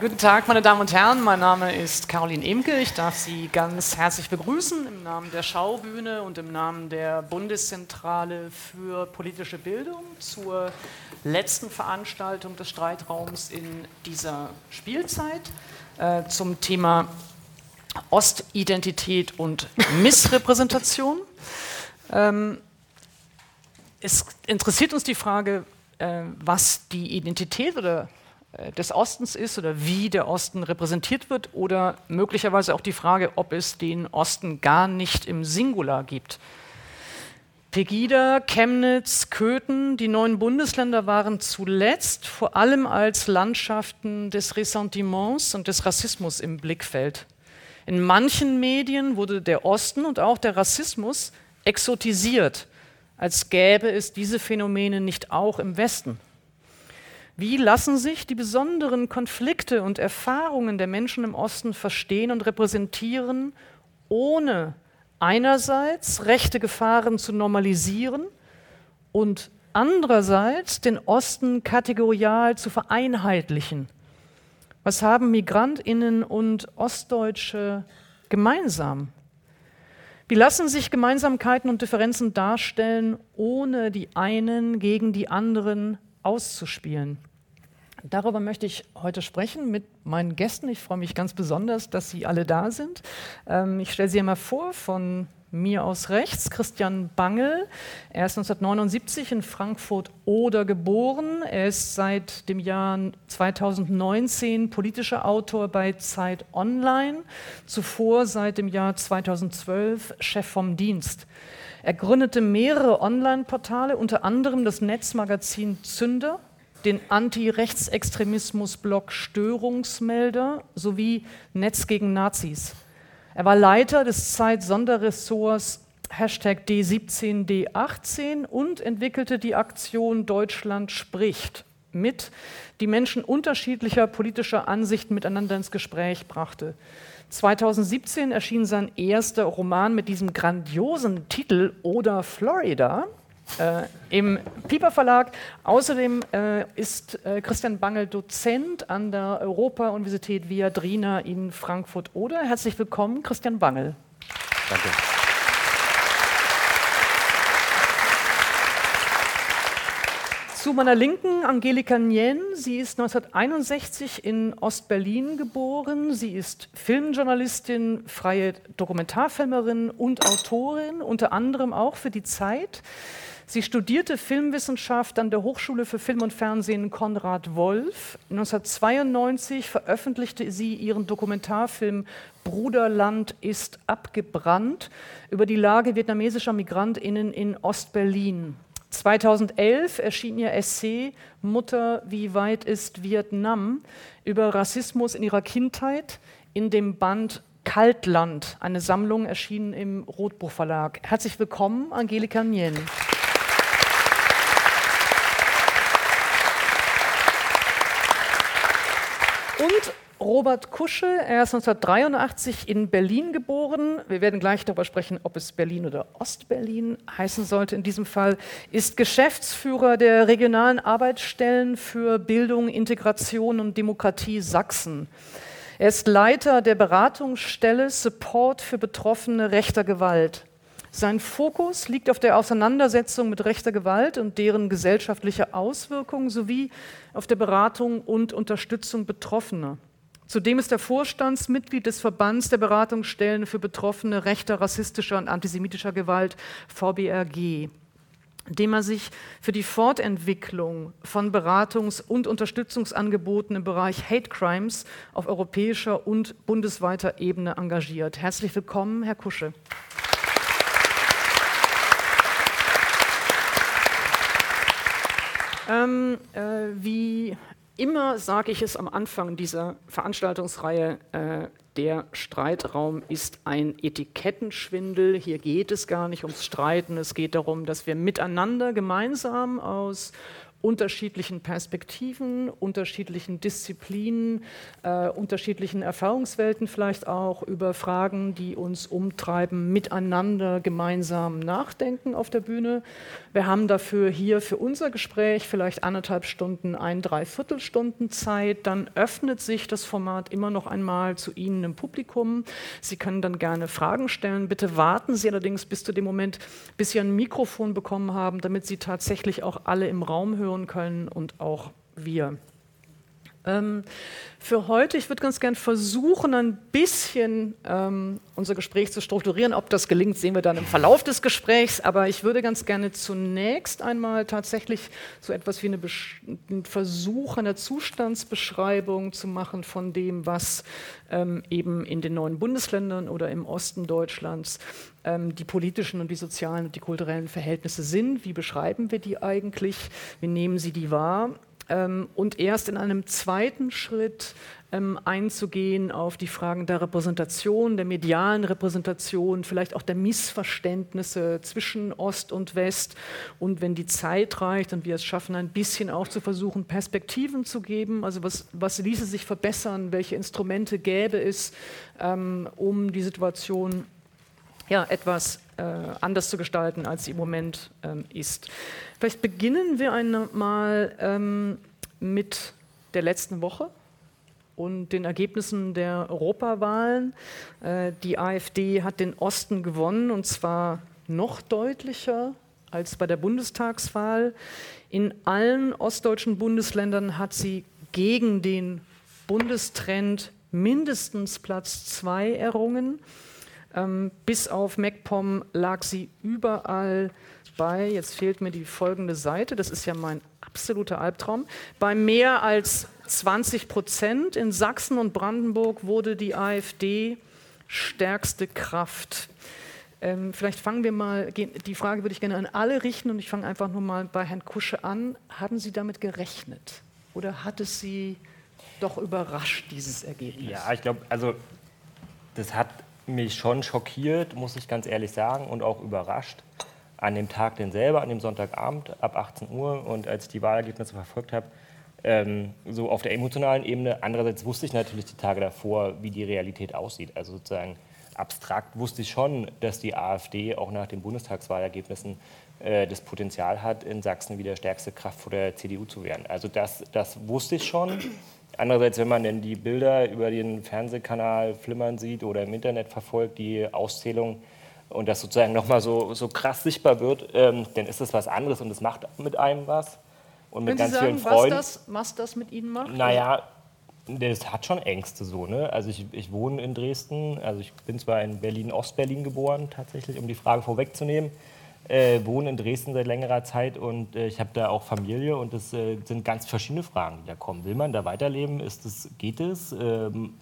Guten Tag, meine Damen und Herren. Mein Name ist Caroline Emke. Ich darf Sie ganz herzlich begrüßen im Namen der Schaubühne und im Namen der Bundeszentrale für politische Bildung zur letzten Veranstaltung des Streitraums in dieser Spielzeit äh, zum Thema Ostidentität und Missrepräsentation. Ähm, es interessiert uns die Frage, äh, was die Identität oder des Ostens ist oder wie der Osten repräsentiert wird oder möglicherweise auch die Frage, ob es den Osten gar nicht im Singular gibt. Pegida, Chemnitz, Köthen, die neuen Bundesländer waren zuletzt vor allem als Landschaften des Ressentiments und des Rassismus im Blickfeld. In manchen Medien wurde der Osten und auch der Rassismus exotisiert, als gäbe es diese Phänomene nicht auch im Westen. Wie lassen sich die besonderen Konflikte und Erfahrungen der Menschen im Osten verstehen und repräsentieren, ohne einerseits rechte Gefahren zu normalisieren und andererseits den Osten kategorial zu vereinheitlichen? Was haben Migrantinnen und Ostdeutsche gemeinsam? Wie lassen sich Gemeinsamkeiten und Differenzen darstellen, ohne die einen gegen die anderen auszuspielen. Darüber möchte ich heute sprechen mit meinen Gästen. Ich freue mich ganz besonders, dass Sie alle da sind. Ähm, ich stelle Sie einmal vor von mir aus rechts, Christian Bangel. Er ist 1979 in Frankfurt Oder geboren. Er ist seit dem Jahr 2019 politischer Autor bei Zeit Online, zuvor seit dem Jahr 2012 Chef vom Dienst. Er gründete mehrere Online-Portale, unter anderem das Netzmagazin Zünder, den Anti-Rechtsextremismus-Blog Störungsmelder sowie Netz gegen Nazis. Er war Leiter des Zeit-Sonderressorts Hashtag D17, D18 und entwickelte die Aktion Deutschland spricht mit, die Menschen unterschiedlicher politischer Ansichten miteinander ins Gespräch brachte. 2017 erschien sein erster Roman mit diesem grandiosen Titel Oder Florida. Äh, im Piper Verlag. Außerdem äh, ist äh, Christian Bangel Dozent an der Europa-Universität Viadrina in Frankfurt-Oder. Herzlich willkommen, Christian Bangel. Danke. Zu meiner Linken Angelika Nien. Sie ist 1961 in Ostberlin geboren. Sie ist Filmjournalistin, freie Dokumentarfilmerin und Autorin, unter anderem auch für die Zeit. Sie studierte Filmwissenschaft an der Hochschule für Film und Fernsehen Konrad Wolf. 1992 veröffentlichte sie ihren Dokumentarfilm Bruderland ist abgebrannt über die Lage vietnamesischer Migrantinnen in Ostberlin. 2011 erschien ihr Essay Mutter, wie weit ist Vietnam über Rassismus in ihrer Kindheit in dem Band Kaltland, eine Sammlung erschienen im Rotbuch Verlag. Herzlich willkommen, Angelika Nien. Und Robert Kusche, er ist 1983 in Berlin geboren. Wir werden gleich darüber sprechen, ob es Berlin oder Ostberlin heißen sollte. In diesem Fall ist Geschäftsführer der regionalen Arbeitsstellen für Bildung, Integration und Demokratie Sachsen. Er ist Leiter der Beratungsstelle Support für Betroffene rechter Gewalt. Sein Fokus liegt auf der Auseinandersetzung mit rechter Gewalt und deren gesellschaftliche Auswirkungen sowie auf der Beratung und Unterstützung Betroffener. Zudem ist er Vorstandsmitglied des Verbands der Beratungsstellen für Betroffene rechter, rassistischer und antisemitischer Gewalt, VBRG, dem er sich für die Fortentwicklung von Beratungs- und Unterstützungsangeboten im Bereich Hate Crimes auf europäischer und bundesweiter Ebene engagiert. Herzlich willkommen, Herr Kusche. Ähm, äh, wie Immer sage ich es am Anfang dieser Veranstaltungsreihe, äh, der Streitraum ist ein Etikettenschwindel. Hier geht es gar nicht ums Streiten, es geht darum, dass wir miteinander gemeinsam aus unterschiedlichen Perspektiven, unterschiedlichen Disziplinen, äh, unterschiedlichen Erfahrungswelten vielleicht auch über Fragen, die uns umtreiben, miteinander gemeinsam nachdenken auf der Bühne. Wir haben dafür hier für unser Gespräch vielleicht anderthalb Stunden, ein Dreiviertelstunden Zeit. Dann öffnet sich das Format immer noch einmal zu Ihnen im Publikum. Sie können dann gerne Fragen stellen. Bitte warten Sie allerdings bis zu dem Moment, bis Sie ein Mikrofon bekommen haben, damit Sie tatsächlich auch alle im Raum hören hören können und auch wir. Ähm, für heute, ich würde ganz gern versuchen, ein bisschen ähm, unser Gespräch zu strukturieren. Ob das gelingt, sehen wir dann im Verlauf des Gesprächs. Aber ich würde ganz gerne zunächst einmal tatsächlich so etwas wie eine einen Versuch einer Zustandsbeschreibung zu machen von dem, was ähm, eben in den neuen Bundesländern oder im Osten Deutschlands ähm, die politischen und die sozialen und die kulturellen Verhältnisse sind. Wie beschreiben wir die eigentlich? Wie nehmen Sie die wahr? Ähm, und erst in einem zweiten Schritt ähm, einzugehen auf die Fragen der Repräsentation, der medialen Repräsentation, vielleicht auch der Missverständnisse zwischen Ost und West und wenn die Zeit reicht und wir es schaffen, ein bisschen auch zu versuchen, Perspektiven zu geben, also was, was ließe sich verbessern, welche Instrumente gäbe es, ähm, um die Situation ja, etwas äh, anders zu gestalten, als sie im Moment ähm, ist. Vielleicht beginnen wir einmal ähm, mit der letzten Woche und den Ergebnissen der Europawahlen. Äh, die AfD hat den Osten gewonnen und zwar noch deutlicher als bei der Bundestagswahl. In allen ostdeutschen Bundesländern hat sie gegen den Bundestrend mindestens Platz zwei errungen. Ähm, bis auf MacPom lag sie überall bei, jetzt fehlt mir die folgende Seite, das ist ja mein absoluter Albtraum, bei mehr als 20 Prozent. In Sachsen und Brandenburg wurde die AfD stärkste Kraft. Ähm, vielleicht fangen wir mal, die Frage würde ich gerne an alle richten und ich fange einfach nur mal bei Herrn Kusche an. Haben Sie damit gerechnet oder hat es Sie doch überrascht, dieses Ergebnis? Ja, ich glaube, also das hat mich schon schockiert, muss ich ganz ehrlich sagen, und auch überrascht. An dem Tag denn selber, an dem Sonntagabend ab 18 Uhr und als ich die Wahlergebnisse verfolgt habe, ähm, so auf der emotionalen Ebene. Andererseits wusste ich natürlich die Tage davor, wie die Realität aussieht. Also sozusagen abstrakt wusste ich schon, dass die AfD auch nach den Bundestagswahlergebnissen äh, das Potenzial hat, in Sachsen wieder stärkste Kraft vor der CDU zu werden. Also das, das wusste ich schon. Andererseits, wenn man denn die Bilder über den Fernsehkanal flimmern sieht oder im Internet verfolgt, die Auszählung und das sozusagen nochmal so, so krass sichtbar wird, ähm, dann ist das was anderes und es macht mit einem was. Und mit Können ganz Sie sagen, vielen Freunden. Was das, was das mit Ihnen macht? Naja, das hat schon Ängste so. Ne? Also ich, ich wohne in Dresden, also ich bin zwar in Berlin, Ostberlin geboren tatsächlich, um die Frage vorwegzunehmen äh, wohne in Dresden seit längerer Zeit und äh, ich habe da auch Familie und es äh, sind ganz verschiedene Fragen, die da kommen. Will man da weiterleben? Ist das, geht es? Ähm,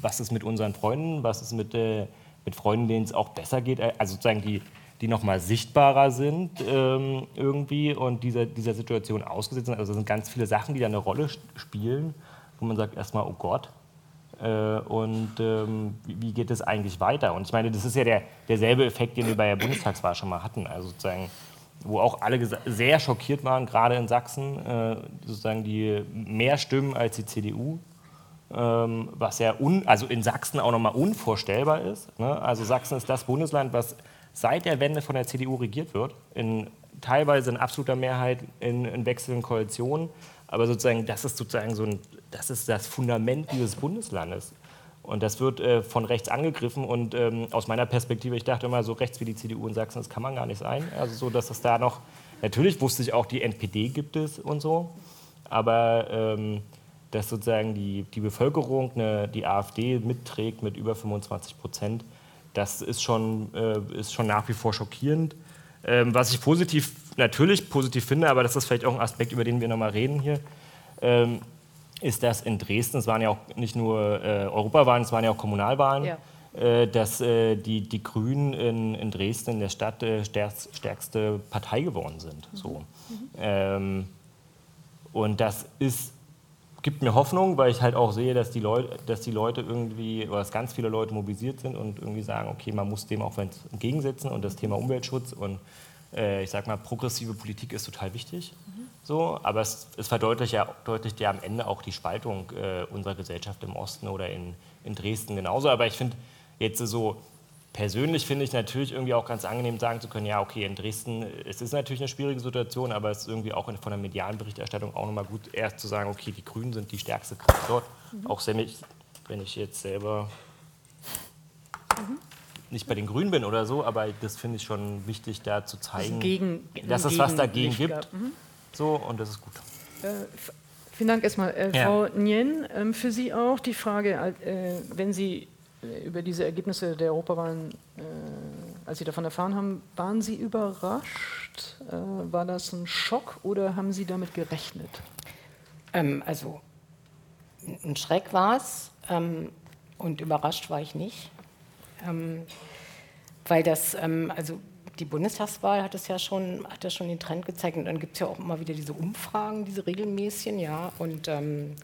was ist mit unseren Freunden? Was ist mit, äh, mit Freunden, denen es auch besser geht? Äh, also sozusagen die, die noch mal sichtbarer sind ähm, irgendwie und dieser, dieser Situation ausgesetzt sind. Also es sind ganz viele Sachen, die da eine Rolle spielen, wo man sagt erstmal, oh Gott, und ähm, wie geht es eigentlich weiter? Und ich meine, das ist ja der, derselbe Effekt, den wir bei der Bundestagswahl schon mal hatten. Also sozusagen, wo auch alle sehr schockiert waren, gerade in Sachsen, äh, sozusagen die mehr Stimmen als die CDU. Ähm, was ja un, also in Sachsen auch nochmal unvorstellbar ist. Ne? Also Sachsen ist das Bundesland, was seit der Wende von der CDU regiert wird, in, teilweise in absoluter Mehrheit in, in wechselnden Koalitionen. Aber sozusagen, das ist sozusagen so ein das ist das Fundament dieses Bundeslandes. Und das wird äh, von rechts angegriffen. Und ähm, aus meiner Perspektive, ich dachte immer, so rechts wie die CDU in Sachsen, das kann man gar nicht sein. Also so, dass es da noch, natürlich wusste ich auch, die NPD gibt es und so. Aber ähm, dass sozusagen die, die Bevölkerung eine, die AfD mitträgt mit über 25 Prozent, das ist schon, äh, ist schon nach wie vor schockierend. Ähm, was ich positiv, natürlich positiv finde, aber das ist vielleicht auch ein Aspekt, über den wir nochmal reden hier. Ähm, ist das in Dresden, es waren ja auch nicht nur äh, Europawahlen, es waren ja auch Kommunalwahlen, ja. Äh, dass äh, die, die Grünen in, in Dresden in der Stadt äh, stärkst, stärkste Partei geworden sind. Mhm. So. Mhm. Ähm, und das ist, gibt mir Hoffnung, weil ich halt auch sehe, dass die, Leute, dass die Leute irgendwie, oder dass ganz viele Leute mobilisiert sind und irgendwie sagen, okay, man muss dem auch entgegensetzen und das Thema Umweltschutz und ich sag mal, progressive Politik ist total wichtig. Mhm. So, aber es, es verdeutlicht ja, deutlicht ja am Ende auch die Spaltung äh, unserer Gesellschaft im Osten oder in, in Dresden genauso. Aber ich finde jetzt so persönlich finde ich natürlich irgendwie auch ganz angenehm sagen zu können, ja, okay, in Dresden, es ist natürlich eine schwierige Situation, aber es ist irgendwie auch von der medialen Berichterstattung auch nochmal gut, erst zu sagen, okay, die Grünen sind die stärkste Kraft dort. Mhm. Auch wenn ich jetzt selber mhm. Nicht bei den Grünen bin oder so, aber das finde ich schon wichtig, da zu zeigen, gegen, dass es was dagegen gibt. Mhm. So, und das ist gut. Äh, vielen Dank erstmal. Äh, ja. Frau Nien, äh, für Sie auch die Frage, äh, wenn Sie äh, über diese Ergebnisse der Europawahlen, äh, als Sie davon erfahren haben, waren Sie überrascht? war das ein Schock oder haben Sie damit gerechnet? Ähm, also, ein Schreck war es ähm, und überrascht war ich nicht. Ähm, weil das, ähm, also die Bundestagswahl hat es ja schon, hat ja schon den Trend gezeigt und dann gibt es ja auch immer wieder diese Umfragen, diese regelmäßigen, ja. Und ähm,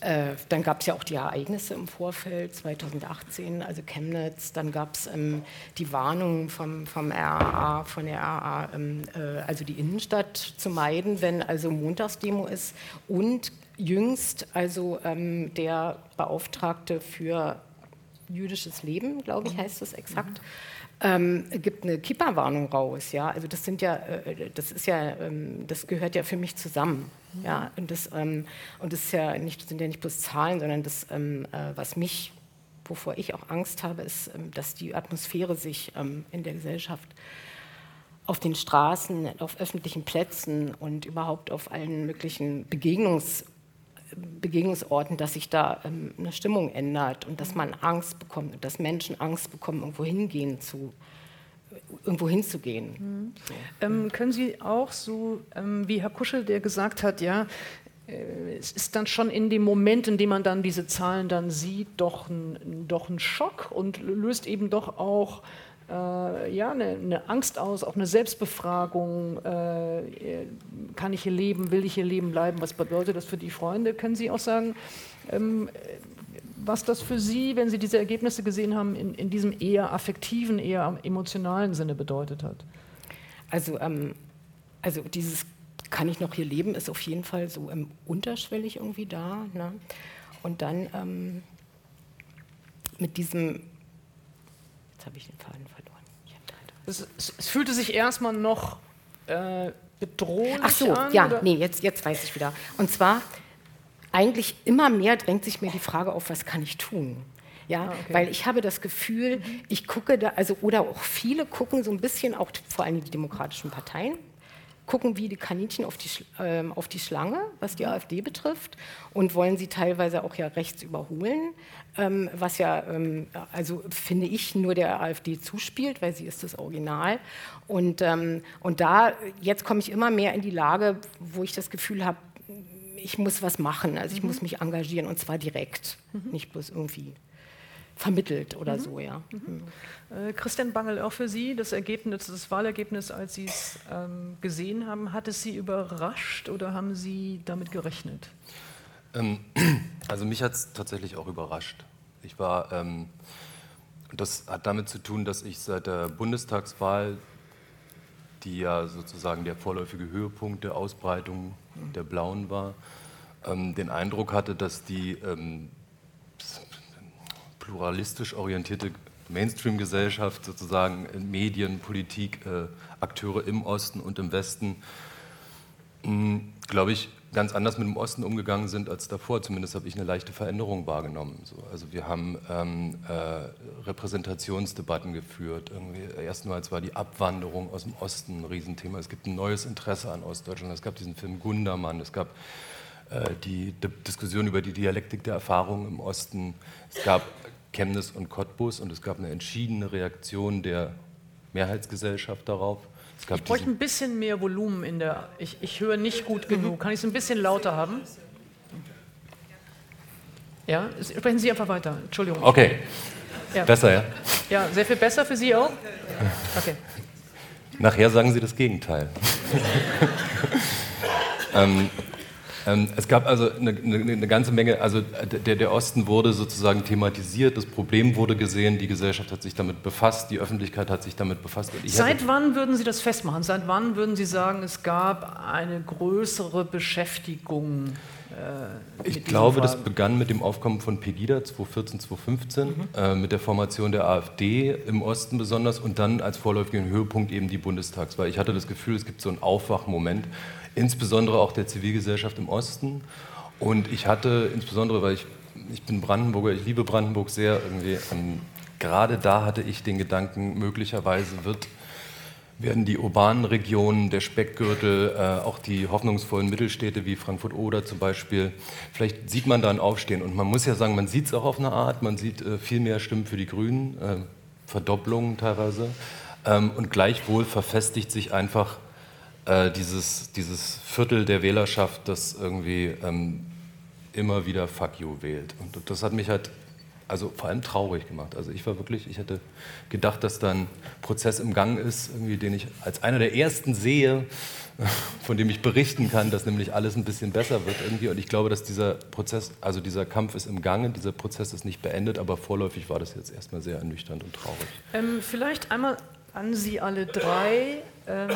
äh, dann gab es ja auch die Ereignisse im Vorfeld 2018, also Chemnitz, dann gab es ähm, die Warnung vom, vom RAA, von der RAA, ähm, äh, also die Innenstadt zu meiden, wenn also Montagsdemo ist und jüngst also ähm, der Beauftragte für jüdisches Leben, glaube ich, heißt das exakt. Mhm ähm, gibt eine Kippa-Warnung raus. Ja? Also das sind ja, äh, das ist ja, ähm, das gehört ja für mich zusammen. Ja? Und das, ähm, und das ist ja nicht, sind ja nicht bloß Zahlen, sondern das, ähm, äh, was mich, wovor ich auch Angst habe, ist, ähm, dass die Atmosphäre sich ähm, in der Gesellschaft auf den Straßen, auf öffentlichen Plätzen und überhaupt auf allen möglichen Begegnungs Begegnungsorten, dass sich da ähm, eine Stimmung ändert und dass man Angst bekommt, dass Menschen Angst bekommen, irgendwo hingehen zu, irgendwo hinzugehen. Mhm. So. Ähm, können Sie auch so, ähm, wie Herr Kuschel, der gesagt hat, ja, äh, es ist dann schon in dem Moment, in dem man dann diese Zahlen dann sieht, doch ein, doch ein Schock und löst eben doch auch äh, ja, eine, eine, Angst aus, auch eine Selbstbefragung. Äh, kann ich hier leben? Will ich hier leben bleiben? Was bedeutet das für die Freunde? Können Sie auch sagen, ähm, was das für Sie, wenn Sie diese Ergebnisse gesehen haben, in, in diesem eher affektiven, eher emotionalen Sinne bedeutet hat? Also, ähm, also dieses kann ich noch hier leben, ist auf jeden Fall so ähm, unterschwellig irgendwie da. Ne? Und dann ähm, mit diesem Jetzt habe ich den Faden. Es, es, es, fühlte sich erstmal noch äh, bedrohlich Ach so, an, ja, oder? nee, jetzt, jetzt weiß ich wieder. Und zwar, eigentlich immer mehr drängt sich mir die Frage auf, was kann ich tun? Ja, ah, okay. weil ich habe das Gefühl, ich gucke da, also oder auch viele gucken so ein bisschen, auch vor allem die demokratischen Parteien, gucken wie die Kaninchen auf die, äh, auf die Schlange, was die AfD betrifft, und wollen sie teilweise auch ja rechts überholen, ähm, was ja, ähm, also finde ich, nur der AfD zuspielt, weil sie ist das Original. Und, ähm, und da, jetzt komme ich immer mehr in die Lage, wo ich das Gefühl habe, ich muss was machen, also ich mhm. muss mich engagieren und zwar direkt, mhm. nicht bloß irgendwie vermittelt oder mhm. so, ja. Mhm. Äh, Christian Bangel, auch für Sie, das Ergebnis, das Wahlergebnis, als Sie es ähm, gesehen haben, hat es Sie überrascht oder haben Sie damit gerechnet? Ähm, also mich hat es tatsächlich auch überrascht. Ich war, ähm, das hat damit zu tun, dass ich seit der Bundestagswahl, die ja sozusagen der vorläufige Höhepunkt der Ausbreitung der Blauen war, ähm, den Eindruck hatte, dass die ähm, pluralistisch orientierte Mainstream-Gesellschaft, sozusagen Medien, Politik, äh, Akteure im Osten und im Westen, glaube ich, ganz anders mit dem Osten umgegangen sind als davor. Zumindest habe ich eine leichte Veränderung wahrgenommen. So. Also wir haben ähm, äh, Repräsentationsdebatten geführt. Irgendwie, erstmals war die Abwanderung aus dem Osten ein Riesenthema. Es gibt ein neues Interesse an Ostdeutschland. Es gab diesen Film Gundermann. Es gab äh, die D Diskussion über die Dialektik der Erfahrung im Osten. Es gab Chemnitz und Cottbus und es gab eine entschiedene Reaktion der Mehrheitsgesellschaft darauf. ich bräuchte ein bisschen mehr Volumen in der. Ich, ich höre nicht gut genug. Kann ich es ein bisschen lauter haben? Ja, sprechen Sie einfach weiter. Entschuldigung. Okay. Ja. Besser, ja? Ja, sehr viel besser für Sie auch? Okay. Nachher sagen Sie das Gegenteil. ähm, Ähm, es gab also eine, eine, eine, ganze Menge, also der, der Osten wurde sozusagen thematisiert, das Problem wurde gesehen, die Gesellschaft hat sich damit befasst, die Öffentlichkeit hat sich damit befasst. Seit wann würden Sie das festmachen? Seit wann würden Sie sagen, es gab eine größere Beschäftigung? Äh, ich glaube, das begann mit dem Aufkommen von Pegida 2014, 2015, mhm. äh, mit der Formation der AfD im Osten besonders und dann als vorläufigen Höhepunkt eben die Bundestagswahl. Ich hatte das Gefühl, es gibt so einen Aufwachmoment insbesondere auch der Zivilgesellschaft im Osten. Und ich hatte insbesondere, weil ich, ich bin Brandenburger, ich liebe Brandenburg sehr, irgendwie, ähm, gerade da hatte ich den Gedanken, möglicherweise wird, werden die urbanen Regionen, der Speckgürtel, äh, auch die hoffnungsvollen Mittelstädte wie Frankfurt-Oder zum Beispiel, vielleicht sieht man da ein Aufstehen. Und man muss ja sagen, man sieht es auch auf eine Art, man sieht äh, viel mehr Stimmen für die Grünen, äh, Verdopplungen teilweise. Ähm, und gleichwohl verfestigt sich einfach äh, dieses, dieses Viertel der Wählerschaft, das irgendwie ähm, immer wieder Fuck you wählt. Und das hat mich halt also vor allem traurig gemacht. Also ich war wirklich, ich hätte gedacht, dass da ein Prozess im Gang ist, irgendwie, den ich als einer der ersten sehe, von dem ich berichten kann, dass nämlich alles ein bisschen besser wird irgendwie. Und ich glaube, dass dieser Prozess, also dieser Kampf ist im Gange, dieser Prozess ist nicht beendet, aber vorläufig war das jetzt erstmal sehr ernüchternd und traurig. Ähm, vielleicht einmal an Sie alle drei. Ähm, äh,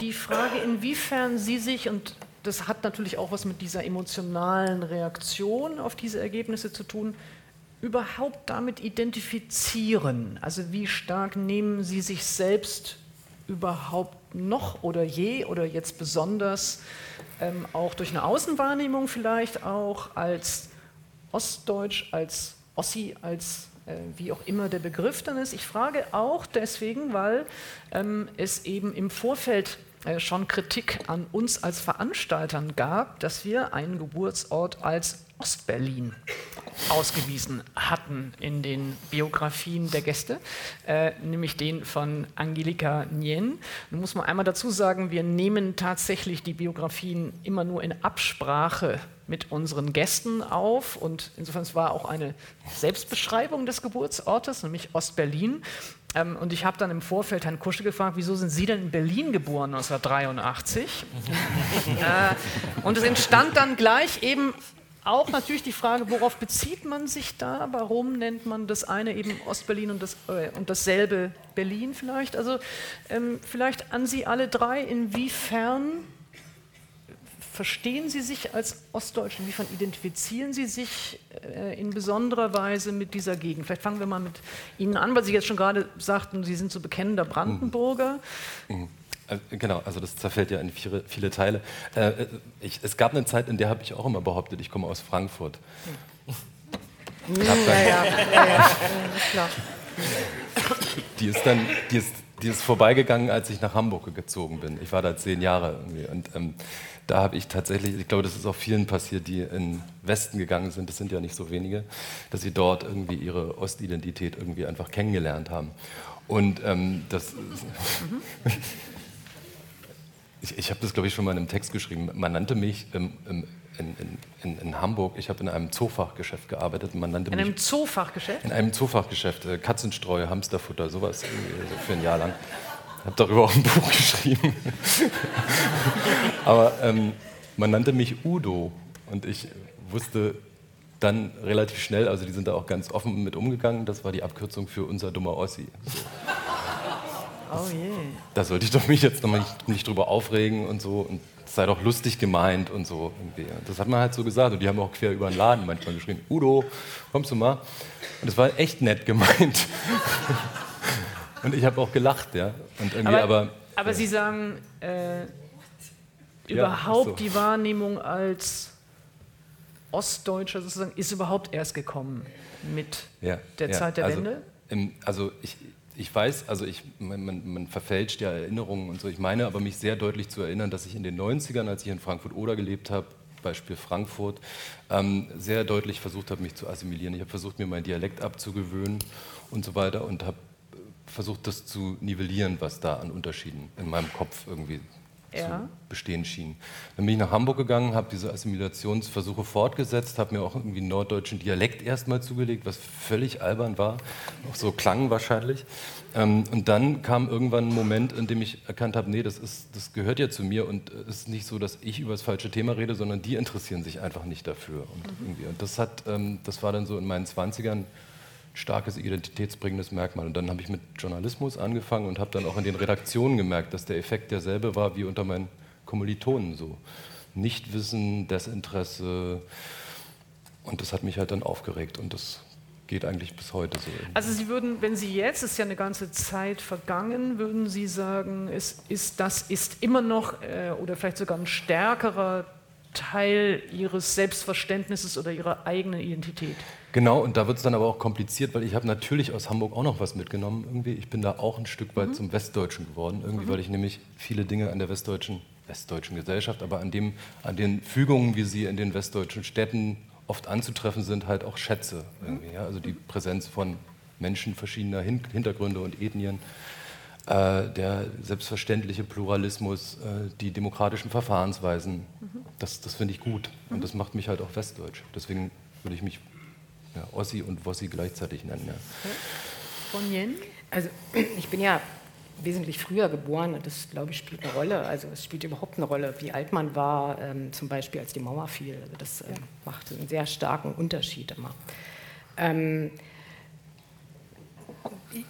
die Frage, inwiefern Sie sich, und das hat natürlich auch was mit dieser emotionalen Reaktion auf diese Ergebnisse zu tun, überhaupt damit identifizieren. Also wie stark nehmen Sie sich selbst überhaupt noch oder je oder jetzt besonders ähm, auch durch eine Außenwahrnehmung vielleicht auch als Ostdeutsch, als Ossi, als äh, wie auch immer der Begriff dann ist. Ich frage auch deswegen, weil ähm, es eben im Vorfeld äh, schon Kritik an uns als Veranstaltern gab, dass wir einen Geburtsort als Ostberlin ausgewiesen hatten in den Biografien der Gäste, äh, nämlich den von Angelika Nien. Nun muss man einmal dazu sagen, wir nehmen tatsächlich die Biografien immer nur in Absprache mit unseren Gästen auf und insofern es war auch eine Selbstbeschreibung des Geburtsortes, nämlich Ostberlin. Ähm, und ich habe dann im Vorfeld Herrn Kusche gefragt, wieso sind Sie denn in Berlin geboren 1983? äh, und es entstand dann gleich eben auch natürlich die Frage, worauf bezieht man sich da? Warum nennt man das eine eben Ostberlin und, das, äh, und dasselbe Berlin vielleicht? Also ähm, vielleicht an Sie alle drei, inwiefern verstehen Sie sich als Ostdeutsche? Inwiefern identifizieren Sie sich äh, in besonderer Weise mit dieser Gegend? Vielleicht fangen wir mal mit Ihnen an, weil Sie jetzt schon gerade sagten, Sie sind so bekennender Brandenburger. Mhm. Mhm. Äh, genau, also das zerfällt ja in viele, viele Teile. Äh, äh, ich, es gab eine Zeit, in der habe ich auch immer behauptet, ich komme aus Frankfurt. Ja, ja, ja, ja, klar. Die ist dann, die ist, die ist vorbeigegangen, als ich nach Hamburg gezogen bin. Ich war da zehn Jahre irgendwie. Und ähm, da habe ich tatsächlich, ich glaube, das ist auch vielen passiert, die in den Westen gegangen sind, das sind ja nicht so wenige, dass sie dort irgendwie ihre Ostidentität irgendwie einfach kennengelernt haben. Und ähm, das. Mhm. Ich, ich habe das, glaube ich, schon mal in einem Text geschrieben. Man nannte mich im, im, in, in, in, Hamburg, ich habe in einem Zoofachgeschäft gearbeitet. Man nannte in einem Zoofachgeschäft? In einem Zoofachgeschäft. Äh, Katzenstreu, Hamsterfutter, sowas so für ein Jahr lang. Ich habe darüber auch ein Buch geschrieben. Aber ähm, man nannte mich Udo und ich wusste dann relativ schnell, also die sind da auch ganz offen mit umgegangen, das war die Abkürzung für unser dummer Ossi. So. Oh je. Da sollte ich doch mich jetzt noch nicht, nicht drüber aufregen und so. Und es sei doch lustig gemeint und so. Irgendwie. Das hat man halt so gesagt. Und die haben auch quer über den Laden manchmal geschrien: Udo, kommst du mal? Und es war echt nett gemeint. und ich habe auch gelacht, ja. Und irgendwie aber, aber, aber ja. Sie sagen, äh, überhaupt ja, so. die Wahrnehmung als Ostdeutscher sozusagen ist überhaupt erst gekommen mit ja, der Zeit der also, Wende? Im, also ich, ich weiß, also ich, man, man, verfälscht ja Erinnerungen und so. Ich meine aber mich sehr deutlich zu erinnern, dass ich in den 90ern, als ich in Frankfurt-Oder gelebt habe, Beispiel Frankfurt, ähm, sehr deutlich versucht habe, mich zu assimilieren. Ich habe versucht, mir meinen Dialekt abzugewöhnen und so weiter und habe versucht, das zu nivellieren, was da an Unterschieden in meinem Kopf irgendwie Ja. zu bestehen schien. Dann bin ich nach Hamburg gegangen, habe diese Assimilationsversuche fortgesetzt, habe mir auch irgendwie einen norddeutschen Dialekt erstmal zugelegt, was völlig albern war, auch so klang wahrscheinlich. Ähm, und dann kam irgendwann ein Moment, in dem ich erkannt habe, nee, das, ist, das gehört ja zu mir und es ist nicht so, dass ich über das falsche Thema rede, sondern die interessieren sich einfach nicht dafür. Und, irgendwie. und das, hat, ähm, das war dann so in meinen 20ern starkes identitätsbringendes Merkmal. Und dann habe ich mit Journalismus angefangen und habe dann auch in den Redaktionen gemerkt, dass der Effekt derselbe war wie unter meinen Kommilitonen so. Nichtwissen, Desinteresse. Und das hat mich halt dann aufgeregt und das geht eigentlich bis heute so. Also Sie würden, wenn Sie jetzt, ist ja eine ganze Zeit vergangen, würden Sie sagen, es ist, das ist immer noch äh, oder vielleicht sogar ein stärkerer Teil Ihres Selbstverständnisses oder Ihrer eigenen Identität? Genau, und da wird es dann aber auch kompliziert, weil ich habe natürlich aus Hamburg auch noch was mitgenommen. Irgendwie. Ich bin da auch ein Stück weit mhm. zum Westdeutschen geworden, irgendwie, mhm. weil ich nämlich viele Dinge an der westdeutschen, westdeutschen Gesellschaft, aber an, dem, an den Fügungen, wie sie in den westdeutschen Städten oft anzutreffen sind, halt auch schätze. Irgendwie, ja? Also die Präsenz von Menschen verschiedener Hin Hintergründe und Ethnien, äh, der selbstverständliche Pluralismus, äh, die demokratischen Verfahrensweisen, mhm. das, das finde ich gut. Und mhm. das macht mich halt auch westdeutsch. Deswegen würde ich mich ja, Ossi und Wossi gleichzeitig nennen. Ja. Von Jen? Also ich bin ja wesentlich früher geboren und das, glaube ich, spielt eine Rolle. Also es spielt überhaupt eine Rolle, wie alt man war, ähm, zum Beispiel als die Mauer fiel. Also das ähm, macht einen sehr starken Unterschied immer. Ähm,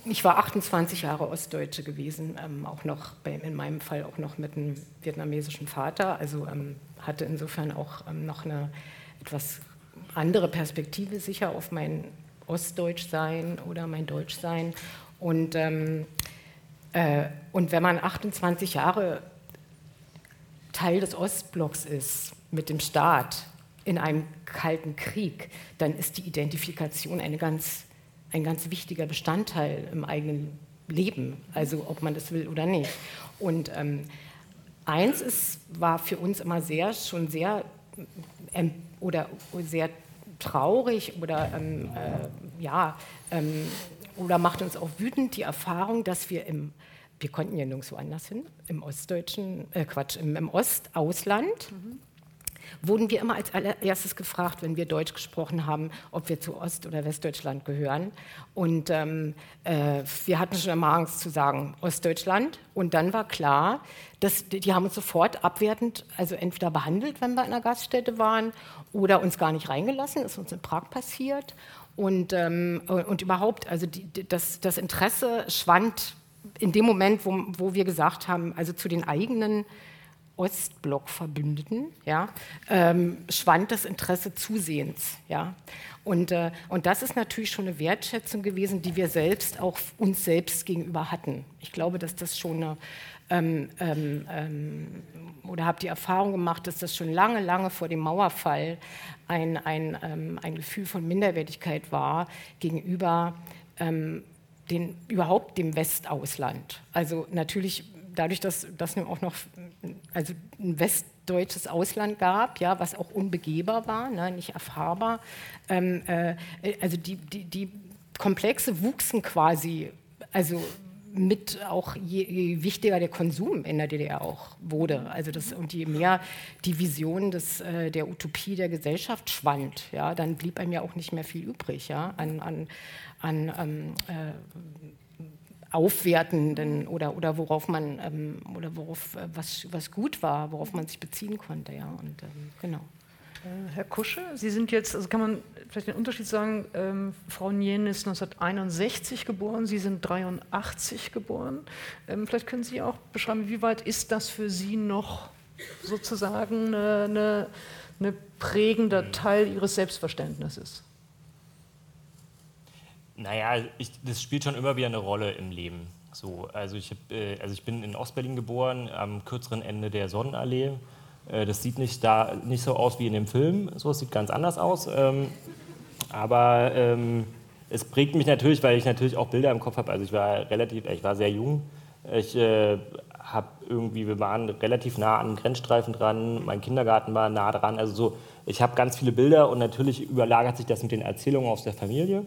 ich war 28 Jahre Ostdeutsche gewesen, ähm, auch noch bei, in meinem Fall auch noch mit einem vietnamesischen Vater. Also ähm, hatte insofern auch ähm, noch eine etwas andere Perspektive sicher auf mein Ostdeutschsein oder mein Deutschsein. Und, ähm, äh, und wenn man 28 Jahre Teil des Ostblocks ist mit dem Staat in einem kalten Krieg, dann ist die Identifikation eine ganz, ein ganz wichtiger Bestandteil im eigenen Leben, also ob man das will oder nicht. Und ähm, eins ist, war für uns immer sehr, schon sehr oder sehr traurig oder, ähm, äh, ja, ähm, oder macht uns auch wütend die Erfahrung, dass wir im, wir konnten ja nirgendwo anders hin, im ostdeutschen, äh, Quatsch, im, im Ostausland, mhm wurden wir immer als allererstes gefragt, wenn wir Deutsch gesprochen haben, ob wir zu Ost- oder Westdeutschland gehören. Und ähm, äh, wir hatten schon immer Angst zu sagen Ostdeutschland. Und dann war klar, dass die, die haben uns sofort abwertend, also entweder behandelt, wenn wir in einer Gaststätte waren, oder uns gar nicht reingelassen. Das ist uns in Prag passiert. Und, ähm, und überhaupt, also die, das, das Interesse schwand in dem Moment, wo, wo wir gesagt haben, also zu den eigenen Ostblock-Verbündeten, ja, ähm, schwand das Interesse zusehends. Ja. Und, äh, und das ist natürlich schon eine Wertschätzung gewesen, die wir selbst auch uns selbst gegenüber hatten. Ich glaube, dass das schon eine, ähm, ähm, ähm oder habe die Erfahrung gemacht, dass das schon lange, lange vor dem Mauerfall ein, ein, ähm, ein Gefühl von Minderwertigkeit war gegenüber ähm, den, überhaupt dem Westausland. Also natürlich dadurch, dass das nun auch noch also ein westdeutsches Ausland gab, ja, was auch unbegehbar war, ne, nicht erfahrbar, ähm, äh, also die, die, die Komplexe wuchsen quasi, also mit auch je, je, wichtiger der Konsum in der DDR auch wurde. Also das, und je mehr die Vision des, äh, der Utopie der Gesellschaft schwand, ja, dann blieb einem ja auch nicht mehr viel übrig ja, an, an, an ähm, äh, aufwertenden oder, oder worauf man ähm, oder worauf äh, was, was gut war, worauf man sich beziehen konnte, ja. Und ähm, genau. Äh, Herr Kusche, Sie sind jetzt, also kann man vielleicht den Unterschied sagen, ähm, Frau Nien ist 1961 geboren, Sie sind 83 geboren. Ähm, vielleicht können Sie auch beschreiben, wie weit ist das für Sie noch sozusagen eine prägender Teil Ihres Selbstverständnisses? Naja, ich, das spielt schon immer wieder eine Rolle im Leben. So, also, ich hab, äh, also ich bin in Ostberlin geboren, am kürzeren Ende der Sonnenallee. Äh, das sieht nicht, da, nicht so aus wie in dem Film, so, es sieht ganz anders aus. Ähm, aber ähm, es prägt mich natürlich, weil ich natürlich auch Bilder im Kopf habe. Also ich war relativ, ich war sehr jung. Ich äh, habe irgendwie, wir waren relativ nah an Grenzstreifen dran, mein Kindergarten war nah dran. Also so, ich habe ganz viele Bilder und natürlich überlagert sich das mit den Erzählungen aus der Familie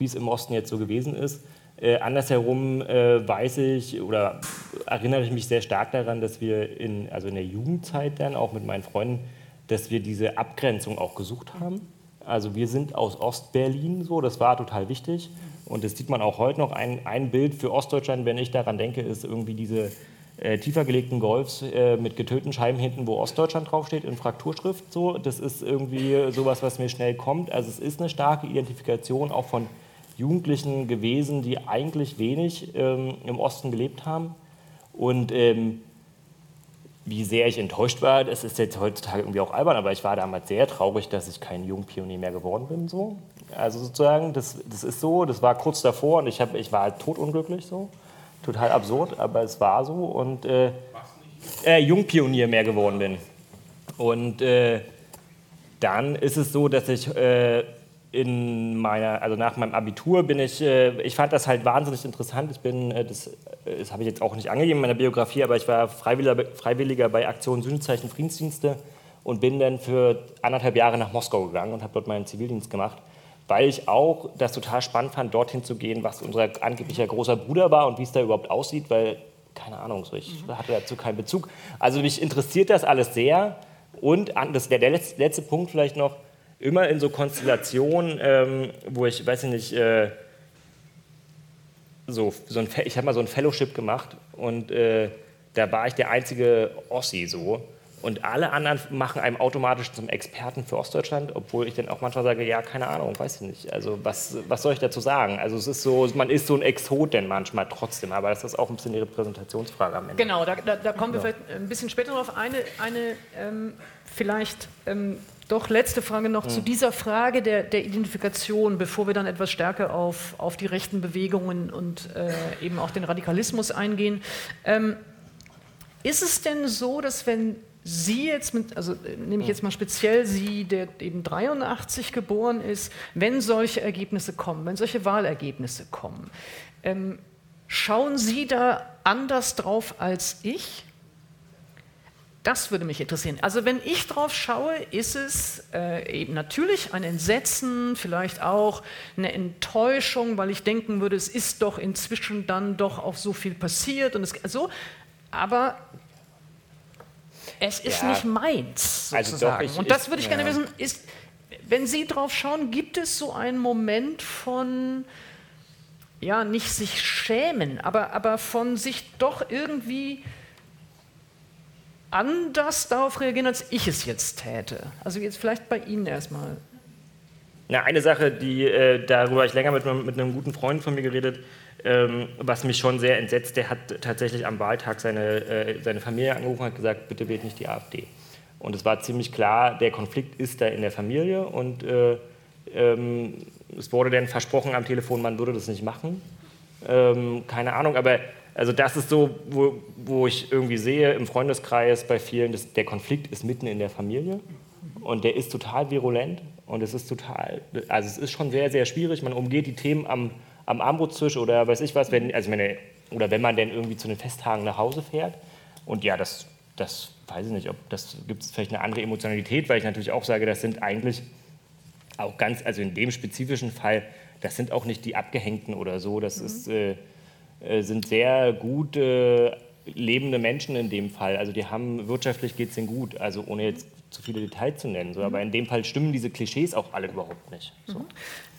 wie es im Osten jetzt so gewesen ist. Äh, andersherum äh, weiß ich oder erinnere ich mich sehr stark daran, dass wir in, also in der Jugendzeit dann auch mit meinen Freunden, dass wir diese Abgrenzung auch gesucht haben. Also wir sind aus Ostberlin so, das war total wichtig. Und das sieht man auch heute noch. Ein, ein Bild für Ostdeutschland, wenn ich daran denke, ist irgendwie diese äh, tiefer gelegten Golfs äh, mit getönten Scheiben hinten, wo Ostdeutschland draufsteht, in Frakturschrift. So. Das ist irgendwie sowas, was mir schnell kommt. Also es ist eine starke Identifikation auch von Jugendlichen gewesen, die eigentlich wenig ähm, im Osten gelebt haben. Und ähm, wie sehr ich enttäuscht war, das ist jetzt heutzutage irgendwie auch albern, aber ich war damals sehr traurig, dass ich kein Jungpionier mehr geworden bin. So. Also sozusagen, das, das ist so, das war kurz davor und ich, hab, ich war halt totunglücklich so. Total absurd, aber es war so. Und äh, äh, Jungpionier mehr geworden bin. Und äh, dann ist es so, dass ich äh, in meiner, also nach meinem Abitur bin ich, äh, ich fand das halt wahnsinnig interessant. Ich bin, äh, das, äh, das habe ich jetzt auch nicht angegeben in meiner Biografie, aber ich war Freiwilliger, Freiwilliger bei Aktion Sühnezeichen Friedensdienste und bin dann für anderthalb Jahre nach Moskau gegangen und habe dort meinen Zivildienst gemacht, weil ich auch das total spannend fand, dorthin zu gehen, was unser angeblicher großer Bruder war und wie es da überhaupt aussieht, weil, keine Ahnung, so, ich mhm. hatte dazu keinen Bezug. Also mich interessiert das alles sehr und das wäre der letzte, letzte Punkt vielleicht noch, immer in so Konstellationen, ähm, wo ich, weiß ich nicht, äh, so, so ein, ich habe mal so ein Fellowship gemacht und äh, da war ich der einzige Ossi so. Und alle anderen machen einem automatisch zum Experten für Ostdeutschland, obwohl ich dann auch manchmal sage, ja, keine Ahnung, weiß ich nicht. Also was, was soll ich dazu sagen? Also es ist so, man ist so ein Exot denn manchmal trotzdem, aber das ist auch ein bisschen die Repräsentationsfrage am Ende. Genau, da, da, da kommen wir vielleicht ein bisschen später noch auf eine, eine ähm, vielleicht ähm, doch, letzte Frage noch mhm. zu dieser Frage der, der, Identifikation, bevor wir dann etwas stärker auf, auf die rechten Bewegungen und äh, eben auch den Radikalismus eingehen. Ähm, ist es denn so, dass wenn Sie jetzt mit, also äh, nehme ich jetzt mal speziell Sie, der eben 83 geboren ist, wenn solche Ergebnisse kommen, wenn solche Wahlergebnisse kommen, ähm, schauen Sie da anders drauf als ich? Das würde mich interessieren. Also wenn ich drauf schaue, ist es äh, eben natürlich ein Entsetzen, vielleicht auch eine Enttäuschung, weil ich denken würde, es ist doch inzwischen dann doch auch so viel passiert und es, so. Aber es ist ja. nicht meins sozusagen. Also doch, ich, und das würde ich ja. gerne wissen. Ist, wenn Sie drauf schauen, gibt es so einen Moment von ja nicht sich schämen, aber aber von sich doch irgendwie anders darauf reagieren, als ich es jetzt täte? Also jetzt vielleicht bei Ihnen erstmal. Na, eine Sache, die, äh, darüber ich länger mit, mit, einem guten Freund von mir geredet, ähm, was mich schon sehr entsetzt, der hat tatsächlich am Wahltag seine, äh, seine Familie angerufen und hat gesagt, bitte wählt nicht die AfD. Und es war ziemlich klar, der Konflikt ist da in der Familie und äh, ähm, es wurde dann versprochen am Telefon, man würde das nicht machen. Ähm, keine Ahnung, aber also das ist so, wo, wo ich irgendwie sehe im Freundeskreis bei vielen, dass der Konflikt ist mitten in der Familie und der ist total virulent und es ist total, also es ist schon sehr, sehr schwierig. Man umgeht die Themen am, am Armutstisch oder weiß ich was, wenn, also meine, oder wenn man dann irgendwie zu den Festtagen nach Hause fährt. Und ja, das, das weiß ich nicht, ob das gibt es vielleicht eine andere Emotionalität, weil ich natürlich auch sage, das sind eigentlich auch ganz, also in dem spezifischen Fall, das sind auch nicht die Abgehängten oder so, das mhm. ist äh, sind sehr gut äh, lebende Menschen in dem Fall. Also die haben wirtschaftlich geht es ihnen gut, also ohne jetzt zu viele Details zu nennen. So. Aber mhm. in dem Fall stimmen diese Klischees auch alle überhaupt nicht. So. Mhm.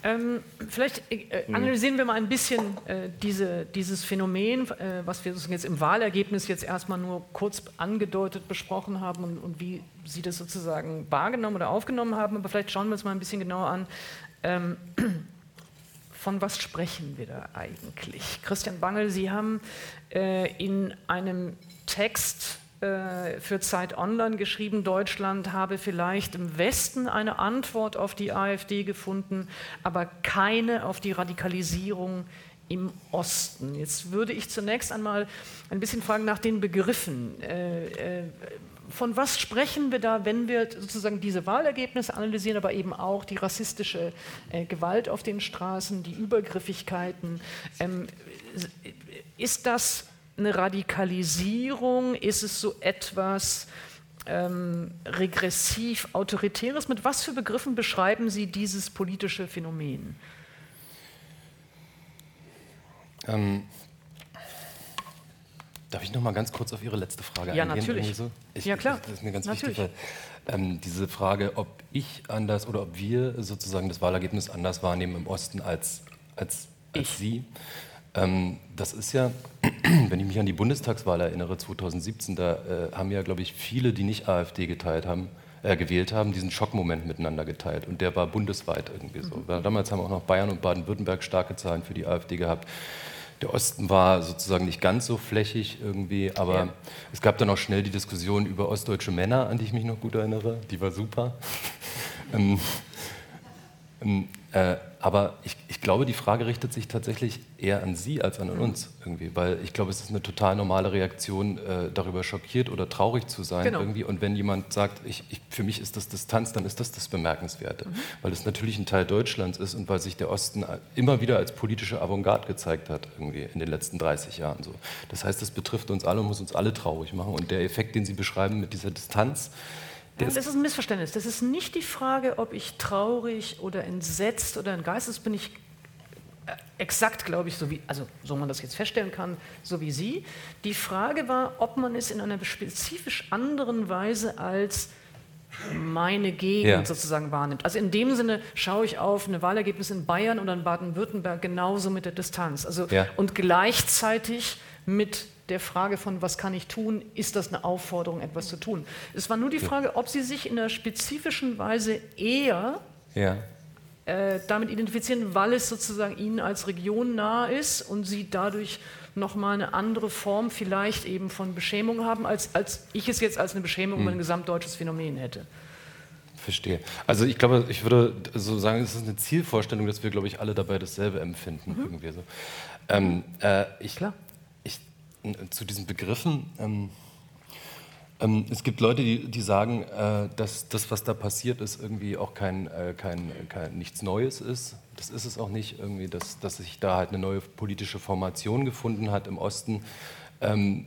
Ähm, vielleicht äh, mhm. analysieren wir mal ein bisschen äh, diese, dieses Phänomen, äh, was wir jetzt im Wahlergebnis jetzt erstmal nur kurz angedeutet besprochen haben und, und, wie Sie das sozusagen wahrgenommen oder aufgenommen haben. Aber vielleicht schauen wir uns mal ein bisschen genauer an. Ähm, von was sprechen wir da eigentlich? Christian Bangel, Sie haben äh, in einem Text äh, für Zeit Online geschrieben, Deutschland habe vielleicht im Westen eine Antwort auf die AfD gefunden, aber keine auf die Radikalisierung im Osten. Jetzt würde ich zunächst einmal ein bisschen fragen nach den Begriffen. Äh, äh von was sprechen wir da, wenn wir sozusagen diese Wahlergebnisse analysieren, aber eben auch die rassistische äh, Gewalt auf den Straßen, die Übergriffigkeiten? Ähm, ist das eine Radikalisierung? Ist es so etwas ähm, regressiv autoritäres? Mit was für Begriffen beschreiben Sie dieses politische Phänomen? Ähm, darf ich noch mal ganz kurz auf Ihre letzte Frage Ja, eingehen? natürlich. So? Ich, Ja, klar. Das ist mir ganz Natürlich. wichtig, weil ähm, diese Frage, ob ich anders oder ob wir sozusagen das Wahlergebnis anders wahrnehmen im Osten als, als, als Ich. Sie, ähm, das ist ja, wenn ich mich an die Bundestagswahl erinnere, 2017, da äh, haben ja, glaube ich, viele, die nicht AfD geteilt haben, äh, gewählt haben, diesen Schockmoment miteinander geteilt. Und der war bundesweit irgendwie so. Weil damals haben auch noch Bayern und Baden-Württemberg starke Zahlen für die AfD gehabt. Der Osten war sozusagen nicht ganz so flächig irgendwie, aber Ja. es gab dann auch schnell die Diskussion über ostdeutsche Männer, an die ich mich noch gut erinnere. Die war super. ähm, ähm, äh, aber ich, ich glaube, die Frage richtet sich tatsächlich eher an Sie als an uns irgendwie, weil ich glaube, es ist eine total normale Reaktion, äh, darüber schockiert oder traurig zu sein Genau. irgendwie. Und wenn jemand sagt, ich, ich, für mich ist das Distanz, dann ist das das Bemerkenswerte, weil es natürlich ein Teil Deutschlands ist und weil sich der Osten immer wieder als politische Avantgarde gezeigt hat irgendwie in den letzten 30 Jahren so. Das heißt, es betrifft uns alle und muss uns alle traurig machen. Und der Effekt, den Sie beschreiben mit dieser Distanz, Das ist ist ein Missverständnis. Das ist nicht die Frage, ob ich traurig oder entsetzt oder in Geistes bin ich äh, exakt, glaube ich, so wie, also so man das jetzt feststellen kann, so wie Sie. Die Frage war, ob man es in einer spezifisch anderen Weise als meine Gegend Ja. sozusagen wahrnimmt. Also in dem Sinne schaue ich auf eine Wahlergebnis in Bayern oder in Baden-Württemberg genauso mit der Distanz. Also Ja. und gleichzeitig mit der Frage von, was kann ich tun, ist das eine Aufforderung, etwas zu tun. Es war nur die Frage, ob Sie sich in einer spezifischen Weise eher ja. äh, damit identifizieren, weil es sozusagen Ihnen als Region nahe ist und Sie dadurch nochmal eine andere Form vielleicht eben von Beschämung haben, als, als ich es jetzt als eine Beschämung über ein gesamtdeutsches Phänomen hätte. Verstehe. Also ich glaube, ich würde so sagen, es ist eine Zielvorstellung, dass wir, glaube ich, alle dabei dasselbe empfinden. Irgendwie so. Ähm, äh, ich, Klar. N- zu diesen Begriffen. Ähm, ähm, es gibt Leute, die, die sagen, äh, dass das, was da passiert ist, irgendwie auch kein, äh, kein, kein, nichts Neues ist. Das ist es auch nicht, irgendwie, dass, dass sich da halt eine neue politische Formation gefunden hat im Osten. Ähm,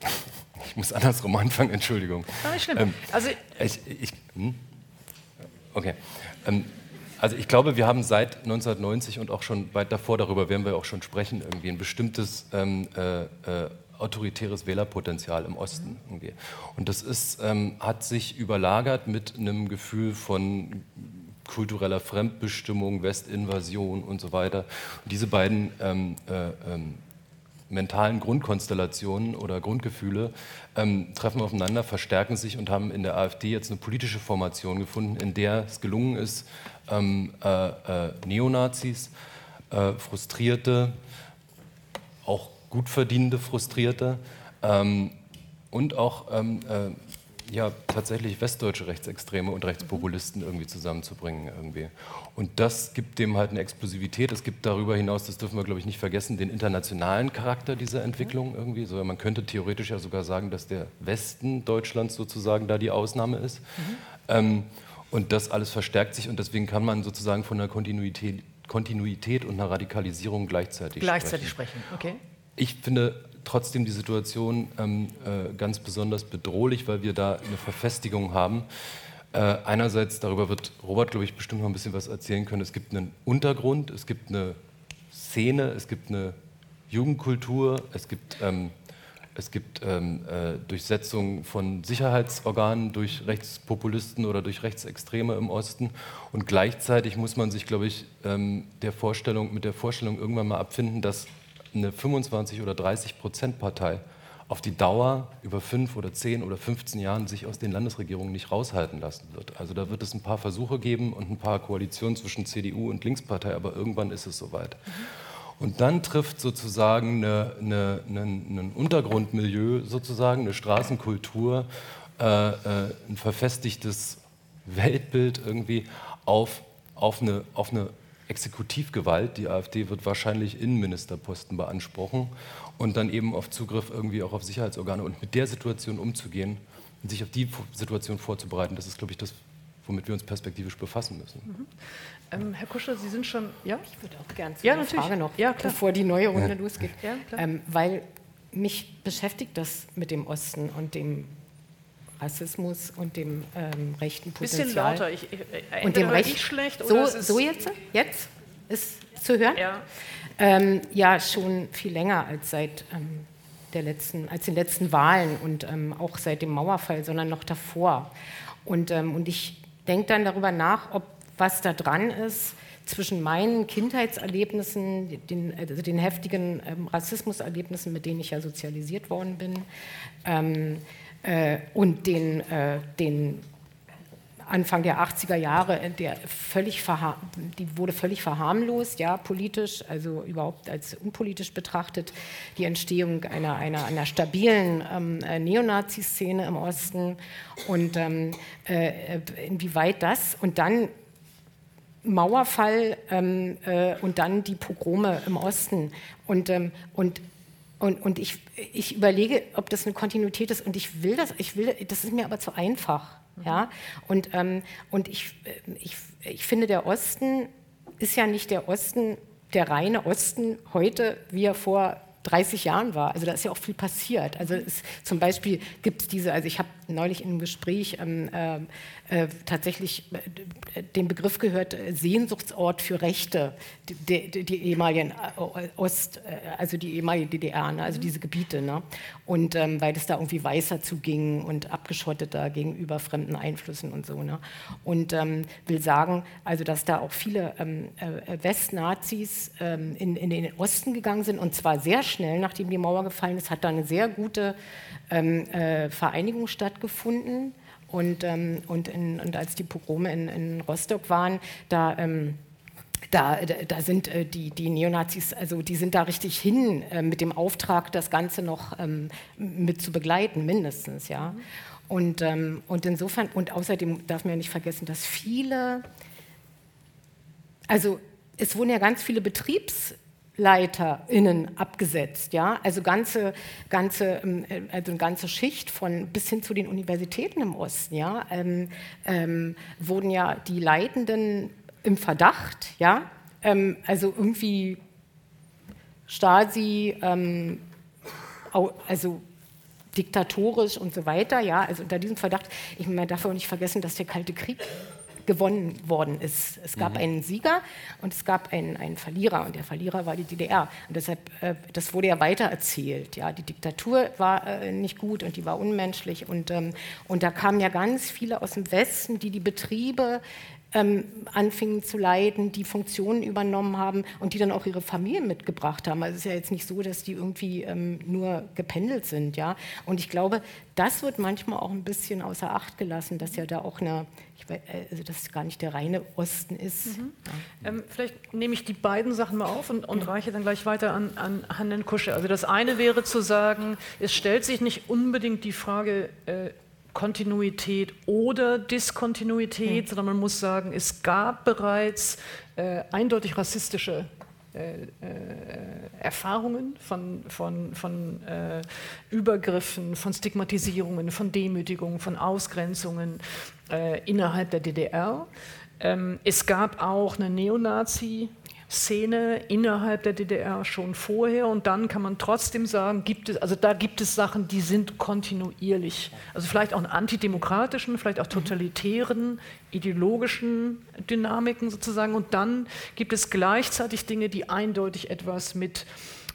ich muss andersrum anfangen, Entschuldigung. Ah, nicht schlimm. Ähm, also Ich, ich, hm? Okay. Also ich glaube, wir haben seit 1990 und auch schon weit davor, darüber werden wir auch schon sprechen, irgendwie ein bestimmtes ähm, äh, äh, autoritäres Wählerpotenzial im Osten. Irgendwie. Und das ist, ähm, hat sich überlagert mit einem Gefühl von kultureller Fremdbestimmung, Westinvasion und so weiter. Und diese beiden ähm, äh, ähm, mentalen Grundkonstellationen oder Grundgefühle ähm, treffen aufeinander, verstärken sich und haben in der AfD jetzt eine politische Formation gefunden, in der es gelungen ist, ähm, äh, äh, Neonazis, äh, Frustrierte, auch gut verdienende Frustrierte ähm, und auch ähm, äh, ja, tatsächlich westdeutsche Rechtsextreme und Rechtspopulisten irgendwie zusammenzubringen. Irgendwie. Und das gibt dem halt eine Explosivität. Es gibt darüber hinaus, das dürfen wir glaube ich nicht vergessen, den internationalen Charakter dieser Entwicklung irgendwie. So, man könnte theoretisch ja sogar sagen, dass der Westen Deutschlands sozusagen da die Ausnahme ist. Ähm, und das alles verstärkt sich und deswegen kann man sozusagen von einer Kontinuität, Kontinuität und einer Radikalisierung gleichzeitig, gleichzeitig sprechen. sprechen. Okay. Ich finde trotzdem die Situation ähm, äh, ganz besonders bedrohlich, weil wir da eine Verfestigung haben. Äh, einerseits, darüber wird Robert, glaube ich, bestimmt noch ein bisschen was erzählen können. Es gibt einen Untergrund, es gibt eine Szene, es gibt eine Jugendkultur, es gibt, ähm, es gibt ähm, äh, Durchsetzung von Sicherheitsorganen durch Rechtspopulisten oder durch Rechtsextreme im Osten. Und gleichzeitig muss man sich, glaube ich, ähm, der Vorstellung, mit der Vorstellung irgendwann mal abfinden, dass eine 25 oder 30 Prozent Partei auf die Dauer über fünf oder zehn oder 15 Jahren sich aus den Landesregierungen nicht raushalten lassen wird. Also da wird es ein paar Versuche geben und ein paar Koalitionen zwischen CDU und Linkspartei, aber irgendwann ist es soweit. Und dann trifft sozusagen ein Untergrundmilieu, sozusagen eine Straßenkultur, äh, äh, ein verfestigtes Weltbild irgendwie auf, auf, eine, auf eine Exekutivgewalt. Die AfD wird wahrscheinlich Innenministerposten beanspruchen und dann eben auf Zugriff irgendwie auch auf Sicherheitsorgane und mit der Situation umzugehen und sich auf die Situation vorzubereiten, das ist, glaube ich, das, womit wir uns perspektivisch befassen müssen. Ähm, Herr Kuscher, Sie sind schon, ja? Ich würde auch gerne zu Ja, natürlich. Frage noch, Ja, klar. bevor die neue Runde losgeht. Ja, klar. ähm, weil mich beschäftigt das mit dem Osten und dem Rassismus und dem ähm, rechten Bisschen Potenzial. lauter. Ich, ich, äh, Und dem Recht. ich schlecht so, so jetzt? Jetzt? Ist zu hören? Ja. Ähm, ja, schon viel länger als seit ähm, der letzten, als den letzten Wahlen und ähm, auch seit dem Mauerfall, sondern noch davor. Und, ähm, und ich denke dann darüber nach, ob was da dran ist zwischen meinen Kindheitserlebnissen, den, also den heftigen ähm, Rassismuserlebnissen, mit denen ich ja sozialisiert worden bin, ähm, äh, und den, äh, den Anfang der 80er Jahre, äh, der völlig die wurde völlig verharmlost, ja, politisch, also überhaupt als unpolitisch betrachtet, die Entstehung einer, einer, einer stabilen ähm, äh, Neonazi-Szene im Osten und ähm, äh, inwieweit das und dann Mauerfall ähm, äh, und dann die Pogrome im Osten. Und, ähm, und und, und ich, ich überlege, ob das eine Kontinuität ist und ich will das, ich will, das ist mir aber zu einfach. Ja? Und, ähm, und ich, äh, ich, ich finde, der Osten ist ja nicht der Osten, der reine Osten heute, wie er vor 30 Jahren war. Also da ist ja auch viel passiert. Also es, zum Beispiel gibt es diese, also ich habe neulich in einem Gespräch ähm, äh, äh, tatsächlich äh, den Begriff gehört, Sehnsuchtsort für Rechte, die, die, die ehemaligen äh, Ost, also die ehemalige DDR, ne? also diese Gebiete. Ne? Und ähm, weil es da irgendwie weißer zuging und abgeschotteter gegenüber fremden Einflüssen und so. Ne? Und ähm, will sagen, also dass da auch viele ähm, äh, Westnazis ähm, in, in den Osten gegangen sind und zwar sehr schnell, nachdem die Mauer gefallen ist, hat da eine sehr gute ähm, äh, Vereinigung stattgefunden und, ähm, und, in, und als die Pogrome in, in Rostock waren, da ähm, da, da, sind äh, die, die, Neonazis, also die sind da richtig hin äh, mit dem Auftrag, das Ganze noch ähm, mit zu begleiten, mindestens, ja. Und, ähm, und insofern, und außerdem darf man ja nicht vergessen, dass viele, also es wurden ja ganz viele Betriebs- LeiterInnen abgesetzt, ja, also ganze, ganze, ähm, äh, also eine ganze Schicht von bis hin zu den Universitäten im Osten, ja, ähm, ähm, wurden ja die Leitenden im Verdacht, ja, ähm, also irgendwie Stasi, ähm, also diktatorisch und so weiter, ja, also unter diesem Verdacht, ich meine, man darf auch nicht vergessen, dass der Kalte Krieg gewonnen worden ist. Es gab mhm. einen Sieger und es gab einen, einen Verlierer und der Verlierer war die DDR. Und deshalb, äh, das wurde ja weitererzählt. Ja, die Diktatur war äh, nicht gut und die war unmenschlich und, ähm, und da kamen ja ganz viele aus dem Westen, die die Betriebe ähm, anfingen zu leiden, die Funktionen übernommen haben und die dann auch ihre Familien mitgebracht haben. Also es ist ja jetzt nicht so, dass die irgendwie ähm, nur gependelt sind. Ja? Und ich glaube, das wird manchmal auch ein bisschen außer Acht gelassen, dass ja da auch eine, weiß, äh, also dass gar nicht der reine Osten ist. Mhm. Ja. Ähm, vielleicht nehme ich die beiden Sachen mal auf und, und ja. reiche dann gleich weiter an, an Hannen Kusche. Also das eine wäre zu sagen, es stellt sich nicht unbedingt die Frage, äh, Kontinuität oder Diskontinuität, mhm. sondern man muss sagen, es gab bereits äh, eindeutig rassistische äh, äh, Erfahrungen von, von, von äh, Übergriffen, von Stigmatisierungen, von Demütigungen, von Ausgrenzungen äh, innerhalb der DDR. Ähm, es gab auch eine Neonazi- Szene innerhalb der DDR schon vorher und dann kann man trotzdem sagen, gibt es, also da gibt es Sachen, die sind kontinuierlich. Also vielleicht auch antidemokratischen, vielleicht auch totalitären, ideologischen Dynamiken sozusagen und dann gibt es gleichzeitig Dinge, die eindeutig etwas mit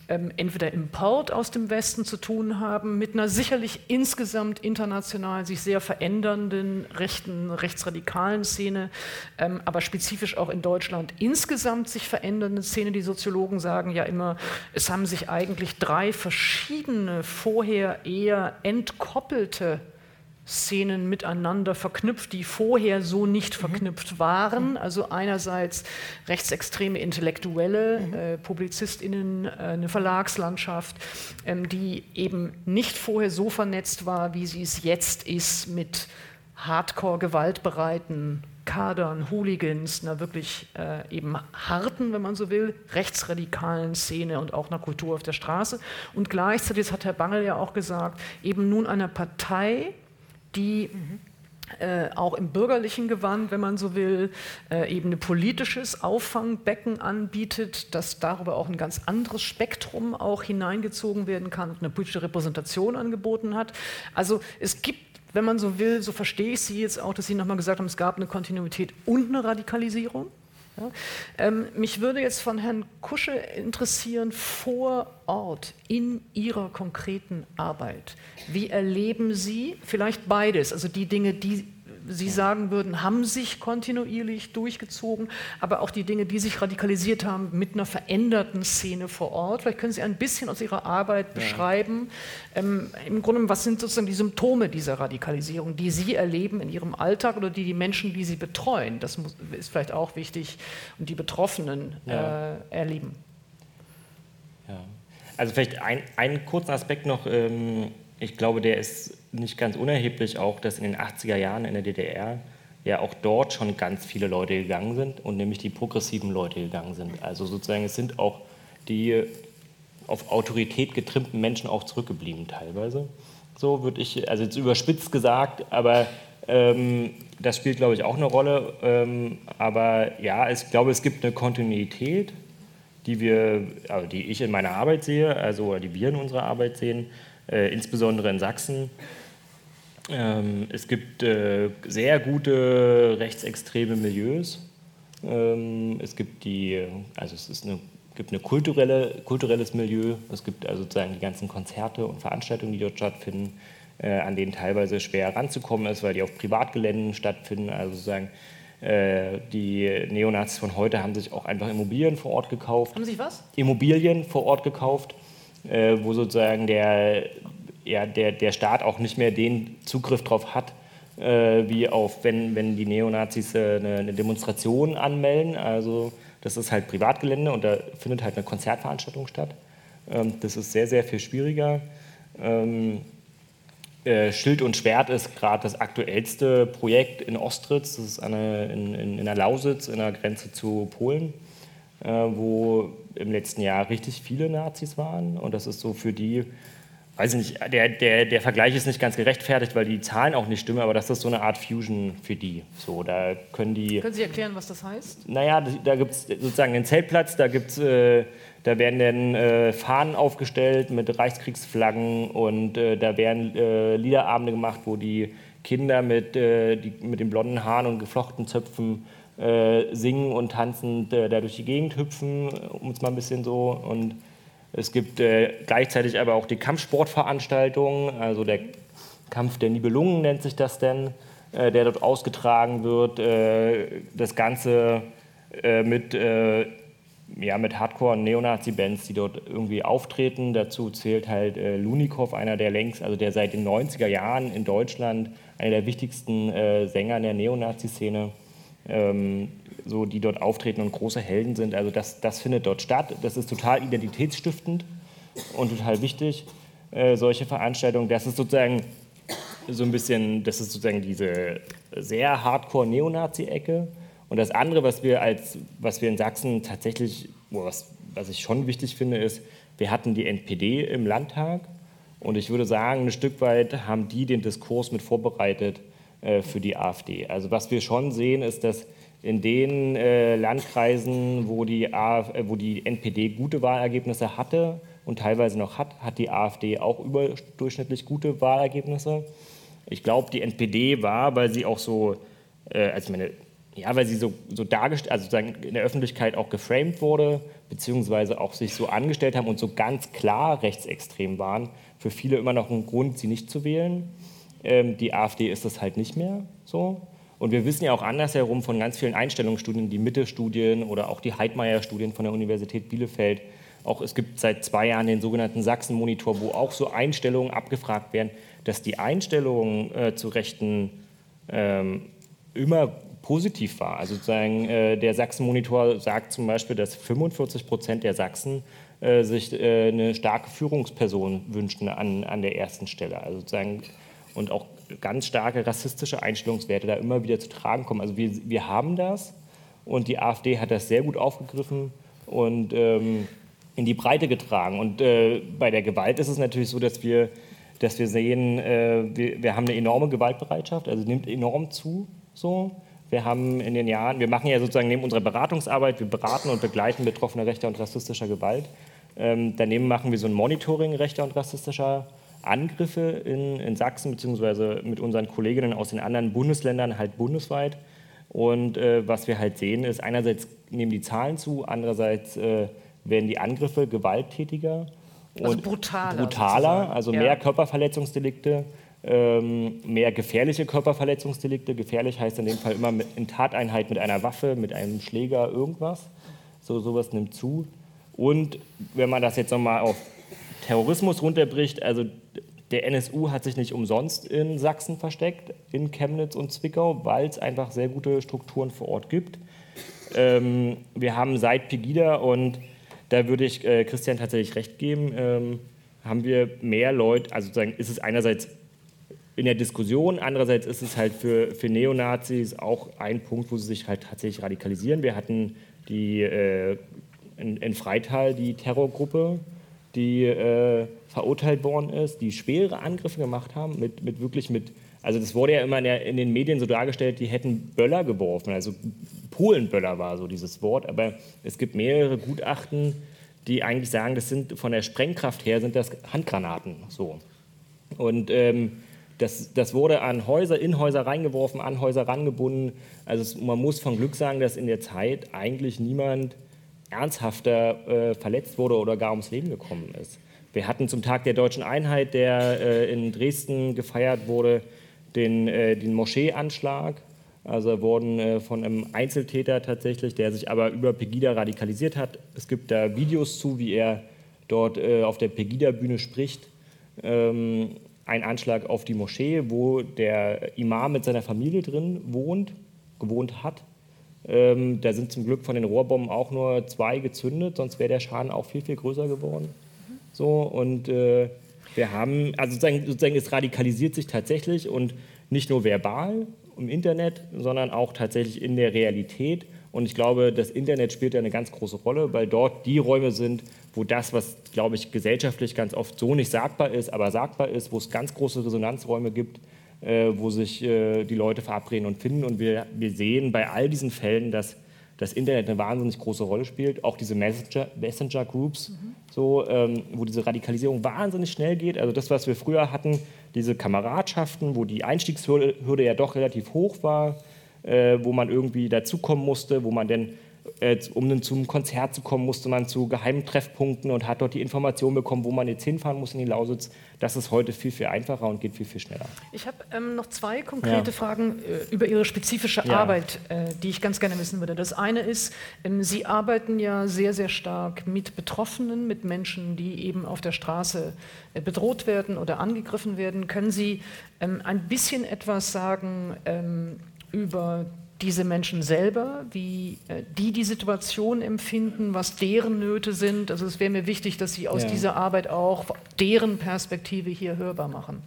ähm, entweder Import aus dem Westen zu tun haben, mit einer sicherlich insgesamt international sich sehr verändernden rechten, rechtsradikalen Szene, ähm, aber spezifisch auch in Deutschland insgesamt sich verändernden Szene. Die Soziologen sagen ja immer, es haben sich eigentlich drei verschiedene, vorher eher entkoppelte Szenen miteinander verknüpft, die vorher so nicht mhm. verknüpft waren. Also einerseits rechtsextreme Intellektuelle, mhm. äh, PublizistInnen, äh, eine Verlagslandschaft, ähm, die eben nicht vorher so vernetzt war, wie sie es jetzt ist mit hardcore-gewaltbereiten Kadern, Hooligans, einer wirklich äh, eben harten, wenn man so will, rechtsradikalen Szene und auch einer Kultur auf der Straße. Und gleichzeitig, das hat Herr Bangel ja auch gesagt, eben nun einer Partei, die äh, auch im bürgerlichen Gewand, wenn man so will, äh, eben ein politisches Auffangbecken anbietet, das darüber auch ein ganz anderes Spektrum auch hineingezogen werden kann und eine politische Repräsentation angeboten hat. Also es gibt wenn man so will, so verstehe ich Sie jetzt auch, dass Sie nochmal gesagt haben, es gab eine Kontinuität und eine Radikalisierung. Ja? Ähm, mich würde jetzt von Herrn Kusche interessieren, vor Ort, in Ihrer konkreten Arbeit. Wie erleben Sie vielleicht beides, also die Dinge, die Sie sagen würden, haben sich kontinuierlich durchgezogen, aber auch die Dinge, die sich radikalisiert haben mit einer veränderten Szene vor Ort. Vielleicht können Sie ein bisschen aus Ihrer Arbeit beschreiben. Ja. Ähm, Im Grunde, was sind sozusagen die Symptome dieser Radikalisierung, die Sie erleben in Ihrem Alltag oder die die Menschen, die Sie betreuen, das muss, ist vielleicht auch wichtig, und die Betroffenen ja. äh, erleben? Ja. Also vielleicht ein, einen kurzen Aspekt noch. Ähm ich glaube, der ist nicht ganz unerheblich auch, dass in den 80er Jahren in der DDR ja auch dort schon ganz viele Leute gegangen sind und nämlich die progressiven Leute gegangen sind. Also sozusagen es sind auch die auf Autorität getrimmten Menschen auch zurückgeblieben teilweise. So würde ich, also jetzt überspitzt gesagt, aber ähm, das spielt, glaube ich, auch eine Rolle. Ähm, aber ja, ich glaube, es gibt eine Kontinuität, die wir, also die ich in meiner Arbeit sehe, also die wir in unserer Arbeit sehen, äh, insbesondere in Sachsen. Ähm, es gibt äh, sehr gute rechtsextreme Milieus. Ähm, es gibt die, also es ist eine, gibt eine kulturelle, kulturelles Milieu. Es gibt also sozusagen die ganzen Konzerte und Veranstaltungen, die dort stattfinden, äh, an denen teilweise schwer ranzukommen ist, weil die auf Privatgeländen stattfinden. Also sozusagen äh, die Neonazis von heute haben sich auch einfach Immobilien vor Ort gekauft. Haben sich was? Immobilien vor Ort gekauft äh, wo sozusagen der, ja, der, der Staat auch nicht mehr den Zugriff drauf hat, äh, wie auf, wenn, wenn die Neonazis äh, eine, eine, Demonstration anmelden. Also das ist halt Privatgelände und da findet halt eine Konzertveranstaltung statt. Ähm, das ist sehr, sehr viel schwieriger. Ähm, äh, Schild und Schwert ist gerade das aktuellste Projekt in Ostritz. Das ist eine, in, in, in der Lausitz, in der Grenze zu Polen, äh, wo im letzten Jahr richtig viele Nazis waren. Und das ist so für die, weiß ich nicht, der, der, der Vergleich ist nicht ganz gerechtfertigt, weil die Zahlen auch nicht stimmen, aber das ist so eine Art Fusion für die. So, da können die. Können Sie erklären, was das heißt? Naja, da gibt es sozusagen einen Zeltplatz, da gibt's, äh, da werden dann äh, Fahnen aufgestellt mit Reichskriegsflaggen und äh, da werden äh, Liederabende gemacht, wo die Kinder mit, äh, die, mit den blonden Haaren und geflochten Zöpfen äh, singen und tanzend da durch die Gegend hüpfen, um es mal ein bisschen so. Und es gibt äh, gleichzeitig aber auch die Kampfsportveranstaltungen, also der Kampf der Nibelungen nennt sich das denn, äh, der dort ausgetragen wird. Äh, das Ganze äh, mit, ja, mit Hardcore- und Neonazi-Bands, die dort irgendwie auftreten. Dazu zählt halt Lunikov, einer der längst, also der seit den 90er Jahren in Deutschland einer der wichtigsten Sänger in der Neonazi-Szene ähm, so, die dort auftreten und große Helden sind. Also das, das findet dort statt. Das ist total identitätsstiftend und total wichtig, äh, solche Veranstaltungen. Das ist sozusagen so ein bisschen, das ist sozusagen diese sehr hardcore-Neonazi-Ecke. Und das andere, was wir, als, was wir in Sachsen tatsächlich, was, was ich schon wichtig finde, ist, wir hatten die NPD im Landtag und ich würde sagen, ein Stück weit haben die den Diskurs mit vorbereitet, äh, für die AfD. Also was wir schon sehen, ist, dass in den äh, Landkreisen, wo die, AfD, äh, wo die NPD gute Wahlergebnisse hatte und teilweise noch hat, hat die AfD auch überdurchschnittlich gute Wahlergebnisse. Ich glaube, die NPD war, weil sie auch so, äh, also meine, ja, weil sie so, so dargestellt, also in der Öffentlichkeit auch geframed wurde, beziehungsweise auch sich so angestellt haben und so ganz klar rechtsextrem waren, für viele immer noch ein Grund, sie nicht zu wählen. Ähm, die AfD ist das halt nicht mehr so. Und wir wissen ja auch andersherum von ganz vielen Einstellungsstudien, die Mitte-Studien oder auch die Heidmeier-Studien von der Universität Bielefeld. Auch es gibt seit zwei Jahren den sogenannten Sachsen-Monitor, wo auch so Einstellungen abgefragt werden, dass die Einstellung äh, zu Rechten ähm, immer positiv war. Also sozusagen äh, der Sachsen-Monitor sagt zum Beispiel, dass 45 Prozent der Sachsen äh, sich äh, eine starke Führungsperson wünschten an, an der ersten Stelle. Also sozusagen und auch ganz starke rassistische Einstellungswerte da immer wieder zu tragen kommen. Also wir, wir haben das und die AfD hat das sehr gut aufgegriffen und ähm, in die Breite getragen. Und äh, bei der Gewalt ist es natürlich so, dass wir, dass wir sehen, äh, wir, wir haben eine enorme Gewaltbereitschaft, also nimmt enorm zu. So. Wir haben in den Jahren, wir machen ja sozusagen neben unserer Beratungsarbeit, wir beraten und begleiten Betroffene rechter und rassistischer Gewalt. Ähm, daneben machen wir so ein Monitoring rechter und rassistischer Gewalt. Angriffe in, in Sachsen beziehungsweise mit unseren Kolleginnen aus den anderen Bundesländern halt bundesweit. Und äh, was wir halt sehen, ist einerseits nehmen die Zahlen zu, andererseits äh, werden die Angriffe gewalttätiger Also und brutaler brutaler, sozusagen. also Ja. mehr Körperverletzungsdelikte, ähm, mehr gefährliche Körperverletzungsdelikte. Gefährlich heißt in dem Fall immer mit, in Tateinheit mit einer Waffe, mit einem Schläger, irgendwas. So sowas nimmt zu. Und wenn man das jetzt nochmal auf Terrorismus runterbricht, also der NSU hat sich nicht umsonst in Sachsen versteckt, in Chemnitz und Zwickau, weil es einfach sehr gute Strukturen vor Ort gibt. Ähm, wir haben seit Pegida, und da würde ich äh, Christian tatsächlich recht geben, ähm, haben wir mehr Leute, also sozusagen ist es einerseits in der Diskussion, andererseits ist es halt für, für Neonazis auch ein Punkt, wo sie sich halt tatsächlich radikalisieren. Wir hatten die, äh, in, in Freital die Terrorgruppe, die äh, verurteilt worden ist, die schwere Angriffe gemacht haben, mit, mit wirklich mit, also das wurde ja immer in, der, in den Medien so dargestellt, die hätten Böller geworfen, also Polenböller war so dieses Wort, aber es gibt mehrere Gutachten, die eigentlich sagen, das sind von der Sprengkraft her sind das Handgranaten so. Und ähm, das, das wurde an Häuser, in Häuser reingeworfen, an Häuser rangebunden. Also es, man muss von Glück sagen, dass in der Zeit eigentlich niemand ernsthafter äh, verletzt wurde oder gar ums Leben gekommen ist. Wir hatten zum Tag der deutschen Einheit, der äh, in Dresden gefeiert wurde, den, äh, den Moscheeanschlag. Also wurden äh, von einem Einzeltäter tatsächlich, der sich aber über Pegida radikalisiert hat. Es gibt da Videos zu, wie er dort äh, auf der Pegida-Bühne spricht. Ähm, ein Anschlag auf die Moschee, wo der Imam mit seiner Familie drin wohnt, gewohnt hat. Ähm, da sind zum Glück von den Rohrbomben auch nur zwei gezündet, sonst wäre der Schaden auch viel, viel größer geworden. So, und äh, wir haben, also sozusagen, sozusagen, es radikalisiert sich tatsächlich und nicht nur verbal im Internet, sondern auch tatsächlich in der Realität. Und ich glaube, das Internet spielt da eine ganz große Rolle, weil dort die Räume sind, wo das, was, glaube ich, gesellschaftlich ganz oft so nicht sagbar ist, aber sagbar ist, wo es ganz große Resonanzräume gibt, äh, wo sich äh, die Leute verabreden und finden. Und wir, wir sehen bei all diesen Fällen, dass das Internet eine wahnsinnig große Rolle spielt. Auch diese Messenger, Messenger Groups, so, ähm, wo diese Radikalisierung wahnsinnig schnell geht. Also das, was wir früher hatten, diese Kameradschaften, wo die Einstiegshürde Hürde ja doch relativ hoch war, äh, wo man irgendwie dazukommen musste, wo man dann, äh, um dann zum Konzert zu kommen, musste man zu geheimen Treffpunkten und hat dort die Information bekommen, wo man jetzt hinfahren muss in die Lausitz. Das ist heute viel, viel einfacher und geht viel, viel schneller. Ich habe ähm, noch zwei konkrete Ja. Fragen äh, über Ihre spezifische Ja. Arbeit, äh, die ich ganz gerne wissen würde. Das eine ist, ähm, Sie arbeiten ja sehr, sehr stark mit Betroffenen, mit Menschen, die eben auf der Straße äh, bedroht werden oder angegriffen werden. Können Sie ähm, ein bisschen etwas sagen ähm, über diese Menschen selber, wie äh, die die Situation empfinden, was deren Nöte sind? Also es wäre mir wichtig, dass Sie aus Ja. dieser Arbeit auch deren Perspektive hier hörbar machen.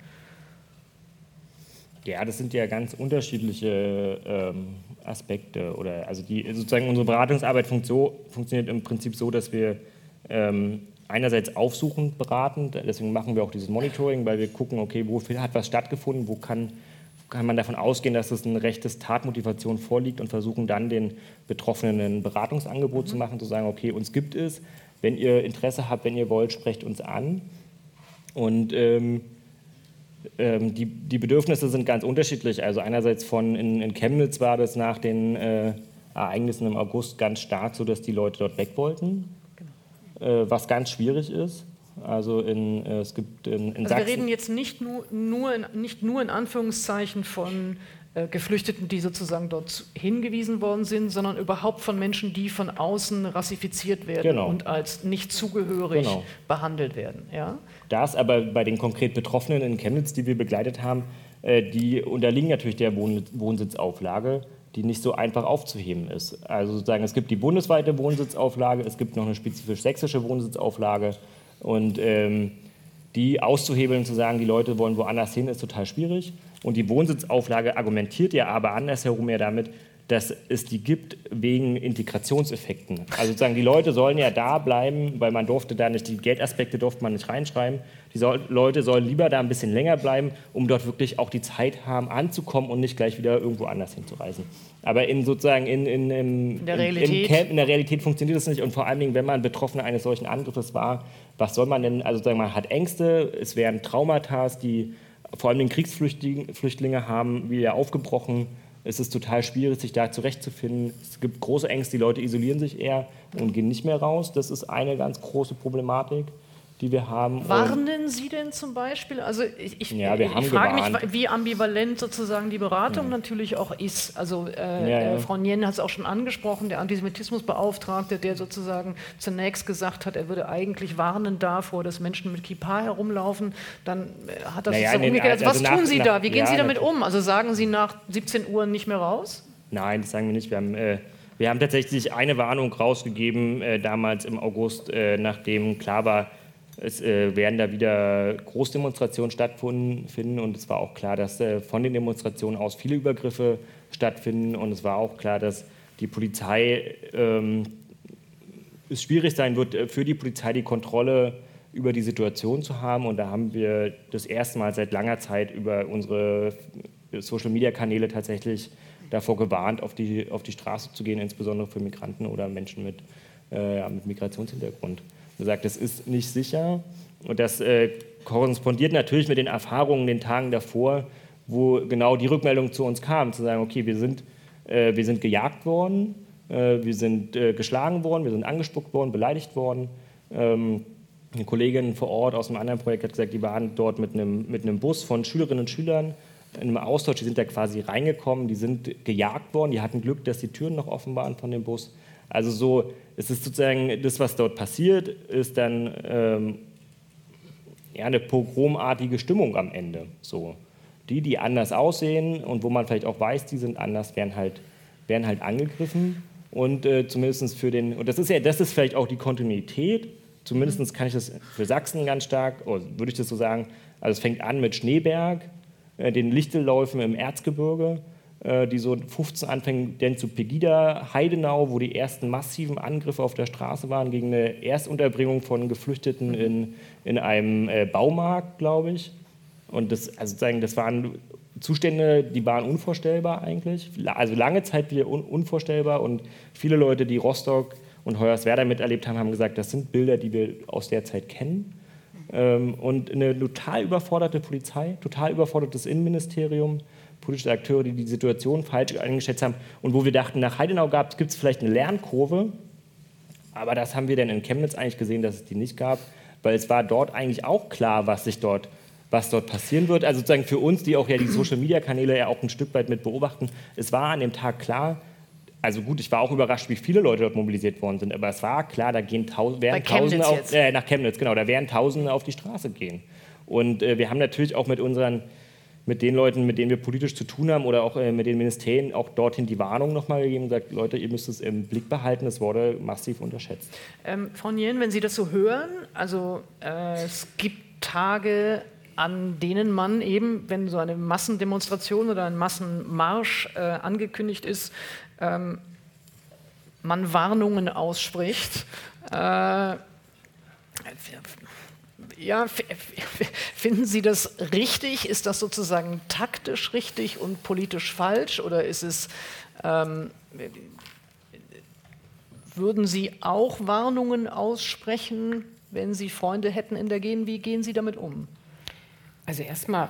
Ja, das sind ja ganz unterschiedliche ähm, Aspekte. Oder also die sozusagen unsere Beratungsarbeit funkt so, funktioniert im Prinzip so, dass wir ähm, einerseits aufsuchend beraten, deswegen machen wir auch dieses Monitoring, weil wir gucken, okay, wo hat was stattgefunden, wo kann, kann man davon ausgehen, dass es ein rechtes Tatmotivation vorliegt und versuchen dann den Betroffenen ein Beratungsangebot zu machen, zu sagen, okay, uns gibt es, wenn ihr Interesse habt, wenn ihr wollt, sprecht uns an. Und ähm, ähm, die, die Bedürfnisse sind ganz unterschiedlich. Also einerseits von in, in Chemnitz war das nach den äh, Ereignissen im August ganz stark so, dass die Leute dort weg wollten, äh, was ganz schwierig ist. Also in, äh, es gibt in, in Also Sachsen... wir reden jetzt nicht nur, nur, in, nicht nur in Anführungszeichen von äh, Geflüchteten, die sozusagen dort hingewiesen worden sind, sondern überhaupt von Menschen, die von außen rassifiziert werden Genau. und als nicht zugehörig Genau. behandelt behandelt werden. Ja? Das aber bei den konkret Betroffenen in Chemnitz, die wir begleitet haben, äh, die unterliegen natürlich der Wohn Wohnsitzauflage, die nicht so einfach aufzuheben ist. Also sozusagen, es gibt die bundesweite Wohnsitzauflage, es gibt noch eine spezifisch sächsische Wohnsitzauflage und ähm, die auszuhebeln, zu sagen, die Leute wollen woanders hin, ist total schwierig. Und die Wohnsitzauflage argumentiert ja aber andersherum ja damit, dass es die gibt wegen Integrationseffekten. Also sozusagen, die Leute sollen ja da bleiben, weil man durfte da nicht, die Geldaspekte durfte man nicht reinschreiben. Die soll, Leute sollen lieber da ein bisschen länger bleiben, um dort wirklich auch die Zeit haben, anzukommen und nicht gleich wieder irgendwo anders hinzureisen. Aber in sozusagen in, in, im, In der Realität. Camp, in der Realität funktioniert das nicht und vor allen Dingen, wenn man Betroffener eines solchen Angriffes war, was soll man denn, also sozusagen, man hat Ängste, es werden Traumata, die vor allem den Kriegsflüchtlinge Flüchtlinge haben wieder aufgebrochen. Es ist total schwierig, sich da zurechtzufinden. Es gibt große Ängste, die Leute isolieren sich eher und gehen nicht mehr raus. Das ist eine ganz große Problematik die wir haben. Warnen Sie denn zum Beispiel? Also ich, ich, ja, ich frage gewarnt. mich, wie ambivalent sozusagen die Beratung ja. natürlich auch ist. Also äh, ja, äh, Frau Nien hat es auch schon angesprochen, der Antisemitismusbeauftragte, der sozusagen zunächst gesagt hat, er würde eigentlich warnen davor, dass Menschen mit Kippa herumlaufen. Dann äh, hat das naja, umgekehrt. Also, was nach, tun Sie nach, da? Wie gehen Sie damit um? Also sagen Sie nach 17 Uhr nicht mehr raus? Nein, das sagen wir nicht. Wir haben äh, wir haben tatsächlich eine Warnung rausgegeben, äh, damals im August, äh, nachdem klar war, es äh, werden da wieder Großdemonstrationen stattfinden und es war auch klar, dass äh, von den Demonstrationen aus viele Übergriffe stattfinden. Und es war auch klar, dass die Polizei ähm, es schwierig sein wird, äh, für die Polizei die Kontrolle über die Situation zu haben. Und da haben wir das erste Mal seit langer Zeit über unsere Social-Media-Kanäle tatsächlich davor gewarnt, auf die, auf die Straße zu gehen, insbesondere für Migranten oder Menschen mit, äh, mit Migrationshintergrund gesagt, das ist nicht sicher. Und das äh, korrespondiert natürlich mit den Erfahrungen den Tagen davor, wo genau die Rückmeldung zu uns kam, zu sagen, okay, wir sind, äh, wir sind gejagt worden, äh, wir sind äh, geschlagen worden, wir sind angespuckt worden, beleidigt worden. Ähm, eine Kollegin vor Ort aus einem anderen Projekt hat gesagt, die waren dort mit einem, mit einem Bus von Schülerinnen und Schülern in einem Austausch, die sind da quasi reingekommen, die sind gejagt worden, die hatten Glück, dass die Türen noch offen waren von dem Bus. Also so, es ist sozusagen das, was dort passiert, ist dann ähm, ja, eine pogromartige Stimmung am Ende. So. Die, die anders aussehen und wo man vielleicht auch weiß, die sind anders, werden halt, werden halt angegriffen. Und äh, zumindest für den, und das ist ja, das ist vielleicht auch die Kontinuität, zumindest kann ich das für Sachsen ganz stark, oder würde ich das so sagen, also es fängt an mit Schneeberg, äh, den Lichtelläufen im Erzgebirge, die so 15 anfängen, denn zu Pegida, Heidenau, wo die ersten massiven Angriffe auf der Straße waren gegen eine Erstunterbringung von Geflüchteten in, in einem äh, Baumarkt, glaube ich. Und das, also sagen, das waren Zustände, die waren unvorstellbar eigentlich. Also lange Zeit wieder un unvorstellbar und viele Leute, die Rostock und Hoyerswerda miterlebt haben, haben gesagt, das sind Bilder, die wir aus der Zeit kennen. Ähm, und eine total überforderte Polizei, total überfordertes Innenministerium, politische Akteure, die die Situation falsch eingeschätzt haben und wo wir dachten, nach Heidenau gibt es vielleicht eine Lernkurve, aber das haben wir dann in Chemnitz eigentlich gesehen, dass es die nicht gab, weil es war dort eigentlich auch klar, was sich dort was dort passieren wird. Also sozusagen für uns, die auch ja die Social-Media-Kanäle ja auch ein Stück weit mit beobachten, es war an dem Tag klar, also gut, ich war auch überrascht, wie viele Leute dort mobilisiert worden sind, aber es war klar, da gehen tausend, werden Tausende auf, äh, nach Chemnitz, genau, da werden Tausende auf die Straße gehen. Und äh, wir haben natürlich auch mit unseren mit den Leuten, mit denen wir politisch zu tun haben oder auch äh, mit den Ministerien auch dorthin die Warnung nochmal gegeben und gesagt, Leute, ihr müsst es im Blick behalten, es wurde massiv unterschätzt. Ähm, Frau Nien, wenn Sie das so hören, also äh, es gibt Tage, an denen man eben, wenn so eine Massendemonstration oder ein Massenmarsch äh, angekündigt ist, ähm, man Warnungen ausspricht. Äh, ja, finden Sie das richtig? Ist das sozusagen taktisch richtig und politisch falsch? Oder ist es, ähm, würden Sie auch Warnungen aussprechen, wenn Sie Freunde hätten in der Gen? Wie gehen Sie damit um? Also erstmal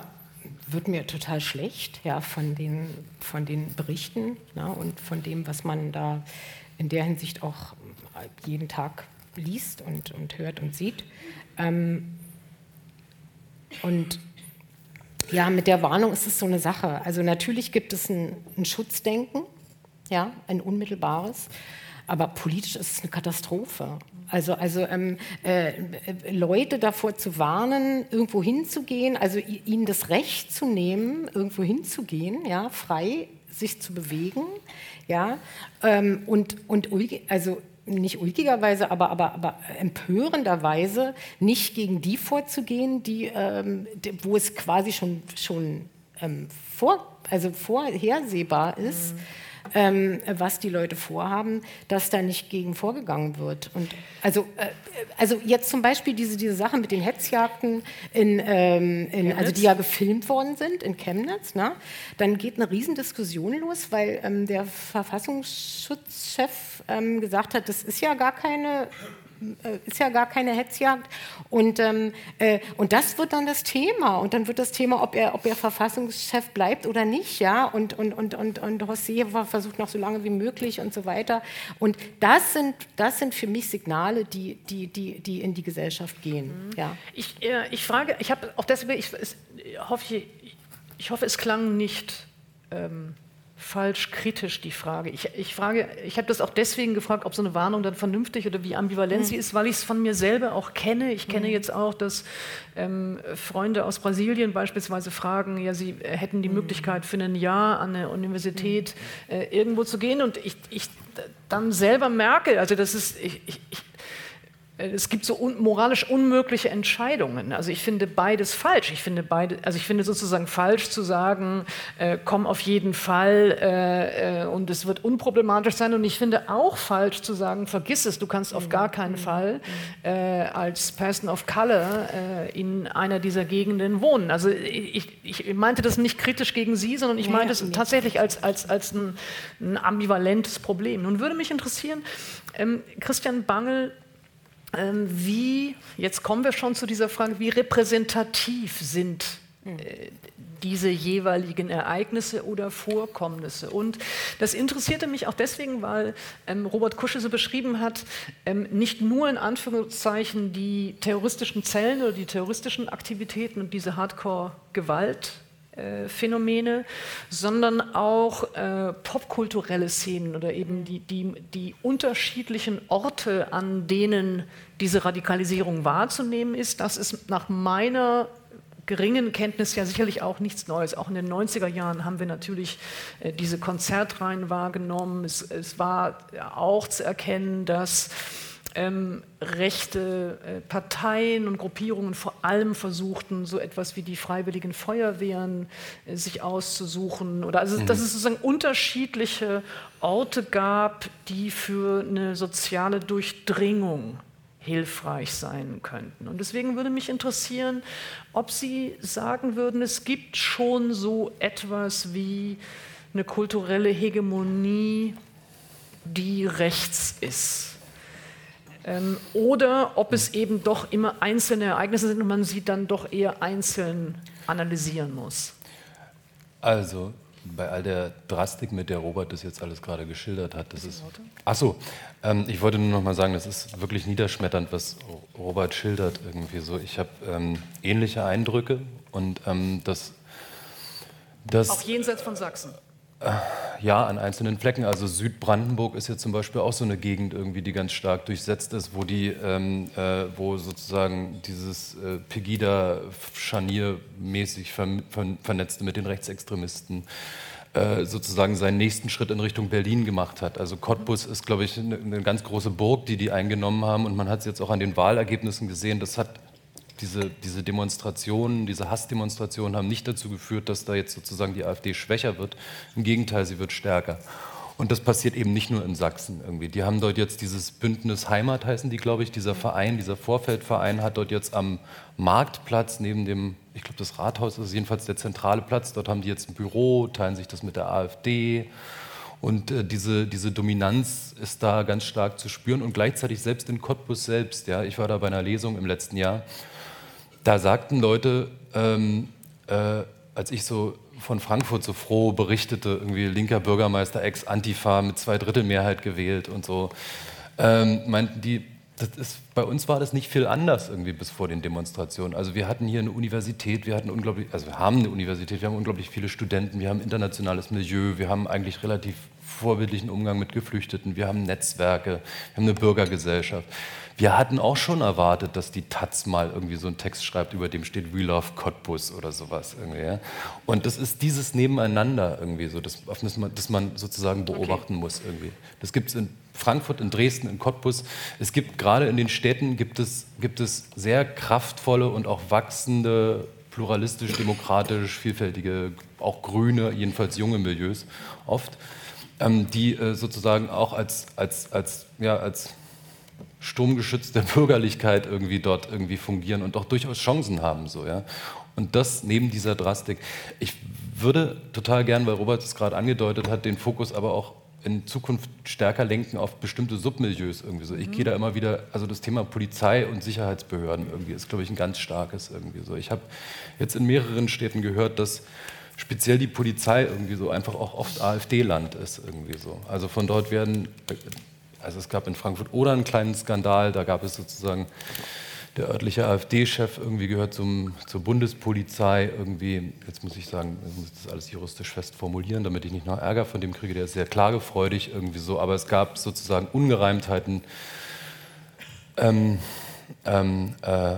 wird mir total schlecht ja, von, den, von den Berichten na, und von dem, was man da in der Hinsicht auch jeden Tag liest und, und hört und sieht. Ähm, und ja, mit der Warnung ist es so eine Sache. Also natürlich gibt es ein, ein Schutzdenken, ja, ein unmittelbares, aber politisch ist es eine Katastrophe. Also, also ähm, äh, Leute davor zu warnen, irgendwo hinzugehen, also ihnen das Recht zu nehmen, irgendwo hinzugehen, ja, frei sich zu bewegen, ja, ähm, und, und also nicht ulkigerweise, aber, aber, aber empörenderweise nicht gegen die vorzugehen, die, ähm, die wo es quasi schon, schon ähm, vor, also vorhersehbar ist. Mhm ähm, was die Leute vorhaben, dass da nicht gegen vorgegangen wird. Und also, äh, also jetzt zum Beispiel diese, diese Sache mit den Hetzjagden, in, ähm, in, also die ja gefilmt worden sind in Chemnitz, ne? dann geht eine Riesendiskussion los, weil ähm, der Verfassungsschutzchef ähm, gesagt hat, das ist ja gar keine äh, ist ja gar keine Hetzjagd. Und, ähm, äh, und das wird dann das Thema. Und dann wird das Thema, ob er, ob er Verfassungschef bleibt oder nicht. Ja? Und, und, und, und, und José versucht noch so lange wie möglich und so weiter. Und das sind, das sind für mich Signale, die, die, die, die in die Gesellschaft gehen. Mhm. Ja. Ich, äh, ich frage, ich habe auch deswegen, ich, es, hoffe, ich, ich hoffe, es klang nicht. Ähm, falsch kritisch die Frage. Ich, ich frage, ich habe das auch deswegen gefragt, ob so eine Warnung dann vernünftig oder wie ambivalent mhm. sie ist, weil ich es von mir selber auch kenne. Ich kenne mhm. jetzt auch, dass ähm, Freunde aus Brasilien beispielsweise fragen, ja, sie hätten die mhm. Möglichkeit für ein Jahr an eine Universität mhm. äh, irgendwo zu gehen und ich, ich dann selber merke, also das ist, ich, ich, äh, es gibt so un moralisch unmögliche Entscheidungen. Also ich finde beides falsch. Ich finde beide, also ich finde sozusagen falsch zu sagen, äh, komm auf jeden Fall äh, äh, und es wird unproblematisch sein. Und ich finde auch falsch zu sagen, vergiss es, du kannst auf gar keinen Fall äh, als Person of Color äh, in einer dieser Gegenden wohnen. Also ich, ich, meinte das nicht kritisch gegen Sie, sondern ich meinte es tatsächlich als, als, als ein, ein ambivalentes Problem. Nun würde mich interessieren, ähm, Christian Bangel wie, jetzt kommen wir schon zu dieser Frage, wie repräsentativ sind äh, diese jeweiligen Ereignisse oder Vorkommnisse. Und das interessierte mich auch deswegen, weil ähm, Robert Kusche so beschrieben hat, ähm, nicht nur in Anführungszeichen die terroristischen Zellen oder die terroristischen Aktivitäten und diese Hardcore-Gewalt äh, Phänomene, sondern auch äh, popkulturelle Szenen oder eben die, die, die unterschiedlichen Orte, an denen diese Radikalisierung wahrzunehmen ist. Das ist nach meiner geringen Kenntnis ja sicherlich auch nichts Neues. Auch in den 90er Jahren haben wir natürlich äh, diese Konzertreihen wahrgenommen. Es, es war auch zu erkennen, dass ähm, rechte äh, Parteien und Gruppierungen vor allem versuchten, so etwas wie die freiwilligen Feuerwehren äh, sich auszusuchen. Oder also, mhm. dass es sozusagen unterschiedliche Orte gab, die für eine soziale Durchdringung hilfreich sein könnten. Und deswegen würde mich interessieren, ob Sie sagen würden, es gibt schon so etwas wie eine kulturelle Hegemonie, die rechts ist ähm, oder ob es eben doch immer einzelne Ereignisse sind und man sie dann doch eher einzeln analysieren muss. Also bei all der Drastik, mit der Robert das jetzt alles gerade geschildert hat, das ist. Achso, ähm, ich wollte nur noch mal sagen, das ist wirklich niederschmetternd, was Robert schildert irgendwie so. Ich habe ähm, ähnliche Eindrücke und ähm, das, das. Auch jenseits von Sachsen. Ja, an einzelnen Flecken. Also Südbrandenburg ist ja zum Beispiel auch so eine Gegend irgendwie, die ganz stark durchsetzt ist, wo die, ähm, äh, wo sozusagen dieses äh, Pegida-Scharnier mäßig ver ver vernetzte mit den Rechtsextremisten äh, sozusagen seinen nächsten Schritt in Richtung Berlin gemacht hat. Also Cottbus ist, glaube ich, eine, eine ganz große Burg, die die eingenommen haben und man hat es jetzt auch an den Wahlergebnissen gesehen. Das hat diese, diese Demonstrationen, diese Hassdemonstrationen haben nicht dazu geführt, dass da jetzt sozusagen die AfD schwächer wird. Im Gegenteil, sie wird stärker. Und das passiert eben nicht nur in Sachsen irgendwie. Die haben dort jetzt dieses Bündnis Heimat, heißen die, glaube ich, dieser Verein, dieser Vorfeldverein hat dort jetzt am Marktplatz neben dem, ich glaube, das Rathaus ist jedenfalls der zentrale Platz, dort haben die jetzt ein Büro, teilen sich das mit der AfD. Und äh, diese, diese Dominanz ist da ganz stark zu spüren und gleichzeitig selbst in Cottbus selbst. Ja, ich war da bei einer Lesung im letzten Jahr da sagten Leute, ähm, äh, als ich so von Frankfurt so froh berichtete, irgendwie linker Bürgermeister, Ex-Antifa mit Zweidrittelmehrheit gewählt und so, ähm, meinten die, ist, bei uns war das nicht viel anders irgendwie bis vor den Demonstrationen. Also wir hatten hier eine Universität, wir hatten unglaublich, also wir haben eine Universität, wir haben unglaublich viele Studenten, wir haben internationales Milieu, wir haben eigentlich relativ vorbildlichen Umgang mit Geflüchteten, wir haben Netzwerke, wir haben eine Bürgergesellschaft. Wir hatten auch schon erwartet, dass die Taz mal irgendwie so einen Text schreibt, über dem steht We Love Cottbus oder sowas. Irgendwie, ja? Und das ist dieses Nebeneinander irgendwie so, das, das, man, das man sozusagen beobachten okay. muss irgendwie. Das gibt es in Frankfurt, in Dresden, in Cottbus. Es gibt gerade in den Städten gibt es, gibt es sehr kraftvolle und auch wachsende pluralistisch, demokratisch, vielfältige, auch grüne, jedenfalls junge Milieus oft, ähm, die äh, sozusagen auch als, als, als, ja, als Sturmgeschütz der Bürgerlichkeit irgendwie dort irgendwie fungieren und auch durchaus Chancen haben. So, ja? Und das neben dieser Drastik. Ich würde total gern, weil Robert es gerade angedeutet hat, den Fokus aber auch in Zukunft stärker lenken auf bestimmte Submilieus irgendwie so. Ich gehe da immer wieder, also das Thema Polizei und Sicherheitsbehörden irgendwie ist, glaube ich, ein ganz starkes irgendwie so. Ich habe jetzt in mehreren Städten gehört, dass speziell die Polizei irgendwie so einfach auch oft AfD-Land ist irgendwie so. Also von dort werden, also es gab in Frankfurt oder einen kleinen Skandal, da gab es sozusagen der örtliche AfD-Chef irgendwie gehört zum, zur Bundespolizei irgendwie, jetzt muss ich sagen, ich muss das alles juristisch fest formulieren, damit ich nicht noch Ärger von dem kriege, der ist sehr klagefreudig irgendwie so, aber es gab sozusagen Ungereimtheiten ähm, ähm, äh,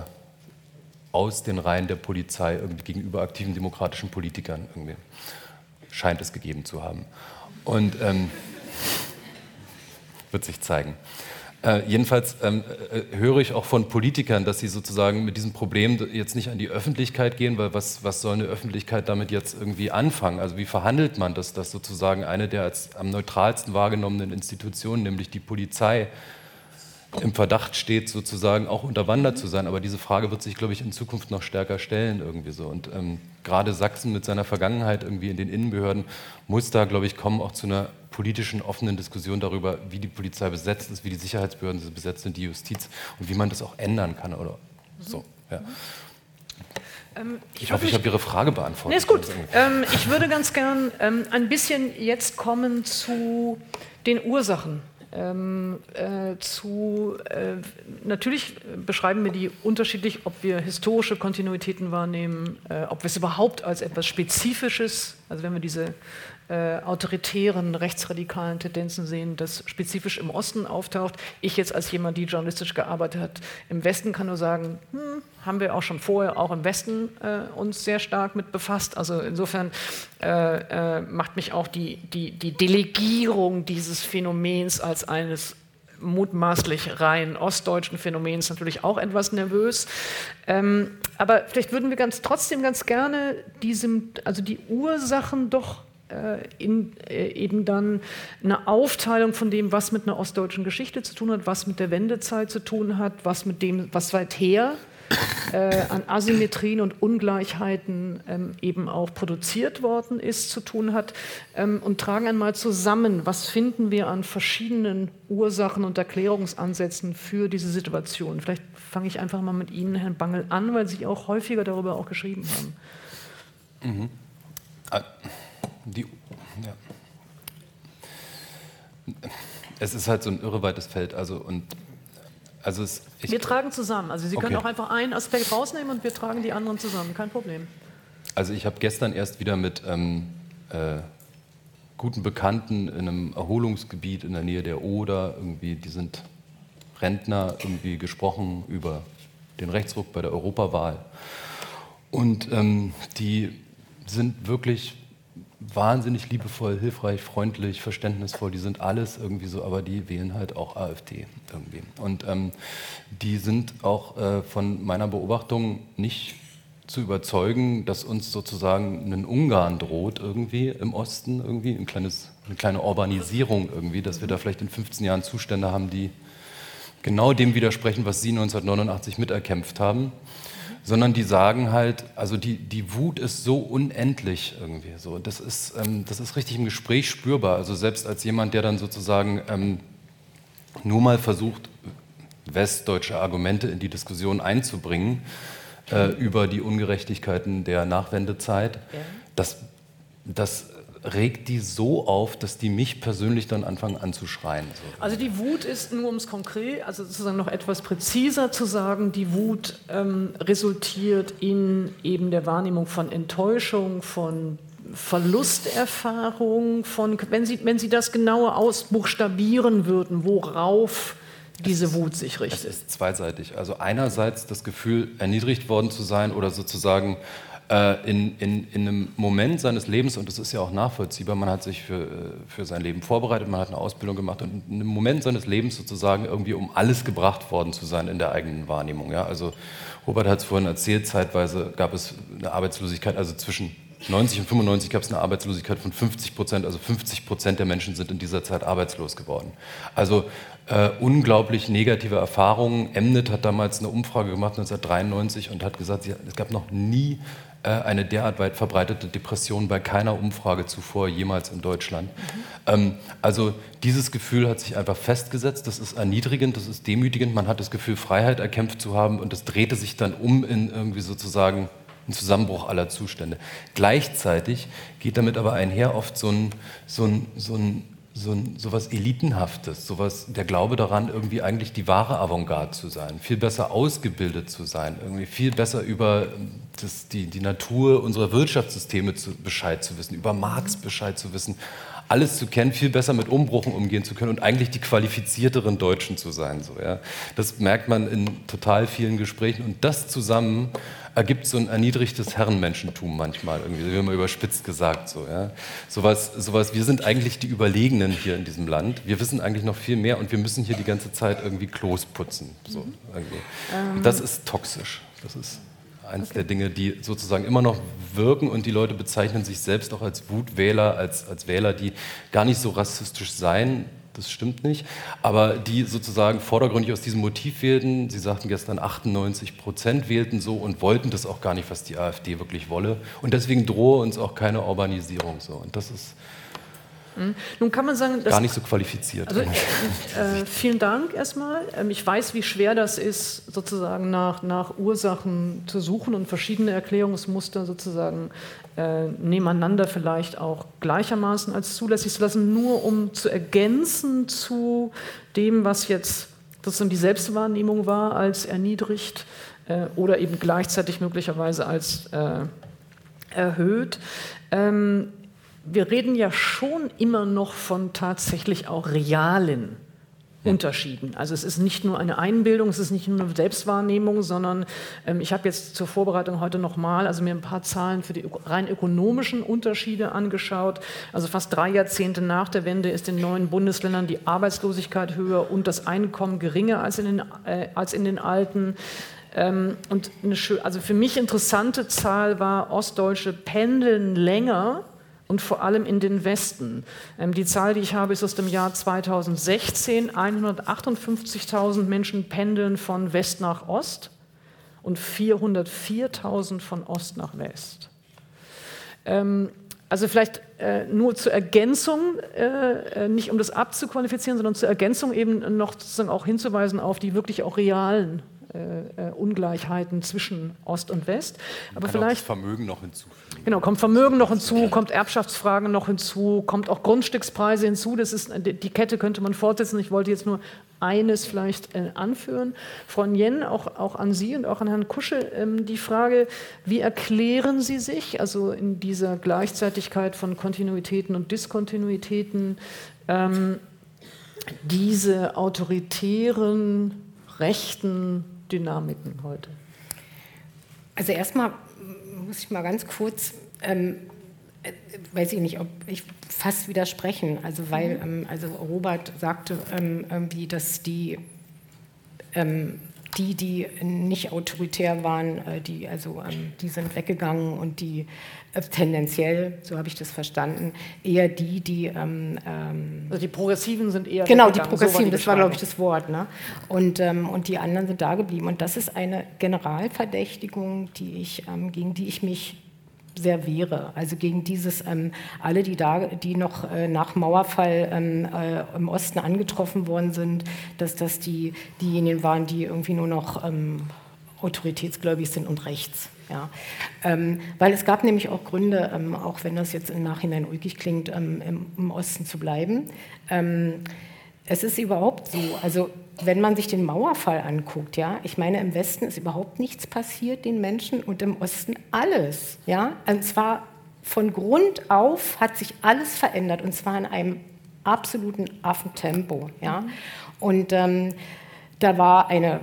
aus den Reihen der Polizei irgendwie gegenüber aktiven demokratischen Politikern irgendwie, scheint es gegeben zu haben. Und ähm, wird sich zeigen. Äh, jedenfalls ähm, äh, höre ich auch von Politikern, dass sie sozusagen mit diesem Problem jetzt nicht an die Öffentlichkeit gehen, weil was, was soll eine Öffentlichkeit damit jetzt irgendwie anfangen? Also wie verhandelt man das, dass sozusagen eine der als am neutralsten wahrgenommenen Institutionen, nämlich die Polizei, im Verdacht steht, sozusagen auch unterwandert zu sein. Aber diese Frage wird sich, glaube ich, in Zukunft noch stärker stellen irgendwie so. Und ähm, gerade Sachsen mit seiner Vergangenheit irgendwie in den Innenbehörden muss da, glaube ich, kommen auch zu einer politischen offenen Diskussion darüber, wie die Polizei besetzt ist, wie die Sicherheitsbehörden besetzt sind, die Justiz und wie man das auch ändern kann oder so. Ja. Ähm, ich, ich hoffe, ich habe Ihre Frage beantwortet. Nee, ist gut. Ähm, ich würde ganz gern ähm, ein bisschen jetzt kommen zu den Ursachen ähm, äh, zu, äh, natürlich beschreiben wir die unterschiedlich, ob wir historische Kontinuitäten wahrnehmen, äh, ob wir es überhaupt als etwas Spezifisches, also wenn wir diese äh, autoritären, rechtsradikalen Tendenzen sehen, das spezifisch im Osten auftaucht. Ich jetzt als jemand, die journalistisch gearbeitet hat, im Westen kann nur sagen, hm, haben wir auch schon vorher auch im Westen äh, uns sehr stark mit befasst. Also insofern äh, äh macht mich auch die, die, die Delegierung dieses Phänomens als eines mutmaßlich rein ostdeutschen Phänomens natürlich auch etwas nervös. Ähm, aber vielleicht würden wir ganz trotzdem ganz gerne diesem, also die Ursachen doch in, äh, eben dann eine Aufteilung von dem, was mit einer ostdeutschen Geschichte zu tun hat, was mit der Wendezeit zu tun hat, was mit dem, was seither äh, an Asymmetrien und Ungleichheiten ähm, eben auch produziert worden ist, zu tun hat ähm, und tragen einmal zusammen, was finden wir an verschiedenen Ursachen und Erklärungsansätzen für diese Situation. Vielleicht fange ich einfach mal mit Ihnen, Herrn Bangel, an, weil Sie auch häufiger darüber auch geschrieben haben. Mhm. Die, ja. Es ist halt so ein irreweites Feld. Also, und, also es, wir tragen zusammen. Also Sie können okay. auch einfach einen Aspekt rausnehmen und wir tragen die anderen zusammen. Kein Problem. Also ich habe gestern erst wieder mit ähm, äh, guten Bekannten in einem Erholungsgebiet in der Nähe der Oder, irgendwie, die sind Rentner, irgendwie gesprochen über den Rechtsruck bei der Europawahl. Und ähm, die sind wirklich wahnsinnig liebevoll, hilfreich, freundlich, verständnisvoll. Die sind alles irgendwie so, aber die wählen halt auch AfD irgendwie. Und ähm, die sind auch äh, von meiner Beobachtung nicht zu überzeugen, dass uns sozusagen ein Ungarn droht irgendwie im Osten irgendwie, ein kleines, eine kleine Urbanisierung irgendwie, dass wir da vielleicht in 15 Jahren Zustände haben, die genau dem widersprechen, was Sie 1989 miterkämpft haben sondern die sagen halt, also die, die Wut ist so unendlich irgendwie. So. Das, ist, ähm, das ist richtig im Gespräch spürbar. Also selbst als jemand, der dann sozusagen ähm, nur mal versucht, westdeutsche Argumente in die Diskussion einzubringen äh, über die Ungerechtigkeiten der Nachwendezeit, ja. das, das regt die so auf, dass die mich persönlich dann anfangen anzuschreien. So. Also die Wut ist, nur um es konkret, also sozusagen noch etwas präziser zu sagen, die Wut ähm, resultiert in eben der Wahrnehmung von Enttäuschung, von Verlusterfahrung, von, wenn Sie, wenn Sie das genauer ausbuchstabieren würden, worauf diese Wut sich richtet. Es ist zweiseitig. Also einerseits das Gefühl, erniedrigt worden zu sein oder sozusagen in, in, in einem Moment seines Lebens, und das ist ja auch nachvollziehbar, man hat sich für, äh, für sein Leben vorbereitet, man hat eine Ausbildung gemacht und in einem Moment seines Lebens sozusagen irgendwie um alles gebracht worden zu sein in der eigenen Wahrnehmung. Ja? Also Robert hat es vorhin erzählt, zeitweise gab es eine Arbeitslosigkeit, also zwischen 90 und 95 gab es eine Arbeitslosigkeit von 50 Prozent, also 50 Prozent der Menschen sind in dieser Zeit arbeitslos geworden. Also äh, unglaublich negative Erfahrungen. Mnet hat damals eine Umfrage gemacht 1993 und hat gesagt, es gab noch nie äh, eine derart weit verbreitete Depression bei keiner Umfrage zuvor jemals in Deutschland. Mhm. Also dieses Gefühl hat sich einfach festgesetzt, das ist erniedrigend, das ist demütigend, man hat das Gefühl, Freiheit erkämpft zu haben und das drehte sich dann um in irgendwie sozusagen einen Zusammenbruch aller Zustände. Gleichzeitig geht damit aber einher oft so ein, so ein, so ein so, so was Elitenhaftes, sowas, der Glaube daran, irgendwie eigentlich die wahre Avantgarde zu sein, viel besser ausgebildet zu sein, irgendwie viel besser über das, die, die Natur unserer Wirtschaftssysteme zu, Bescheid zu wissen, über Marx Bescheid zu wissen, alles zu kennen, viel besser mit Umbruchen umgehen zu können und eigentlich die qualifizierteren Deutschen zu sein. So, ja. Das merkt man in total vielen Gesprächen und das zusammen ergibt so ein erniedrigtes Herrenmenschentum manchmal, irgendwie, wie immer überspitzt gesagt. So, ja. sowas, sowas, wir sind eigentlich die Überlegenen hier in diesem Land. Wir wissen eigentlich noch viel mehr und wir müssen hier die ganze Zeit irgendwie Klos putzen. So, mhm. ähm. Das ist toxisch. Das ist eines okay. der Dinge, die sozusagen immer noch wirken und die Leute bezeichnen sich selbst auch als Wutwähler, als, als Wähler, die gar nicht so rassistisch seien, das stimmt nicht, aber die sozusagen vordergründig aus diesem Motiv wählten. Sie sagten gestern, 98 Prozent wählten so und wollten das auch gar nicht, was die AfD wirklich wolle. Und deswegen drohe uns auch keine Urbanisierung so. Und das ist. Nun kann man sagen, gar nicht so qualifiziert. Also, äh, vielen Dank erstmal. Ähm, ich weiß, wie schwer das ist, sozusagen nach, nach Ursachen zu suchen und verschiedene Erklärungsmuster sozusagen äh, nebeneinander vielleicht auch gleichermaßen als zulässig zu lassen, nur um zu ergänzen zu dem, was jetzt sozusagen die Selbstwahrnehmung war, als erniedrigt äh, oder eben gleichzeitig möglicherweise als äh, erhöht. Ähm, wir reden ja schon immer noch von tatsächlich auch realen Unterschieden. Also es ist nicht nur eine Einbildung, es ist nicht nur eine Selbstwahrnehmung, sondern ähm, ich habe jetzt zur Vorbereitung heute nochmal, also mir ein paar Zahlen für die rein ökonomischen Unterschiede angeschaut. Also fast drei Jahrzehnte nach der Wende ist in neuen Bundesländern die Arbeitslosigkeit höher und das Einkommen geringer als in den, äh, als in den alten. Ähm, und eine, also für mich interessante Zahl war, Ostdeutsche pendeln länger und vor allem in den Westen. Ähm, die Zahl, die ich habe, ist aus dem Jahr 2016. 158.000 Menschen pendeln von West nach Ost und 404.000 von Ost nach West. Ähm, also vielleicht äh, nur zur Ergänzung, äh, äh, nicht um das abzuqualifizieren, sondern zur Ergänzung eben noch sozusagen auch hinzuweisen auf die wirklich auch realen äh, äh, Ungleichheiten zwischen Ost und West. Aber vielleicht Vermögen noch hinzu. Genau, kommt Vermögen noch hinzu, kommt Erbschaftsfragen noch hinzu, kommt auch Grundstückspreise hinzu. Das ist die Kette könnte man fortsetzen. Ich wollte jetzt nur eines vielleicht äh, anführen. Frau Nyen, auch, auch an Sie und auch an Herrn Kusche ähm, die Frage, wie erklären Sie sich, also in dieser Gleichzeitigkeit von Kontinuitäten und Diskontinuitäten, ähm, diese autoritären, rechten Dynamiken heute? Also erstmal muss ich mal ganz kurz, ähm, äh, weiß ich nicht, ob ich fast widersprechen, also weil, mhm. ähm, also Robert sagte ähm, irgendwie, dass die ähm, die, die nicht autoritär waren, äh, die, also, ähm, die sind weggegangen und die tendenziell, so habe ich das verstanden, eher die, die. Ähm, ähm also die Progressiven sind eher. Genau, die Progressiven, so war die das war, glaube ich, das Wort. Ne? Und, ähm, und die anderen sind da geblieben. Und das ist eine Generalverdächtigung, die ich, ähm, gegen die ich mich sehr wehre. Also gegen dieses, ähm, alle, die, da, die noch äh, nach Mauerfall ähm, äh, im Osten angetroffen worden sind, dass das die, diejenigen waren, die irgendwie nur noch autoritätsgläubig sind und rechts. Ja. Ähm, weil es gab nämlich auch Gründe, ähm, auch wenn das jetzt im Nachhinein ulkig klingt, ähm, im, im, Osten zu bleiben. es ist überhaupt so, also wenn man sich den Mauerfall anguckt, ja, ich meine, im Westen ist überhaupt nichts passiert den Menschen und im Osten alles, ja, und zwar von Grund auf hat sich alles verändert und zwar in einem absoluten Affentempo, ja, und ähm, da war eine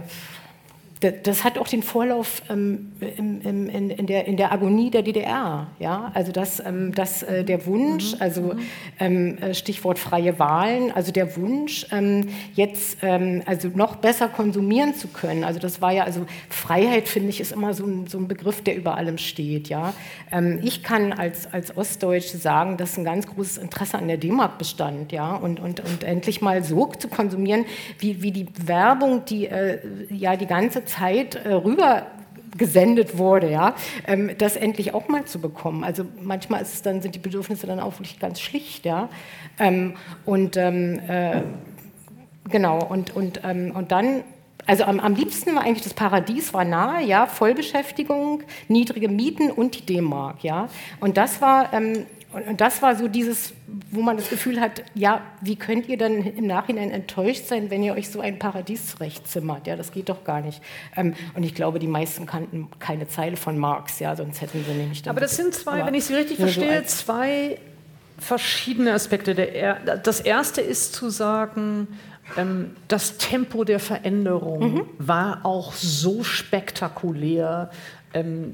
das hat auch den Vorlauf ähm, im, in, in, der, in der Agonie der DDR. Ja? Also dass, ähm, dass äh, der Wunsch, mhm. also mhm. ähm, äh, Stichwort freie Wahlen, also der Wunsch, ähm, jetzt ähm, also noch besser konsumieren zu können. Also das war ja, also Freiheit, finde ich, ist immer so ein, so ein Begriff, der über allem steht. Ja? Ähm, ich kann als, als Ostdeutsche sagen, dass ein ganz großes Interesse an der D-Mark bestand. Ja? Und, und, und endlich mal so zu konsumieren, wie, wie die Werbung, die äh, ja die ganze Zeit Zeit äh, rüber gesendet wurde, ja, ähm, das endlich auch mal zu bekommen. Also manchmal ist es dann, sind die Bedürfnisse dann auch wirklich ganz schlicht, ja. Ähm, und ähm, äh, genau, und, und, ähm, und dann also am, am, liebsten war eigentlich das Paradies war nahe, ja, Vollbeschäftigung, niedrige Mieten und die D-Mark, ja. Und das war ähm, und das war so dieses, wo man das Gefühl hat, ja, wie könnt ihr dann im Nachhinein enttäuscht sein, wenn ihr euch so ein Paradies zurechtzimmert? Ja, das geht doch gar nicht. Ähm, und ich glaube, die meisten kannten keine Zeile von Marx, ja, sonst hätten sie nämlich. Aber das sind zwei, wenn ich Sie richtig verstehe, so zwei verschiedene Aspekte. das erste ist zu sagen, ähm, das Tempo der Veränderung mhm. war auch so spektakulär,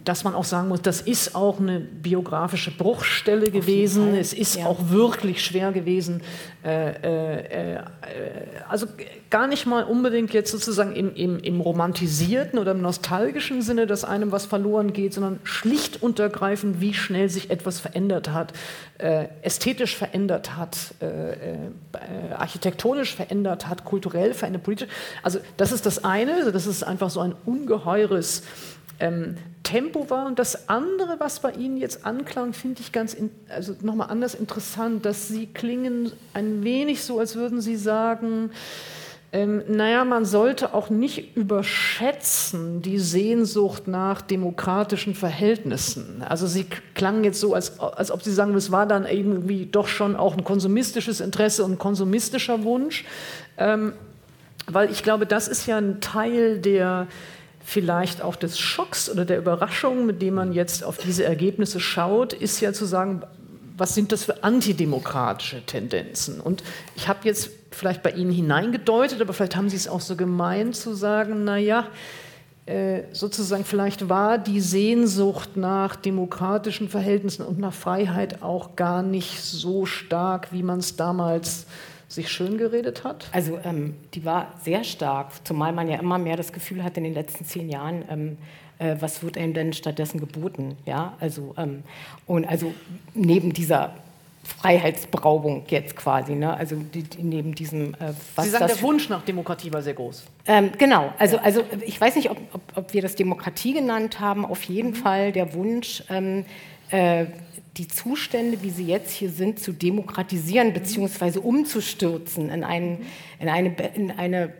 dass man auch sagen muss, das ist auch eine biografische Bruchstelle gewesen. Es ist ja. auch wirklich schwer gewesen. Äh, äh, äh, also gar nicht mal unbedingt jetzt sozusagen im, im, im, romantisierten oder im nostalgischen Sinne, dass einem was verloren geht, sondern schlicht und ergreifend, wie schnell sich etwas verändert hat, äh, ästhetisch verändert hat, äh, äh, architektonisch verändert hat, kulturell verändert, politisch. Also das ist das eine, das ist einfach so ein ungeheures ähm, Tempo war. Und das andere, was bei Ihnen jetzt anklang, finde ich ganz, in, also nochmal anders interessant, dass Sie klingen ein wenig so, als würden Sie sagen, ähm, naja, man sollte auch nicht überschätzen die Sehnsucht nach demokratischen Verhältnissen. Also Sie klangen jetzt so, als, als ob Sie sagen, es war dann irgendwie doch schon auch ein konsumistisches Interesse und ein konsumistischer Wunsch. Ähm, weil ich glaube, das ist ja ein Teil der, vielleicht auch des Schocks oder der Überraschung, mit dem man jetzt auf diese Ergebnisse schaut, ist ja zu sagen, was sind das für antidemokratische Tendenzen? Und ich habe jetzt vielleicht bei Ihnen hineingedeutet, aber vielleicht haben Sie es auch so gemeint zu sagen, naja, äh, sozusagen vielleicht war die Sehnsucht nach demokratischen Verhältnissen und nach Freiheit auch gar nicht so stark, wie man es damals sich schön geredet hat? Also ähm, die war sehr stark, zumal man ja immer mehr das Gefühl hat in den letzten zehn Jahren, ähm, äh, was wird einem denn stattdessen geboten? Ja, also ähm, und also neben dieser Freiheitsberaubung jetzt quasi, ne? also die, die neben diesem. Äh, was Sie sagen, der Wunsch nach Demokratie war sehr groß. Ähm, genau, also, also ich weiß nicht, ob, ob, ob, wir das Demokratie genannt haben, auf jeden mhm. Fall der Wunsch, ähm, äh, die Zustände, wie sie jetzt hier sind, zu demokratisieren bzw. umzustürzen in, einen, in, eine, in eine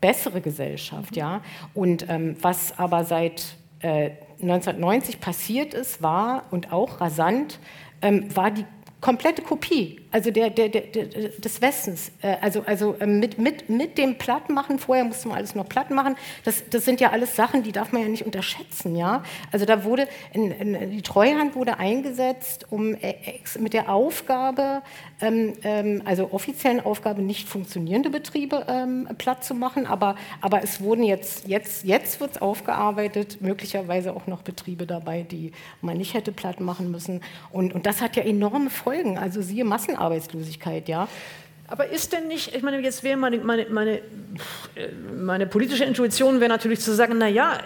bessere Gesellschaft. Ja? Und ähm, was aber seit äh, 1990 passiert ist, war und auch rasant, ähm, war die komplette Kopie, also der, der, der, des Westens. Äh, also, also ähm, mit, mit, mit dem Plattmachen, vorher musste man alles noch platt machen, das, das sind ja alles Sachen, die darf man ja nicht unterschätzen. Ja? Also da wurde, in, in, die Treuhand wurde eingesetzt, um äh, mit der Aufgabe, ähm, ähm, also offiziellen Aufgabe, nicht funktionierende Betriebe ähm, platt zu machen, aber, aber es wurden jetzt, jetzt, jetzt wird es aufgearbeitet, möglicherweise auch noch Betriebe dabei, die man nicht hätte platt machen müssen. Und, und das hat ja enorme Folgen also siehe Massenarbeitslosigkeit, ja. Aber ist denn nicht, ich meine, jetzt wäre meine, meine, meine, meine politische Intuition wäre natürlich zu sagen, naja,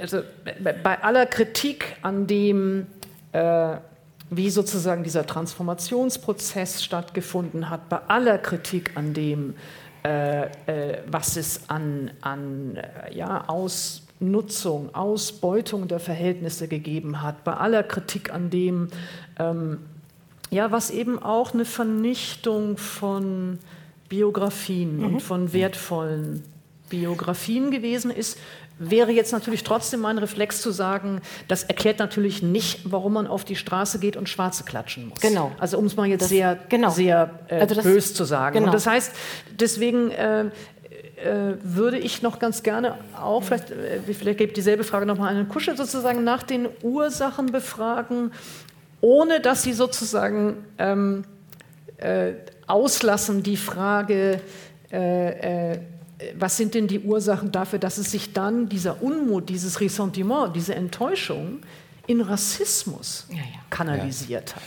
also bei aller Kritik an dem, äh, wie sozusagen dieser Transformationsprozess stattgefunden hat, bei aller Kritik an dem, äh, äh, was es an, an äh, ja, Ausnutzung, Ausbeutung der Verhältnisse gegeben hat, bei aller Kritik an dem, ähm, ja, was eben auch eine Vernichtung von Biografien mhm. und von wertvollen Biografien gewesen ist, wäre jetzt natürlich trotzdem mein Reflex zu sagen, das erklärt natürlich nicht, warum man auf die Straße geht und Schwarze klatschen muss. Genau. Also um es mal jetzt das, sehr, genau. sehr äh, also bös zu sagen. Genau. Und das heißt, deswegen äh, äh, würde ich noch ganz gerne auch, vielleicht, äh, vielleicht gebe ich dieselbe Frage nochmal an Herrn Kuschel, sozusagen nach den Ursachen befragen, ohne dass sie sozusagen ähm, äh, auslassen die Frage, äh, äh, was sind denn die Ursachen dafür, dass es sich dann dieser Unmut, dieses Ressentiment, diese Enttäuschung in Rassismus ja, ja. kanalisiert hat?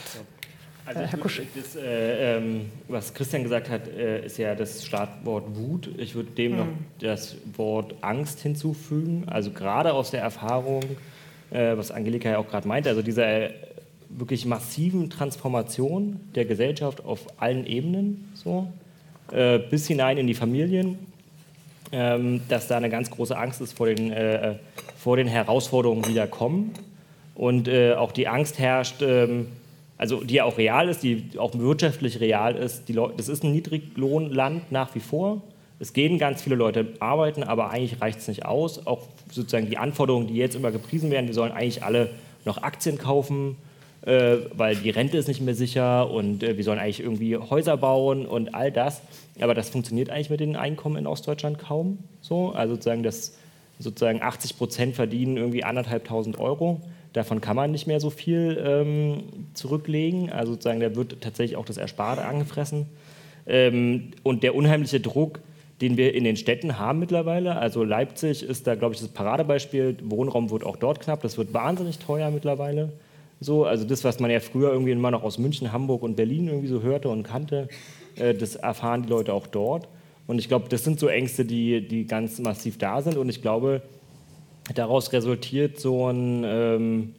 Also äh, Herr Kuschel. Das, äh, ähm, was Christian gesagt hat, äh, ist ja das Startwort Wut. Ich würde dem mhm. noch das Wort Angst hinzufügen. Also gerade aus der Erfahrung, äh, was Angelika ja auch gerade meinte, also dieser wirklich massiven Transformation der Gesellschaft auf allen Ebenen, so, äh, bis hinein in die Familien, ähm, dass da eine ganz große Angst ist vor den, äh, vor den Herausforderungen, die da kommen. Und äh, auch die Angst herrscht, ähm, also die auch real ist, die auch wirtschaftlich real ist. Die das ist ein Niedriglohnland nach wie vor. Es gehen ganz viele Leute arbeiten, aber eigentlich reicht es nicht aus. Auch sozusagen die Anforderungen, die jetzt immer gepriesen werden, wir sollen eigentlich alle noch Aktien kaufen, äh, weil die Rente ist nicht mehr sicher und äh, wir sollen eigentlich irgendwie Häuser bauen und all das. Aber das funktioniert eigentlich mit den Einkommen in Ostdeutschland kaum so. Also sozusagen, dass sozusagen 80 Prozent verdienen irgendwie anderthalbtausend Euro. Davon kann man nicht mehr so viel ähm, zurücklegen. Also sozusagen, da wird tatsächlich auch das Ersparte angefressen. Ähm, und der unheimliche Druck, den wir in den Städten haben mittlerweile. Also Leipzig ist da, glaube ich, das Paradebeispiel. Wohnraum wird auch dort knapp. Das wird wahnsinnig teuer mittlerweile. So, also das, was man ja früher irgendwie immer noch aus München, Hamburg und Berlin irgendwie so hörte und kannte, äh, das erfahren die Leute auch dort. Und ich glaube, das sind so Ängste, die, die ganz massiv da sind. Und ich glaube, daraus resultiert so ein, ähm,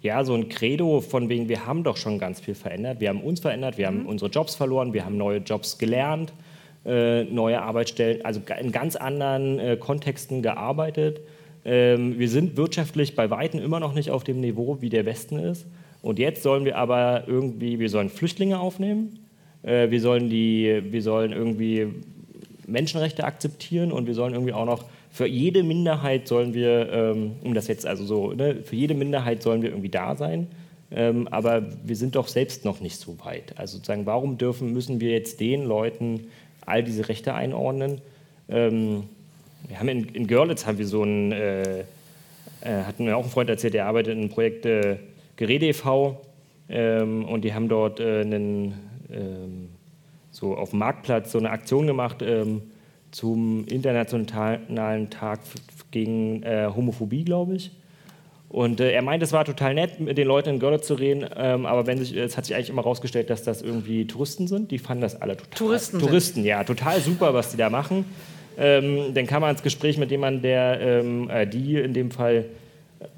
ja, so ein Credo von wegen, wir haben doch schon ganz viel verändert. Wir haben uns verändert, wir haben mhm. unsere Jobs verloren, wir haben neue Jobs gelernt, äh, neue Arbeitsstellen, also in ganz anderen äh, Kontexten gearbeitet. Ähm, wir sind wirtschaftlich bei Weitem immer noch nicht auf dem Niveau, wie der Westen ist. Und jetzt sollen wir aber irgendwie, wir sollen Flüchtlinge aufnehmen, äh, wir, sollen die, wir sollen irgendwie Menschenrechte akzeptieren und wir sollen irgendwie auch noch für jede Minderheit sollen wir, ähm, um das jetzt also so, ne, für jede Minderheit sollen wir irgendwie da sein. Ähm, aber wir sind doch selbst noch nicht so weit. Also sozusagen, warum dürfen, müssen wir jetzt den Leuten all diese Rechte einordnen? Ähm, wir haben in, in Görlitz haben wir so einen, äh, äh, hatten mir auch einen Freund erzählt, der arbeitet in einem Projekt äh, Gerede e.V. Ähm, und die haben dort äh, einen, ähm, so auf dem Marktplatz so eine Aktion gemacht ähm, zum Internationalen Tag gegen äh, Homophobie, glaube ich. Und äh, er meint, es war total nett, mit den Leuten in Görlitz zu reden, ähm, aber wenn sich, es hat sich eigentlich immer herausgestellt, dass das irgendwie Touristen sind. Die fanden das alle total. Touristen. Touristen, sind. ja, total super, was die da machen. Ähm, dann kam man ins Gespräch mit jemandem, der ähm, äh, die in dem Fall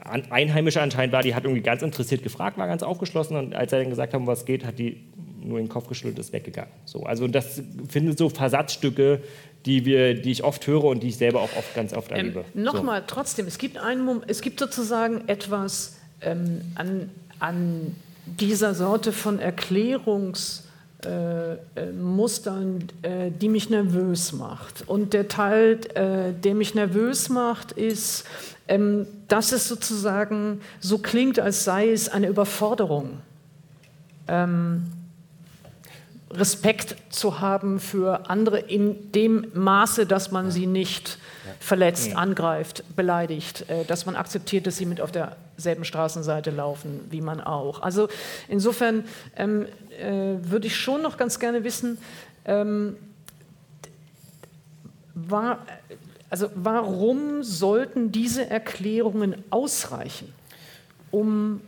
an, Einheimische anscheinend war, die hat irgendwie ganz interessiert gefragt, war ganz aufgeschlossen und als er dann gesagt hat, um was geht, hat die nur den Kopf geschüttelt und ist weggegangen. So, also das findet so Versatzstücke, die, wir, die ich oft höre und die ich selber auch oft, ganz oft ähm, erlebe. Ähm, Nochmal, so. trotzdem, es gibt, einen, es gibt sozusagen etwas ähm, an, an dieser Sorte von Erklärungs- äh, äh, Mustern, äh, die mich nervös macht. Und der Teil, äh, der mich nervös macht, ist, ähm, dass es sozusagen so klingt, als sei es eine Überforderung. Ähm, Respekt zu haben für andere in dem Maße, dass man sie nicht verletzt, angreift, beleidigt, äh, dass man akzeptiert, dass sie mit auf derselben Straßenseite laufen wie man auch. Also insofern ähm, äh, würde ich schon noch ganz gerne wissen, ähm, war, also warum sollten diese Erklärungen ausreichen, um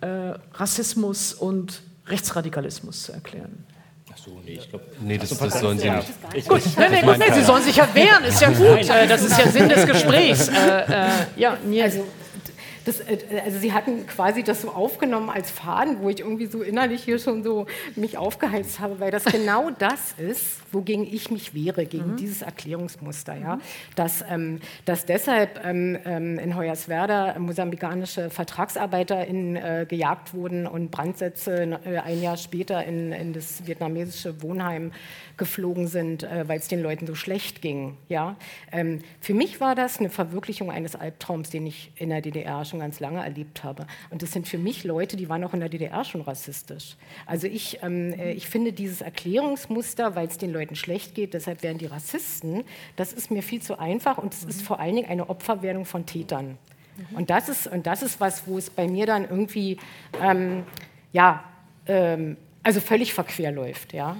äh, Rassismus und Rechtsradikalismus zu erklären? Ach so, nee, ich glaube. Nee, das, das sollen sie nicht. Gut, nee, nee, gut, nee, sie sollen sich ja wehren, ist ja gut. Äh, das ist ja Sinn des Gesprächs. Äh, äh, ja, also, das, äh, also sie hatten quasi das so aufgenommen als Faden, wo ich irgendwie so innerlich hier schon so mich aufgeheizt habe, weil das genau das ist, wogegen ich mich wehre, gegen mhm. dieses Erklärungsmuster. Ja? Mhm. Dass, ähm, dass deshalb ähm, ähm in Hoyerswerda mosambikanische Vertragsarbeiter in, äh, gejagt wurden und Brandsätze äh, ein Jahr später in, in das vietnamesische Wohnheim geflogen sind, äh, weil es den Leuten so schlecht ging. Ja? Ähm, für mich war das eine Verwirklichung eines Albtraums, den ich in der DDR schon ganz lange erlebt habe. Und das sind für mich Leute, die waren auch in der DDR schon rassistisch. Also ich, ähm, äh, ich finde dieses Erklärungsmuster, weil es den Leuten schlecht geht, deshalb werden die Rassisten, das ist mir viel zu einfach und es ist vor allen Dingen eine Opferwerdung von Tätern. Und das ist, und das ist was, wo es bei mir dann irgendwie, ähm, ja, ähm, also völlig verquer läuft. Ja?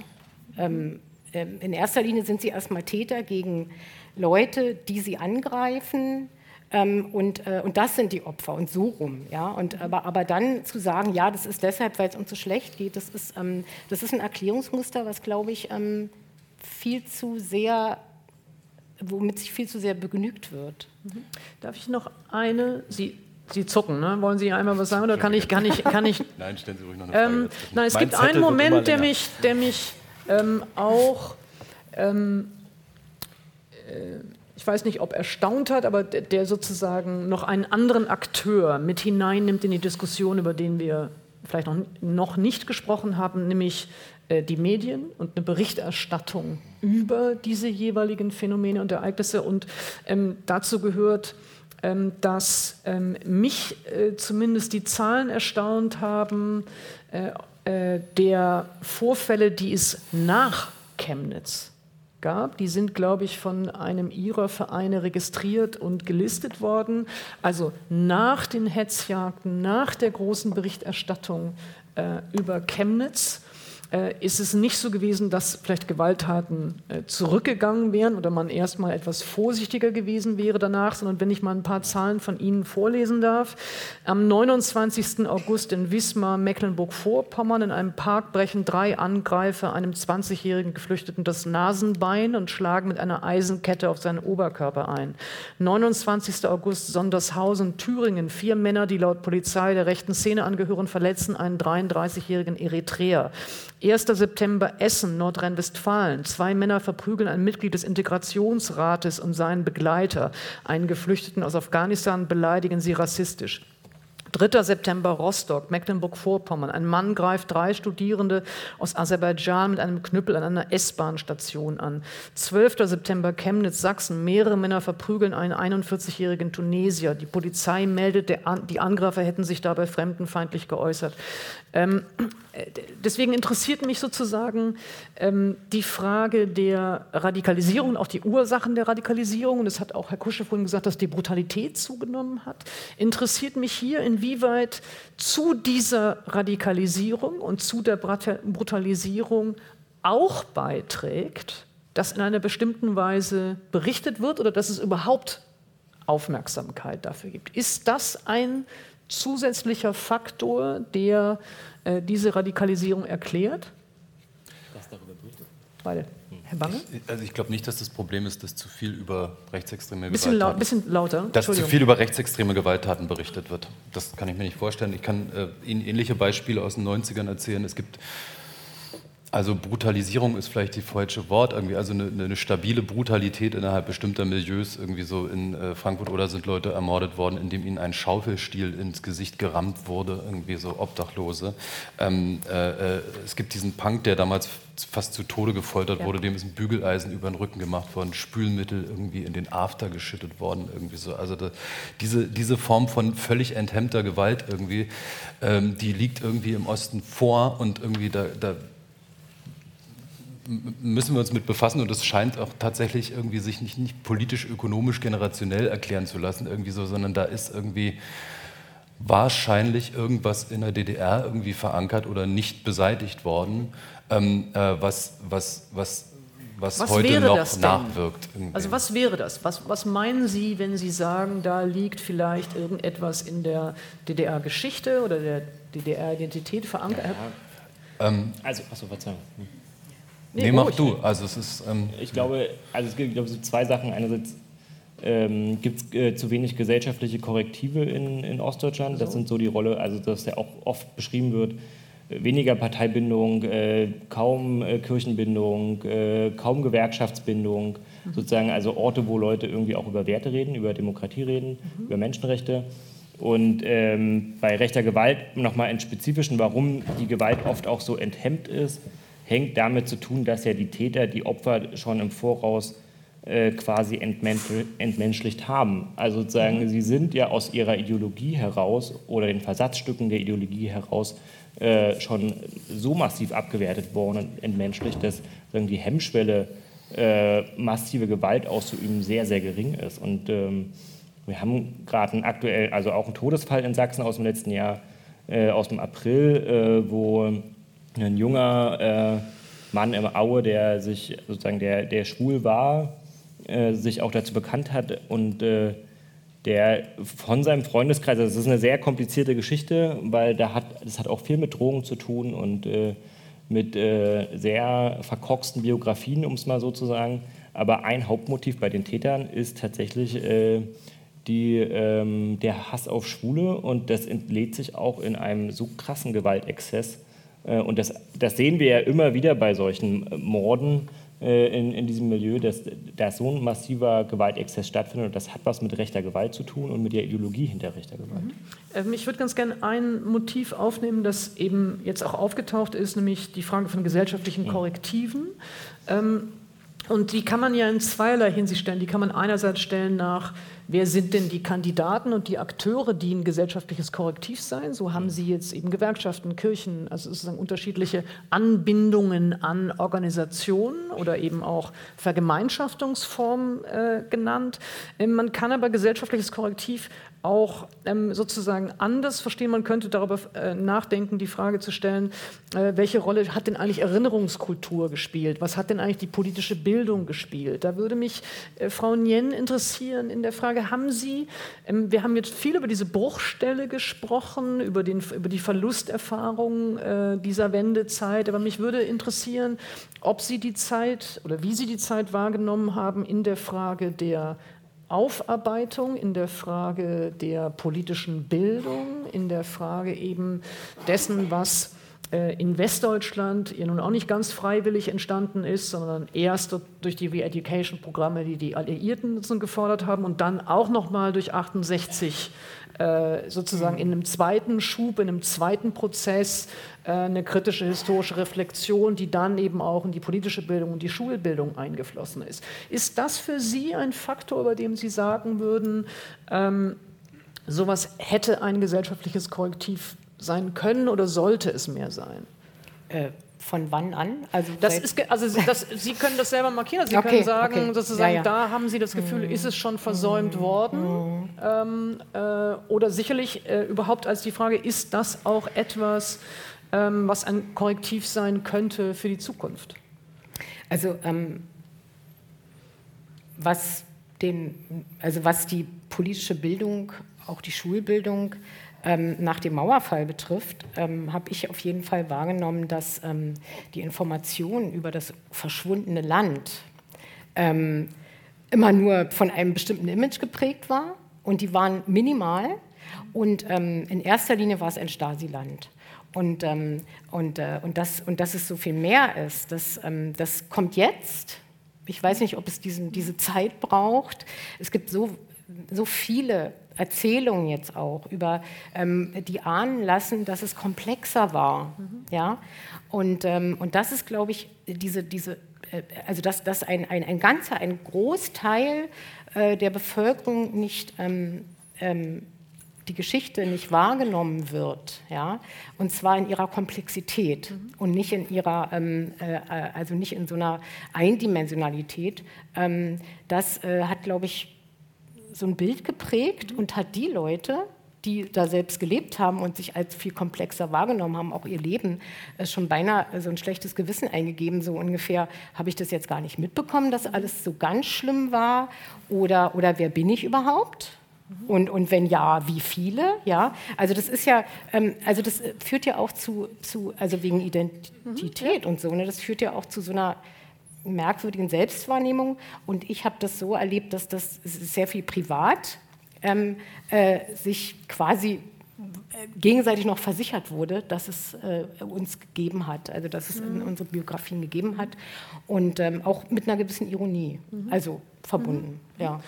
Ähm, in erster Linie sind sie erstmal Täter gegen Leute, die sie angreifen. Ähm, und, äh, und das sind die Opfer und so rum. Ja? Und, aber, aber dann zu sagen, ja, das ist deshalb, weil es uns so schlecht geht, das ist, ähm, das ist ein Erklärungsmuster, was, glaube ich, ähm, viel zu sehr, womit sich viel zu sehr begnügt wird. Mhm. Darf ich noch eine, Sie Sie zucken, ne? Wollen Sie einmal was sagen oder kann ich, kann ich, kann ich? nein, stellen Sie ruhig noch eine Frage. Ähm, nein, es gibt Zettel einen Moment, der mich, der mich ähm, auch, ähm, äh, ich weiß nicht, ob erstaunt hat, aber der, der, sozusagen noch einen anderen Akteur mit hineinnimmt in die Diskussion, über den wir vielleicht noch, noch nicht gesprochen haben, nämlich äh, die Medien und eine Berichterstattung über diese jeweiligen Phänomene und Ereignisse. Und ähm, dazu gehört, ähm, dass ähm, mich äh, zumindest die Zahlen erstaunt haben äh, äh, der Vorfälle, die es nach Chemnitz gab. Die sind, glaube ich, von einem ihrer Vereine registriert und gelistet worden. Also nach den Hetzjagden, nach der großen Berichterstattung äh, über Chemnitz ist es nicht so gewesen, dass vielleicht Gewalttaten äh, zurückgegangen wären oder man erstmal etwas vorsichtiger gewesen wäre danach, sondern wenn ich mal ein paar Zahlen von Ihnen vorlesen darf. Am 29. August in Wismar, Mecklenburg-Vorpommern, in einem Park brechen drei Angreifer einem 20-jährigen Geflüchteten das Nasenbein und schlagen mit einer Eisenkette auf seinen Oberkörper ein. 29. August, Sondershausen, Thüringen. Vier Männer, die laut Polizei der rechten Szene angehören, verletzen einen 33-jährigen Eritreer. 1. September Essen, Nordrhein-Westfalen. Zwei Männer verprügeln ein Mitglied des Integrationsrates und seinen Begleiter. Einen Geflüchteten aus Afghanistan beleidigen sie rassistisch. 3. September Rostock, Mecklenburg-Vorpommern. Ein Mann greift drei Studierende aus Aserbaidschan mit einem Knüppel an einer S-Bahn-Station an. 12. September Chemnitz, Sachsen. Mehrere Männer verprügeln einen 41-jährigen Tunesier. Die Polizei meldet, die Angreifer hätten sich dabei fremdenfeindlich geäußert. Ähm, äh, deswegen interessiert mich sozusagen ähm, die Frage der Radikalisierung, auch die Ursachen der Radikalisierung. Und das hat auch Herr Kusche vorhin gesagt, dass die Brutalität zugenommen hat. Interessiert mich hier, inwieweit zu dieser Radikalisierung und zu der Brutalisierung auch beiträgt, dass in einer bestimmten Weise berichtet wird oder dass es überhaupt Aufmerksamkeit dafür gibt. Ist das ein zusätzlicher Faktor, der äh, diese Radikalisierung erklärt? Was darüber berichtet? Beide. Herr Bange? Ich, also ich glaube nicht, dass das Problem ist, dass zu viel über rechtsextreme bisschen Gewalttaten... Bisschen lauter. Dass zu viel über rechtsextreme Gewalttaten berichtet wird. Das kann ich mir nicht vorstellen. Ich kann äh, Ihnen ähnliche Beispiele aus den 90ern erzählen. Es gibt also Brutalisierung ist vielleicht die falsche Wort, irgendwie, also eine, eine, stabile Brutalität innerhalb bestimmter Milieus. Irgendwie so in äh, Frankfurt oder sind Leute ermordet worden, indem ihnen ein Schaufelstiel ins Gesicht gerammt wurde, irgendwie so Obdachlose. Ähm, äh, äh, es gibt diesen Punk, der damals fast zu Tode gefoltert ja. wurde, dem ist ein Bügeleisen über den Rücken gemacht worden, Spülmittel irgendwie in den After geschüttet worden, irgendwie so. Also da, diese, diese Form von völlig enthemmter Gewalt irgendwie, ähm, die liegt irgendwie im Osten vor und irgendwie da, da müssen wir uns mit befassen und es scheint auch tatsächlich irgendwie sich nicht, nicht politisch, ökonomisch, generationell erklären zu lassen, irgendwie so, sondern da ist irgendwie wahrscheinlich irgendwas in der DDR irgendwie verankert oder nicht beseitigt worden, ähm, äh, was, was, was, was, was heute noch nachwirkt. Irgendwie. Also was wäre das? Was, was meinen Sie, wenn Sie sagen, da liegt vielleicht irgendetwas in der DDR-Geschichte oder der DDR-Identität verankert? Ja, ähm, also, achso, Verzeihung. Hm. Nee, nee mach du. Also es ist. Ähm ich glaube, also es gibt glaube so zwei Sachen. Einerseits ähm, gibt es äh, zu wenig gesellschaftliche Korrektive in, in Ostdeutschland. Das sind so die Rolle, also dass ja auch oft beschrieben wird, weniger Parteibindung, äh, kaum äh, Kirchenbindung, äh, kaum Gewerkschaftsbindung, mhm. sozusagen also Orte, wo Leute irgendwie auch über Werte reden, über Demokratie reden, mhm. über Menschenrechte. Und ähm, bei rechter Gewalt nochmal im Spezifischen, warum die Gewalt oft auch so enthemmt ist, hängt damit zu tun, dass ja die Täter die Opfer schon im Voraus äh, quasi entmenschlicht haben. Also sozusagen, mhm. sie sind ja aus ihrer Ideologie heraus oder den Versatzstücken der Ideologie heraus äh, schon so massiv abgewertet worden und entmenschlicht, dass sagen, die Hemmschwelle, äh, massive Gewalt auszuüben, sehr, sehr gering ist. Und ähm, wir haben gerade aktuell, also auch einen Todesfall in Sachsen aus dem letzten Jahr, äh, aus dem April, äh, wo ein junger Mann im Aue, der sich sozusagen, der, der schwul war, äh, sich auch dazu bekannt hat und äh, der von seinem Freundeskreis, also das ist eine sehr komplizierte Geschichte, weil da hat, das hat auch viel mit Drogen zu tun und äh, mit äh, sehr verkorksten Biografien, um es mal so zu sagen. Aber ein Hauptmotiv bei den Tätern ist tatsächlich äh, die, ähm, der Hass auf Schwule und das entlädt sich auch in einem so krassen Gewaltexzess. Äh, und das, das sehen wir ja immer wieder bei solchen Morden äh, in, in diesem Milieu, dass da so ein massiver Gewaltexzess stattfindet. Und das hat was mit rechter Gewalt zu tun und mit der Ideologie hinter rechter Gewalt. Mhm. Ähm, ich würde ganz gerne ein Motiv aufnehmen, das eben jetzt auch aufgetaucht ist, nämlich die Frage von gesellschaftlichen Korrektiven. Ähm, und die kann man ja in zweierlei Hinsicht stellen. Die kann man einerseits stellen nach Wer sind denn die Kandidaten und die Akteure, die ein gesellschaftliches Korrektiv sein? So haben Sie jetzt eben Gewerkschaften, Kirchen, also sozusagen unterschiedliche Anbindungen an Organisationen oder eben auch Vergemeinschaftungsformen äh, genannt. Ähm, man kann aber gesellschaftliches Korrektiv auch ähm, sozusagen anders verstehen. Man könnte darüber äh, nachdenken, die Frage zu stellen, äh, welche Rolle hat denn eigentlich Erinnerungskultur gespielt? Was hat denn eigentlich die politische Bildung gespielt? Da würde mich äh, Frau Nien interessieren in der Frage, haben Sie, ähm, wir haben jetzt viel über diese Bruchstelle gesprochen, über, den, über die Verlusterfahrung äh, dieser Wendezeit, aber mich würde interessieren, ob Sie die Zeit oder wie Sie die Zeit wahrgenommen haben in der Frage der Aufarbeitung, in der Frage der politischen Bildung, in der Frage eben dessen, was äh, in Westdeutschland ja nun auch nicht ganz freiwillig entstanden ist, sondern erst durch die Re-Education-Programme, die die Alliierten gefordert haben und dann auch nochmal durch 68 äh, sozusagen in einem zweiten Schub, in einem zweiten Prozess eine kritische historische Reflexion, die dann eben auch in die politische Bildung und die Schulbildung eingeflossen ist. Ist das für Sie ein Faktor, über dem Sie sagen würden, ähm, sowas hätte ein gesellschaftliches Korrektiv sein können oder sollte es mehr sein? Äh, von wann an? Also, das ist, also das, Sie können das selber markieren. Sie okay, können sagen, okay. sozusagen, ja, ja. da haben Sie das Gefühl, mhm. ist es schon versäumt mhm. worden? Mhm. Ähm, äh, oder sicherlich äh, überhaupt als die Frage, ist das auch etwas, was ein Korrektiv sein könnte für die Zukunft? Also ähm, was, den, also was die politische Bildung, auch die Schulbildung ähm, nach dem Mauerfall betrifft, ähm, habe ich auf jeden Fall wahrgenommen, dass ähm, die Information über das verschwundene Land ähm, immer nur von einem bestimmten Image geprägt war und die waren minimal und ähm, in erster Linie war es ein Stasi-Land. Und, ähm, und, äh, und, das, und dass es so viel mehr ist, das, das kommt jetzt. Ich weiß nicht, ob es diesen, diese Zeit braucht. Es gibt so, so viele Erzählungen jetzt auch, über, ähm, die ahnen lassen, dass es komplexer war. Mhm. Ja? Und, ähm, und das ist, glaube ich, diese, diese äh, also dass, dass ein, ein, ein ganzer, ein Großteil äh, der Bevölkerung nicht ähm, ähm, die Geschichte nicht wahrgenommen wird, ja, und zwar in ihrer Komplexität mhm. und nicht in ihrer, ähm, äh, also nicht in so einer Eindimensionalität. Ähm, das äh, hat, glaube ich, so ein Bild geprägt und hat die Leute, die da selbst gelebt haben und sich als viel komplexer wahrgenommen haben, auch ihr Leben, äh, schon beinahe so ein schlechtes Gewissen eingegeben, so ungefähr, habe ich das jetzt gar nicht mitbekommen, dass alles so ganz schlimm war oder, oder wer bin ich überhaupt? Und, und wenn ja, wie viele? Ja, also das ist ja, ähm, also das führt ja auch zu, zu also wegen Identität mhm, ja. und so, ne, das führt ja auch zu so einer merkwürdigen Selbstwahrnehmung. Und ich habe das so erlebt, dass das sehr viel privat ähm, äh, sich quasi äh, gegenseitig noch versichert wurde, dass es äh, uns gegeben hat, also dass es in mhm. unsere Biografien gegeben hat und ähm, auch mit einer gewissen Ironie, mhm. also verbunden. Mhm. Ja.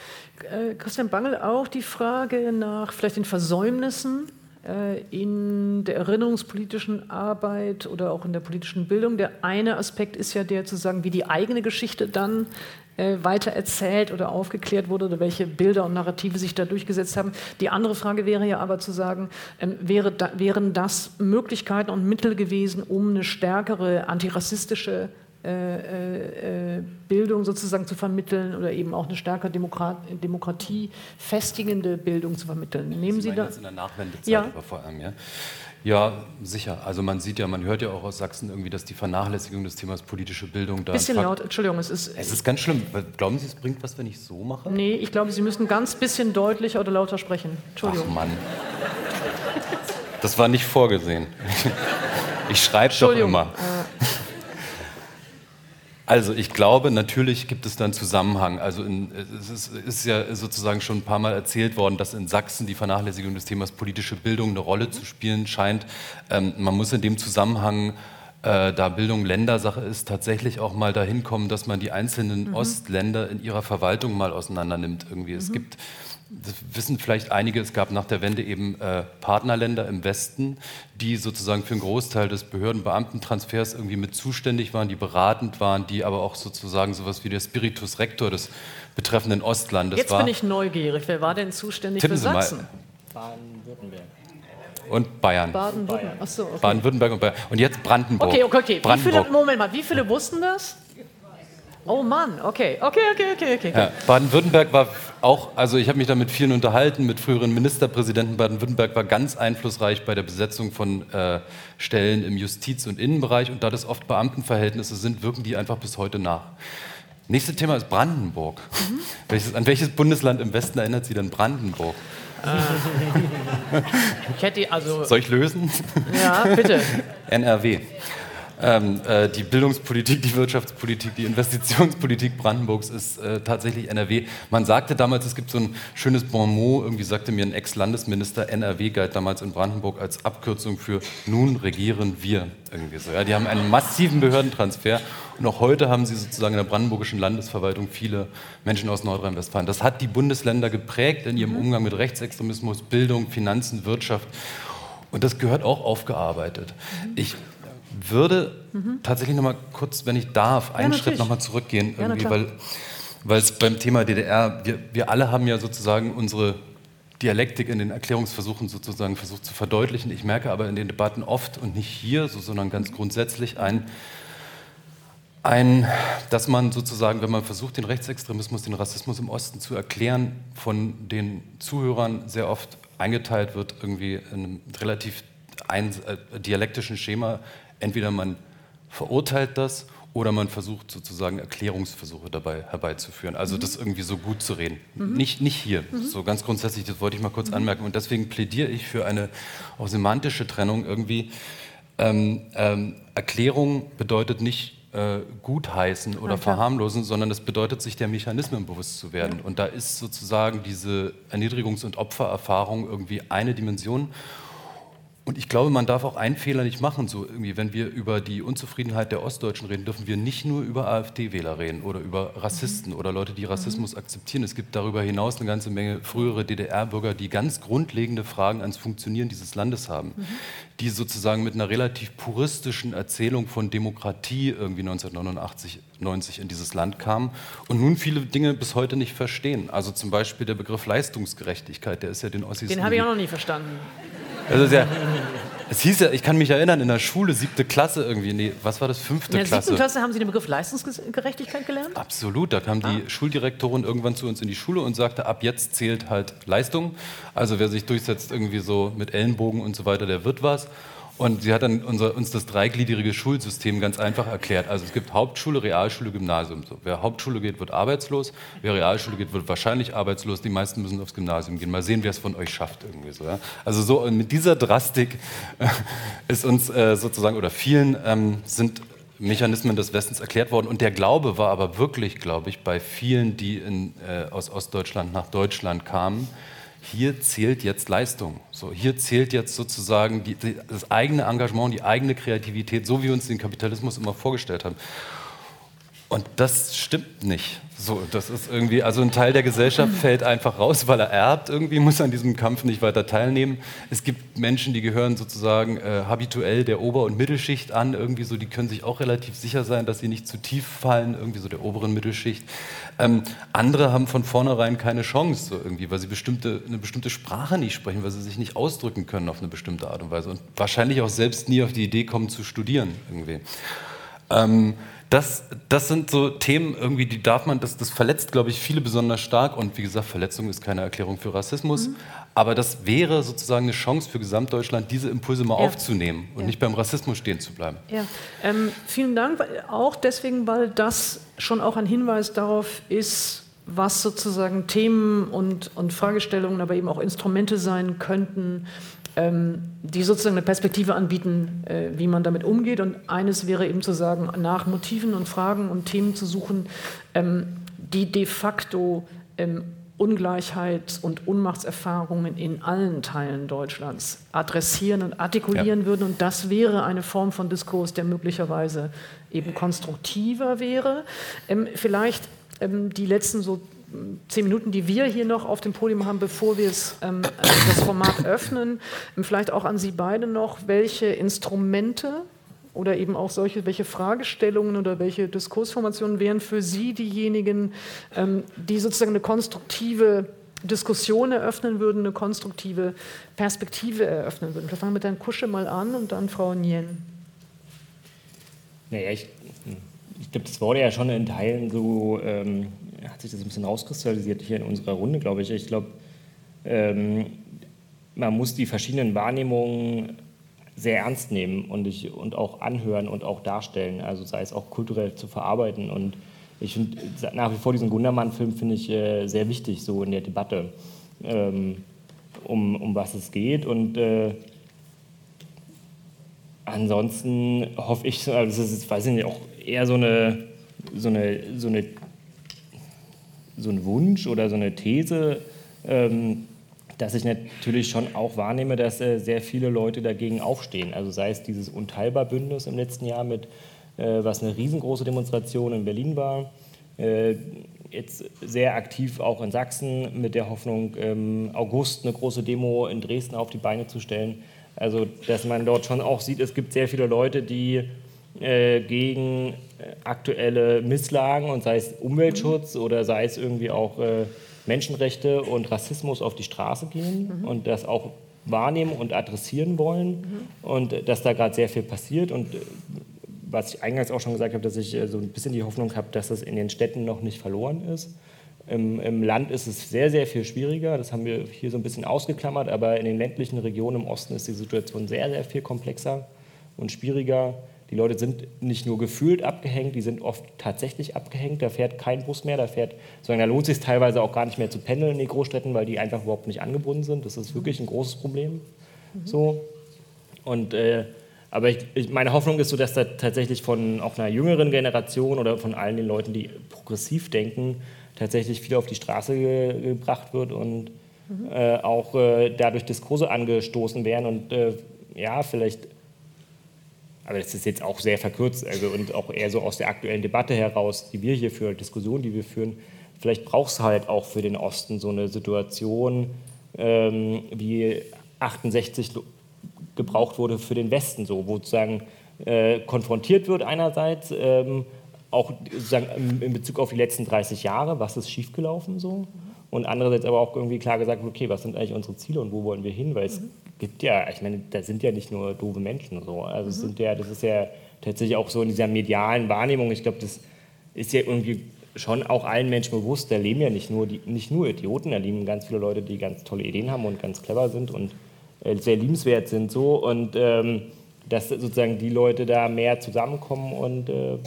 Äh, Christian Bangel auch die Frage nach vielleicht den Versäumnissen äh, in der erinnerungspolitischen Arbeit oder auch in der politischen Bildung. Der eine Aspekt ist ja der zu sagen, wie die eigene Geschichte dann äh, weiter erzählt oder aufgeklärt wurde oder welche Bilder und Narrative sich da durchgesetzt haben. Die andere Frage wäre ja aber zu sagen, ähm, wäre da, wären das Möglichkeiten und Mittel gewesen, um eine stärkere antirassistische äh, äh, Bildung sozusagen zu vermitteln oder eben auch eine stärker Demokrat Demokratie festigende Bildung zu vermitteln. Nehmen Sie, Sie da jetzt in der Nachwendezeit ja. aber vor allem, ja? Ja, sicher. Also man sieht ja, man hört ja auch aus Sachsen irgendwie, dass die Vernachlässigung des Themas politische Bildung da. Bisschen laut, Entschuldigung, es ist. Es ist ganz schlimm. Glauben Sie, es bringt was, wenn ich so mache? Nee, ich glaube, Sie müssen ganz bisschen deutlicher oder lauter sprechen. Entschuldigung. Ach Mann. Das war nicht vorgesehen. Ich schreibe doch immer. Äh. Also ich glaube, natürlich gibt es dann Zusammenhang. Also in, es ist, ist, ja sozusagen schon ein paar Mal erzählt worden, dass in Sachsen die Vernachlässigung des Themas politische Bildung eine Rolle zu spielen scheint. Ähm, man muss in dem Zusammenhang äh, da Bildung Ländersache ist, tatsächlich auch mal dahin kommen, dass man die einzelnen mhm. Ostländer in ihrer Verwaltung mal auseinander nimmt. Irgendwie. Mhm. Es gibt das wissen vielleicht einige, es gab nach der Wende eben äh, Partnerländer im Westen, die sozusagen für einen Großteil des Behördenbeamtentransfers irgendwie mit zuständig waren, die beratend waren, die aber auch sozusagen sowas wie der Spiritus Rector des betreffenden Ostlandes Jetzt war. bin ich neugierig. Wer war denn zuständig Tippen für Sachsen? Baden-Württemberg. Und Bayern. Baden-Württemberg. Achso, okay. Baden-Württemberg und Bayern. Und jetzt Brandenburg. Okay, okay, okay. Brandenburg. Wie viele, Moment mal, wie viele wussten das? Oh Mann, okay, okay, okay, okay, okay. Ja, Baden-Württemberg war auch, also ich habe mich da mit vielen unterhalten, mit früheren Ministerpräsidenten. Baden-Württemberg war ganz einflussreich bei der Besetzung von äh, Stellen im Justiz- und Innenbereich und da das oft Beamtenverhältnisse sind, wirken die einfach bis heute nach. Nächstes Thema ist Brandenburg. Mhm. Welches, an welches Bundesland im Westen erinnert Sie denn Brandenburg? Äh, ich hätte also. Soll ich lösen? Ja, bitte. NRW ähm, äh, die Bildungspolitik, die Wirtschaftspolitik, die Investitionspolitik Brandenburgs ist äh, tatsächlich NRW. Man sagte damals, es gibt so ein schönes Bon mot, irgendwie sagte mir ein Ex-Landesminister, NRW galt damals in Brandenburg als Abkürzung für nun regieren wir. Irgendwie so. Ja, die haben einen massiven Behördentransfer und auch heute haben sie sozusagen in der brandenburgischen Landesverwaltung viele Menschen aus Nordrhein-Westfalen. Das hat die Bundesländer geprägt in ihrem mhm. Umgang mit Rechtsextremismus, Bildung, Finanzen, Wirtschaft. Und das gehört auch aufgearbeitet. Mhm. Ich würde mhm. tatsächlich noch mal kurz, wenn ich darf, einen ja, Schritt noch mal zurückgehen, irgendwie, ja, weil, weil es beim Thema DDR, wir, wir alle haben ja sozusagen unsere Dialektik in den Erklärungsversuchen sozusagen versucht zu verdeutlichen. Ich merke aber in den Debatten oft und nicht hier, so, sondern ganz grundsätzlich ein, ein, dass man sozusagen, wenn man versucht, den Rechtsextremismus, den Rassismus im Osten zu erklären, von den Zuhörern sehr oft eingeteilt wird, irgendwie in einem relativ ein, äh, dialektischen Schema, entweder man verurteilt das oder man versucht sozusagen Erklärungsversuche dabei herbeizuführen, also mhm. das irgendwie so gut zu reden. Mhm. Nicht, nicht hier, mhm. so ganz grundsätzlich, das wollte ich mal kurz mhm. anmerken. Und deswegen plädiere ich für eine auch semantische Trennung irgendwie. Ähm, ähm, Erklärung bedeutet nicht äh, gutheißen oder ja, verharmlosen, sondern es bedeutet, sich der Mechanismen bewusst zu werden. Ja. Und da ist sozusagen diese Erniedrigungs- und Opfererfahrung irgendwie eine Dimension. Und ich glaube, man darf auch einen Fehler nicht machen. So irgendwie, wenn wir über die Unzufriedenheit der Ostdeutschen reden, dürfen wir nicht nur über AfD-Wähler reden oder über Rassisten mhm. oder Leute, die Rassismus mhm. akzeptieren. Es gibt darüber hinaus eine ganze Menge frühere DDR-Bürger, die ganz grundlegende Fragen ans Funktionieren dieses Landes haben, mhm. die sozusagen mit einer relativ puristischen Erzählung von Demokratie irgendwie 1989 90 in dieses Land kamen und nun viele Dinge bis heute nicht verstehen. Also zum Beispiel der Begriff Leistungsgerechtigkeit, der ist ja den Ossis. Den habe ich auch noch nie verstanden. Also ja, es hieß ja, ich kann mich erinnern, in der Schule, siebte Klasse irgendwie, nee, was war das, fünfte Klasse? In der siebten Klasse haben Sie den Begriff Leistungsgerechtigkeit gelernt? Absolut, da kam ah. die Schuldirektorin irgendwann zu uns in die Schule und sagte, ab jetzt zählt halt Leistung. Also wer sich durchsetzt irgendwie so mit Ellenbogen und so weiter, der wird was. Und sie hat dann unser, uns das dreigliedrige Schulsystem ganz einfach erklärt. Also es gibt Hauptschule, Realschule, Gymnasium. So, wer Hauptschule geht, wird arbeitslos. Wer Realschule geht, wird wahrscheinlich arbeitslos. Die meisten müssen aufs Gymnasium gehen. Mal sehen, wer es von euch schafft. Irgendwie so, ja? Also so mit dieser Drastik äh, ist uns äh, sozusagen, oder vielen ähm, sind Mechanismen des Westens erklärt worden. Und der Glaube war aber wirklich, glaube ich, bei vielen, die in, äh, aus Ostdeutschland nach Deutschland kamen, hier zählt jetzt Leistung. So, hier zählt jetzt sozusagen die, die, das eigene Engagement, die eigene Kreativität, so wie wir uns den Kapitalismus immer vorgestellt haben. Und das stimmt nicht. So, das ist irgendwie, also ein Teil der Gesellschaft fällt einfach raus, weil er erbt, irgendwie muss an diesem Kampf nicht weiter teilnehmen. Es gibt Menschen, die gehören sozusagen äh, habituell der Ober- und Mittelschicht an, irgendwie so, die können sich auch relativ sicher sein, dass sie nicht zu tief fallen, irgendwie so der oberen Mittelschicht. Ähm, andere haben von vornherein keine Chance, so irgendwie, weil sie bestimmte, eine bestimmte Sprache nicht sprechen, weil sie sich nicht ausdrücken können auf eine bestimmte Art und Weise und wahrscheinlich auch selbst nie auf die Idee kommen zu studieren irgendwie. Ähm, das, das sind so Themen irgendwie, die darf man, das, das verletzt, glaube ich, viele besonders stark. Und wie gesagt, Verletzung ist keine Erklärung für Rassismus. Mhm. Aber das wäre sozusagen eine Chance für Gesamtdeutschland, diese Impulse mal ja. aufzunehmen und ja. nicht beim Rassismus stehen zu bleiben. Ja. Ähm, vielen Dank. Auch deswegen, weil das schon auch ein Hinweis darauf ist, was sozusagen Themen und, und Fragestellungen, aber eben auch Instrumente sein könnten, die sozusagen eine Perspektive anbieten, äh, wie man damit umgeht. Und eines wäre eben zu sagen, nach Motiven und Fragen und Themen zu suchen, ähm, die de facto ähm, Ungleichheit und Unmachtserfahrungen in allen Teilen Deutschlands adressieren und artikulieren ja. würden. Und das wäre eine Form von Diskurs, der möglicherweise eben konstruktiver wäre. Ähm, vielleicht ähm, die letzten so zehn Minuten, die wir hier noch auf dem Podium haben, bevor wir ähm, das Format öffnen, vielleicht auch an Sie beide noch, welche Instrumente oder eben auch solche, welche Fragestellungen oder welche Diskursformationen wären für Sie diejenigen, ähm, die sozusagen eine konstruktive Diskussion eröffnen würden, eine konstruktive Perspektive eröffnen würden. Wir fangen mit Herrn Kusche mal an und dann Frau Nien. Naja, ich, ich glaube, das wurde ja schon in Teilen so ähm, hat sich das ein bisschen rauskristallisiert hier in unserer Runde, glaube ich. Ich glaube, ähm, man muss die verschiedenen Wahrnehmungen sehr ernst nehmen und, ich, und auch anhören und auch darstellen, also sei es auch kulturell zu verarbeiten. Und ich finde nach wie vor diesen Gundermann-Film finde ich äh, sehr wichtig, so in der Debatte, ähm, um, um was es geht. Und äh, ansonsten hoffe ich, also das ist, weiß ich nicht, auch eher so eine, so eine, so eine so ein Wunsch oder so eine These, ähm, dass ich natürlich schon auch wahrnehme, dass äh, sehr viele Leute dagegen aufstehen. Also sei es dieses Unteilbar-Bündnis im letzten Jahr mit, äh, was eine riesengroße Demonstration in Berlin war, äh, jetzt sehr aktiv auch in Sachsen mit der Hoffnung, im August eine große Demo in Dresden auf die Beine zu stellen. Also dass man dort schon auch sieht, es gibt sehr viele Leute, die äh, gegen aktuelle Misslagen und sei es Umweltschutz mhm. oder sei es irgendwie auch äh, Menschenrechte und Rassismus auf die Straße gehen mhm. und das auch wahrnehmen und adressieren wollen mhm. und dass da gerade sehr viel passiert und was ich eingangs auch schon gesagt habe, dass ich so ein bisschen die Hoffnung habe, dass das in den Städten noch nicht verloren ist. Im, Im, Land ist es sehr, sehr viel schwieriger. Das haben wir hier so ein bisschen ausgeklammert, aber in den ländlichen Regionen im Osten ist die Situation sehr, sehr viel komplexer und schwieriger. Die Leute sind nicht nur gefühlt abgehängt, die sind oft tatsächlich abgehängt. Da fährt kein Bus mehr, da fährt, sondern da lohnt es sich teilweise auch gar nicht mehr zu pendeln in die Großstädten, weil die einfach überhaupt nicht angebunden sind. Das ist wirklich ein großes Problem. Mhm. So. Und, äh, aber ich, ich, meine Hoffnung ist so, dass da tatsächlich von auch einer jüngeren Generation oder von allen den Leuten, die progressiv denken, tatsächlich viel auf die Straße ge gebracht wird und mhm. äh, auch äh, dadurch Diskurse angestoßen werden und äh, ja, vielleicht aber das ist jetzt auch sehr verkürzt also, und auch eher so aus der aktuellen Debatte heraus, die wir hier führen, Diskussion, die wir führen. Vielleicht braucht es halt auch für den Osten so eine Situation, ähm, wie 68 gebraucht wurde für den Westen, so, wo sozusagen äh, konfrontiert wird einerseits, ähm, auch sozusagen in Bezug auf die letzten 30 Jahre, was ist schiefgelaufen so, und andererseits aber auch irgendwie klar gesagt, okay, was sind eigentlich unsere Ziele und wo wollen wir hin, weil es mhm gibt ja, ich meine, da sind ja nicht nur doofe Menschen so. Also es mhm. sind ja, das ist ja tatsächlich auch so in dieser medialen Wahrnehmung. Ich glaube, das ist ja irgendwie schon auch allen Menschen bewusst. Da leben ja nicht nur, die, nicht nur Idioten, da leben ganz viele Leute, die ganz tolle Ideen haben und ganz clever sind und äh, sehr liebenswert sind so. Und ähm, dass sozusagen die Leute da mehr zusammenkommen und äh,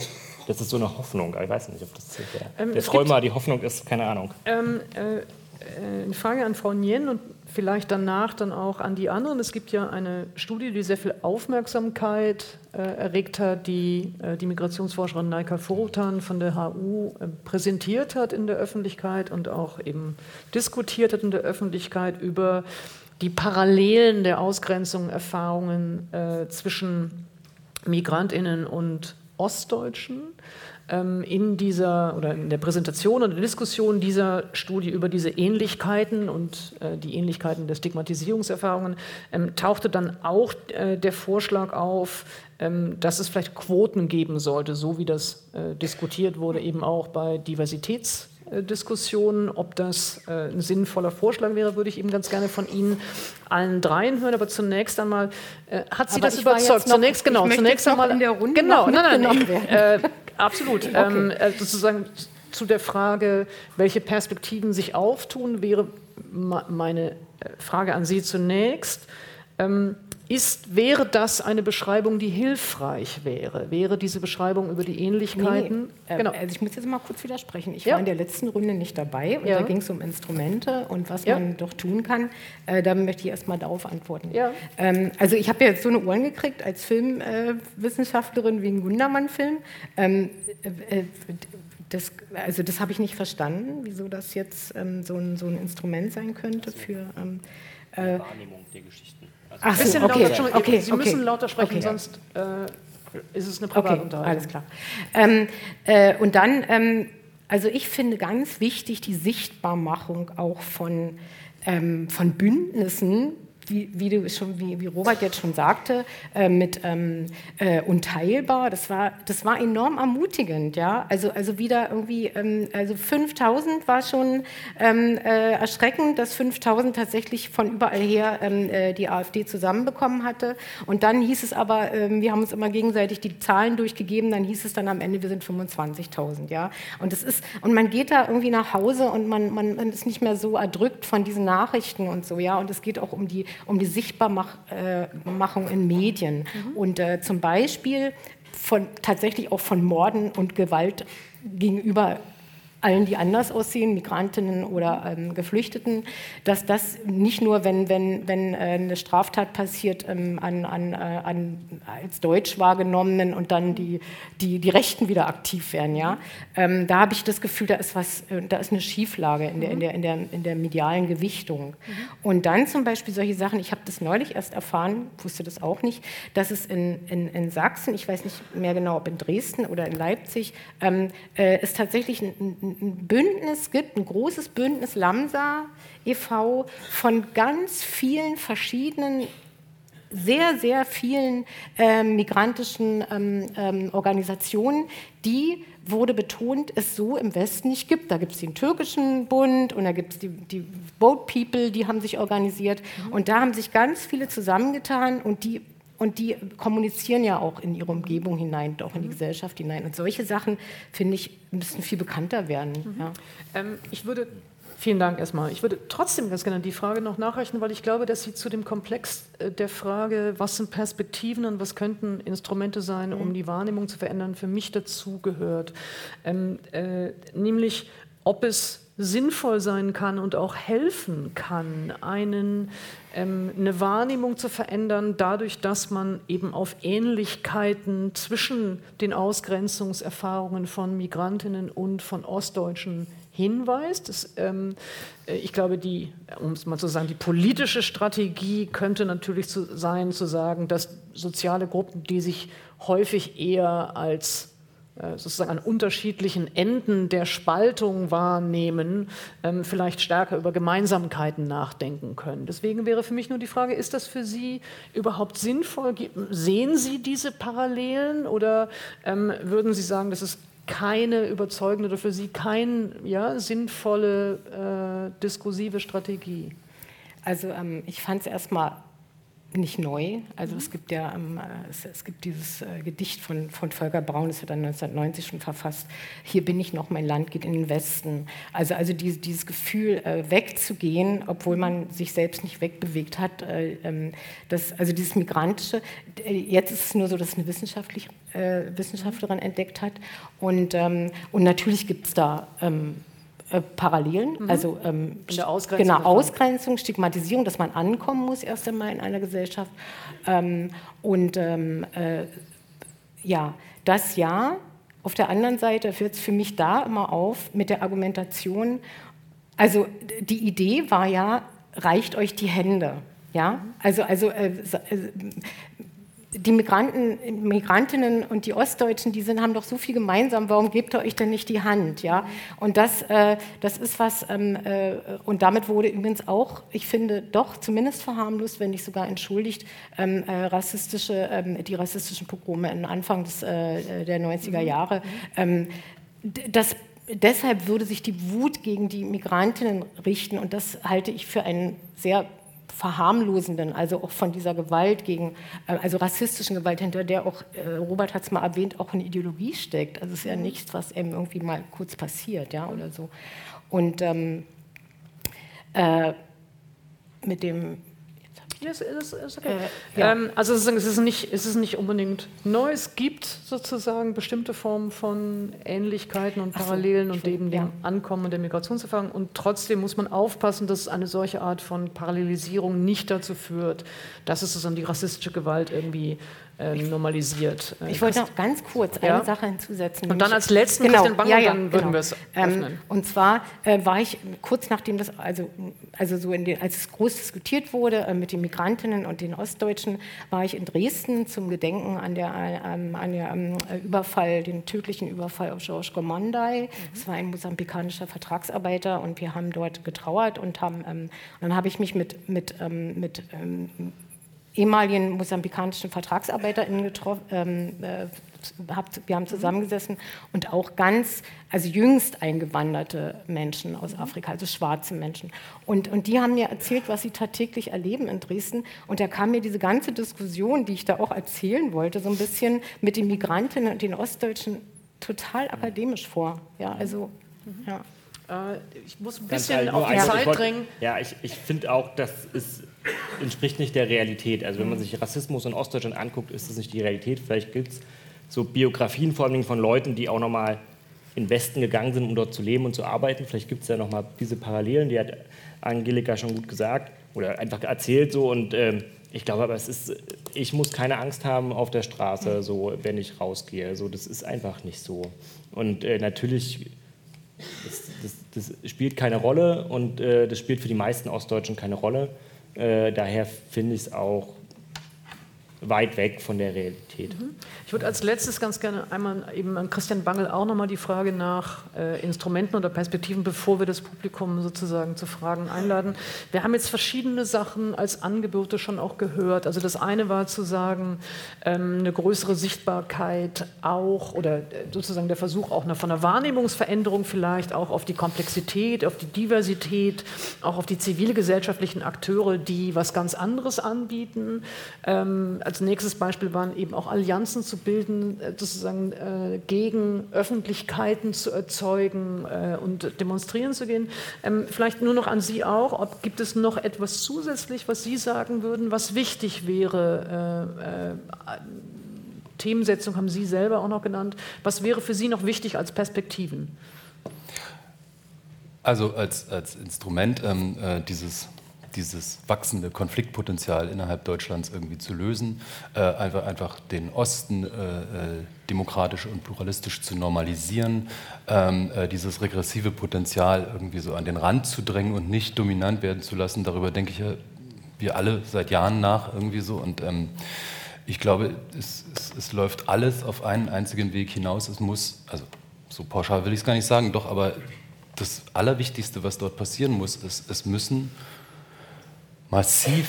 das ist so eine Hoffnung. Ich weiß nicht, ob das der, ähm, der Träumer, die Hoffnung ist, keine Ahnung. Ähm, äh, äh, eine Frage an Frau Nien und vielleicht danach dann auch an die anderen. Es gibt ja eine Studie, die sehr viel Aufmerksamkeit äh, erregt hat, die äh, die Migrationsforscherin Naika Forotan von der HU äh, präsentiert hat in der Öffentlichkeit und auch eben diskutiert hat in der Öffentlichkeit über die Parallelen der Ausgrenzung, Erfahrungen äh, zwischen Migrantinnen und Ostdeutschen ähm, in dieser oder in der Präsentation und der Diskussion dieser Studie über diese Ähnlichkeiten und äh, die Ähnlichkeiten der Stigmatisierungserfahrungen ähm, tauchte dann auch äh, der Vorschlag auf, ähm, dass es vielleicht Quoten geben sollte, so wie das äh, diskutiert wurde, eben auch bei Diversitätsdiskussionen. Ob das ein sinnvoller Vorschlag wäre, würde ich eben ganz gerne von Ihnen allen dreien hören. Aber zunächst einmal hat Sie Aber das überzeugt? Noch, zunächst genau, zunächst einmal in der Runde genau, nein, nein, nein, absolut. Okay. Ähm, äh, sozusagen zu der Frage, welche Perspektiven sich auftun, wäre meine äh, Frage an Sie zunächst. Ähm, ist, wäre das eine Beschreibung, die hilfreich wäre? Wäre diese Beschreibung über die Ähnlichkeiten? Nee, nee. Genau. Also ich muss jetzt mal kurz widersprechen. Ich ja. war in der letzten Runde nicht dabei und ja. da ging es um Instrumente und was ja. man doch tun kann. Äh, da möchte ich erst mal darauf antworten. Ähm, also ich habe ja jetzt so eine Ohren gekriegt als Filmwissenschaftlerin äh, wie ein Gundermann-Film. Ähm, äh, das, also das habe ich nicht verstanden, wieso das jetzt ähm, so, ein, so ein Instrument sein könnte für ähm, äh, Wahrnehmung der Geschichten. Ach so, bisschen okay, lauter, schon, okay, Sie müssen lauter sprechen, sonst äh, ist es eine Privatunterhaltung. Okay, alles klar. Ähm, äh, und dann, ähm, also ich finde ganz wichtig die Sichtbarmachung auch von, ähm, von Bündnissen, wie, wie, du schon, wie, wie Robert jetzt schon sagte, äh, mit ähm, äh, unteilbar, das war, das war enorm ermutigend, ja. Also, also wieder irgendwie, ähm, also 5000 war schon ähm, äh, erschreckend, dass 5000 tatsächlich von überall her ähm, äh, die AfD zusammenbekommen hatte. Und dann hieß es aber, ähm, wir haben uns immer gegenseitig die Zahlen durchgegeben, dann hieß es dann am Ende, wir sind 25.000, ja. Und und man geht da irgendwie nach Hause und man, man, man ist nicht mehr so erdrückt von diesen Nachrichten und so, ja. Und es geht auch um die um die Sichtbarmachung in Medien. Mhm. Und äh, zum Beispiel von, tatsächlich auch von Morden und Gewalt gegenüber allen, die anders aussehen, Migrantinnen oder ähm, Geflüchteten, dass das nicht nur, wenn, wenn, wenn äh, eine Straftat passiert, ähm, an, an, äh, an, als Deutsch wahrgenommenen und dann die, die, die Rechten wieder aktiv werden. Ja? Ähm, da habe ich das Gefühl, da ist, was, äh, da ist eine Schieflage in der, in der, in der, in der medialen Gewichtung. Mhm. Und dann zum Beispiel solche Sachen, ich habe das neulich erst erfahren, wusste das auch nicht, dass es in, in, in Sachsen, ich weiß nicht mehr genau, ob in Dresden oder in Leipzig, ähm, äh, ist tatsächlich ein, ein ein Bündnis gibt, ein großes Bündnis Lamsa e.V. von ganz vielen verschiedenen sehr, sehr vielen äh, migrantischen ähm, ähm, Organisationen, die, wurde betont, es so im Westen nicht gibt. Da gibt es den türkischen Bund und da gibt es die, die, Boat People, die haben sich organisiert. Mhm. Und da haben sich ganz viele zusammengetan und die und die kommunizieren ja auch in ihre Umgebung hinein, auch in die mhm. Gesellschaft hinein. Und solche Sachen, finde ich, müssen viel bekannter werden. Mhm. Ja. Ähm, ich würde, vielen Dank erstmal, ich würde trotzdem ganz gerne die Frage noch nachreichen, weil ich glaube, dass sie zu dem Komplex äh, der Frage, was sind Perspektiven und was könnten Instrumente sein, um mhm. die Wahrnehmung zu verändern, für mich dazugehört. Ähm, äh, nämlich, ob es sinnvoll sein kann und auch helfen kann, einen, ähm, eine Wahrnehmung zu verändern, dadurch, dass man eben auf Ähnlichkeiten zwischen den Ausgrenzungserfahrungen von Migrantinnen und von Ostdeutschen hinweist. Das, ähm, äh, ich glaube, die, um es mal zu sagen, die politische Strategie könnte natürlich zu sein, zu sagen, dass soziale Gruppen, die sich häufig eher als sozusagen an unterschiedlichen Enden der Spaltung wahrnehmen, ähm, vielleicht stärker über Gemeinsamkeiten nachdenken können. Deswegen wäre für mich nur die Frage, ist das für Sie überhaupt sinnvoll? Sehen Sie diese Parallelen oder ähm, würden Sie sagen, das ist keine überzeugende oder für Sie keine ja, sinnvolle äh, diskursive Strategie? Also ähm, ich fand es erstmal nicht neu. Also es gibt ja ähm, es, es, gibt dieses äh, Gedicht von, von Volker Braun, das hat er 1990 schon verfasst. Hier bin ich noch, mein Land geht in den Westen. Also, also die, dieses Gefühl, äh, wegzugehen, obwohl man sich selbst nicht wegbewegt hat. Äh, ähm, das, also dieses Migrantische. Äh, jetzt ist es nur so, dass eine Wissenschaftlich, äh, Wissenschaftlerin entdeckt hat. Und, ähm, und natürlich gibt es da ähm, äh, Parallelen, mhm. also ähm, Ausgrenzung, genau, Ausgrenzung, Stigmatisierung, dass man ankommen muss erst einmal in einer Gesellschaft. Ähm, und ähm, äh, ja, das ja. Auf der anderen Seite wird es für mich da immer auf mit der Argumentation, also die Idee war ja, reicht euch die Hände. Ja, also, also äh, äh die Migranten, Migrantinnen und die Ostdeutschen, die sind, haben doch so viel gemeinsam, warum gebt ihr euch denn nicht die Hand? Ja? Und das, äh, das ist was, ähm, äh, und damit wurde übrigens auch, ich finde, doch zumindest verharmlost, wenn nicht sogar entschuldigt, ähm, äh, rassistische, ähm, die rassistischen Pogrome in Anfang des, äh, der 90er Jahre. Ähm, das deshalb würde sich die Wut gegen die Migrantinnen richten und das halte ich für einen sehr verharmlosenden, also auch von dieser Gewalt gegen, äh, also rassistischen Gewalt, hinter der auch, äh, Robert hat es mal erwähnt, auch eine Ideologie steckt. Also es ist ja nichts, was eben irgendwie mal kurz passiert, ja, oder so. Und ähm, äh, mit dem Yes, ist, ist okay. äh, ja. ähm, also es ist, nicht, es ist nicht unbedingt neu. Es gibt sozusagen bestimmte Formen von Ähnlichkeiten und Parallelen so, und eben ja. dem Ankommen und der Migrationserfahrung. Und trotzdem muss man aufpassen, dass eine solche Art von Parallelisierung nicht dazu führt, dass es sozusagen die rassistische Gewalt irgendwie normalisiert. Äh, ich wollte noch ganz kurz eine ja? Sache hinzusetzen. Und dann als letzten genau, Christian Bang, ja, ja, dann würden genau. wir es ähm, öffnen. Ähm, und zwar äh, war ich kurz nachdem das, also, also so den, als es groß diskutiert wurde äh, mit den Migrantinnen und den Ostdeutschen, war ich in Dresden zum Gedenken an der, ähm, an der ähm, Überfall, den tödlichen Überfall auf Georges Gomondai. Mhm. Das war ein mosambikanischer Vertragsarbeiter und wir haben dort getrauert und haben, ähm, dann habe ich mich mit, mit, ähm, mit ehemaligen mosambikanischen VertragsarbeiterInnen getroffen. Ähm, äh, habt, wir haben zusammengesessen und auch ganz, also jüngst eingewanderte Menschen aus mhm. Afrika, also schwarze Menschen. Und, und die haben mir erzählt, was sie tagtäglich erleben in Dresden. Und da kam mir diese ganze Diskussion, die ich da auch erzählen wollte, so ein bisschen mit den Migrantinnen und den Ostdeutschen total mhm. akademisch vor. Ja, also, mhm. ja. Äh, ich muss ein bisschen auf die Zeit drängen. Ja, ich, ich finde auch, das ist entspricht nicht der Realität. Also wenn man sich Rassismus in Ostdeutschland anguckt, ist das nicht die Realität. Vielleicht gibt es so Biografien vor allem von Leuten, die auch nochmal in den Westen gegangen sind, um dort zu leben und zu arbeiten. Vielleicht gibt es ja nochmal diese Parallelen, die hat Angelika schon gut gesagt oder einfach erzählt so und ähm, ich glaube aber, es ist, ich muss keine Angst haben auf der Straße, so, wenn ich rausgehe. So, das ist einfach nicht so. Und äh, natürlich, das, das, das, spielt keine Rolle und äh, das spielt für die meisten Ostdeutschen keine Rolle. Äh, daher finde ich es auch weit weg von der Realität. Mhm. Ich würde als letztes ganz gerne einmal eben an Christian Bangel auch nochmal die Frage nach äh, Instrumenten oder Perspektiven, bevor wir das Publikum sozusagen zu Fragen einladen. Wir haben jetzt verschiedene Sachen als Angebote schon auch gehört. Also das eine war zu sagen, ähm, eine größere Sichtbarkeit auch oder äh, sozusagen der Versuch auch von einer Wahrnehmungsveränderung vielleicht auch auf die Komplexität, auf die Diversität, auch auf die zivilgesellschaftlichen Akteure, die was ganz anderes anbieten. Ähm, als nächstes Beispiel waren eben auch Allianzen zu bilden, äh, sozusagen äh, gegen Öffentlichkeiten zu erzeugen äh, und demonstrieren zu gehen. Ähm, vielleicht nur noch an Sie auch, ob gibt es noch etwas zusätzlich, was Sie sagen würden, was wichtig wäre? Äh, äh, Themensetzung haben Sie selber auch noch genannt. Was wäre für Sie noch wichtig als Perspektiven? Also als, als Instrument ähm, äh, dieses dieses wachsende Konfliktpotenzial innerhalb Deutschlands irgendwie zu lösen, äh, einfach, einfach den Osten äh, äh, demokratisch und pluralistisch zu normalisieren, ähm, äh, dieses regressive Potenzial irgendwie so an den Rand zu drängen und nicht dominant werden zu lassen. Darüber denke ich ja wir alle seit Jahren nach irgendwie so und ähm, ich glaube, es, es, es läuft alles auf einen einzigen Weg hinaus. Es muss, also so pauschal will ich es gar nicht sagen, doch, aber das Allerwichtigste, was dort passieren muss, ist, es müssen massiv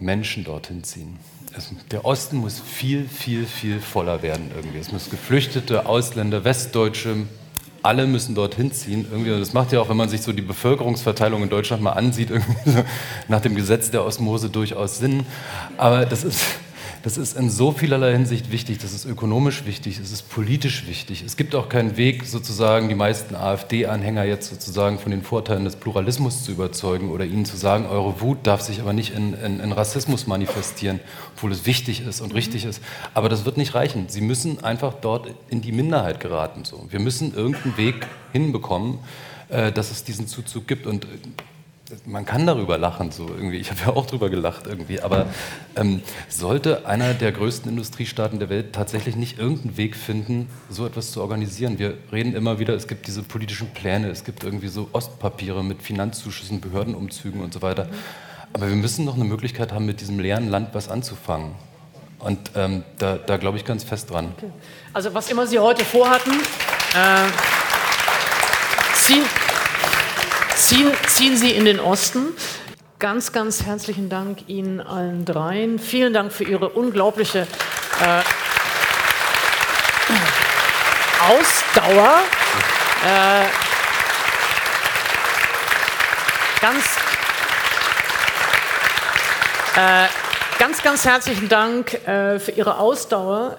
Menschen dorthin ziehen. Es, der Osten muss viel, viel, viel voller werden irgendwie. Es muss Geflüchtete, Ausländer, Westdeutsche, alle müssen dorthin ziehen. Irgendwie. Das macht ja auch, wenn man sich so die Bevölkerungsverteilung in Deutschland mal ansieht, so nach dem Gesetz der Osmose durchaus Sinn. Aber das ist, das ist in so vielerlei Hinsicht wichtig. Das ist ökonomisch wichtig, es ist politisch wichtig. Es gibt auch keinen Weg, sozusagen die meisten AfD-Anhänger jetzt sozusagen von den Vorteilen des Pluralismus zu überzeugen oder ihnen zu sagen, eure Wut darf sich aber nicht in, in, in Rassismus manifestieren, obwohl es wichtig ist und mhm. richtig ist. Aber das wird nicht reichen. Sie müssen einfach dort in die Minderheit geraten. So. Wir müssen irgendeinen Weg hinbekommen, äh, dass es diesen Zuzug gibt. Und man kann darüber lachen, so irgendwie. Ich habe ja auch darüber gelacht irgendwie. Aber ähm, sollte einer der größten Industriestaaten der Welt tatsächlich nicht irgendeinen Weg finden, so etwas zu organisieren? Wir reden immer wieder, es gibt diese politischen Pläne, es gibt irgendwie so Ostpapiere mit Finanzzuschüssen, Behördenumzügen und so weiter. Aber wir müssen noch eine Möglichkeit haben, mit diesem leeren Land was anzufangen. Und ähm, da, da glaube ich ganz fest dran. Okay. Also was immer Sie heute vorhatten, äh, ziehen, ziehen, ziehen Sie in den Osten. Ganz, ganz herzlichen Dank Ihnen allen dreien. Vielen Dank für Ihre unglaubliche äh, Ausdauer. Äh, ganz Äh, ganz, ganz herzlichen Dank äh, für Ihre Ausdauer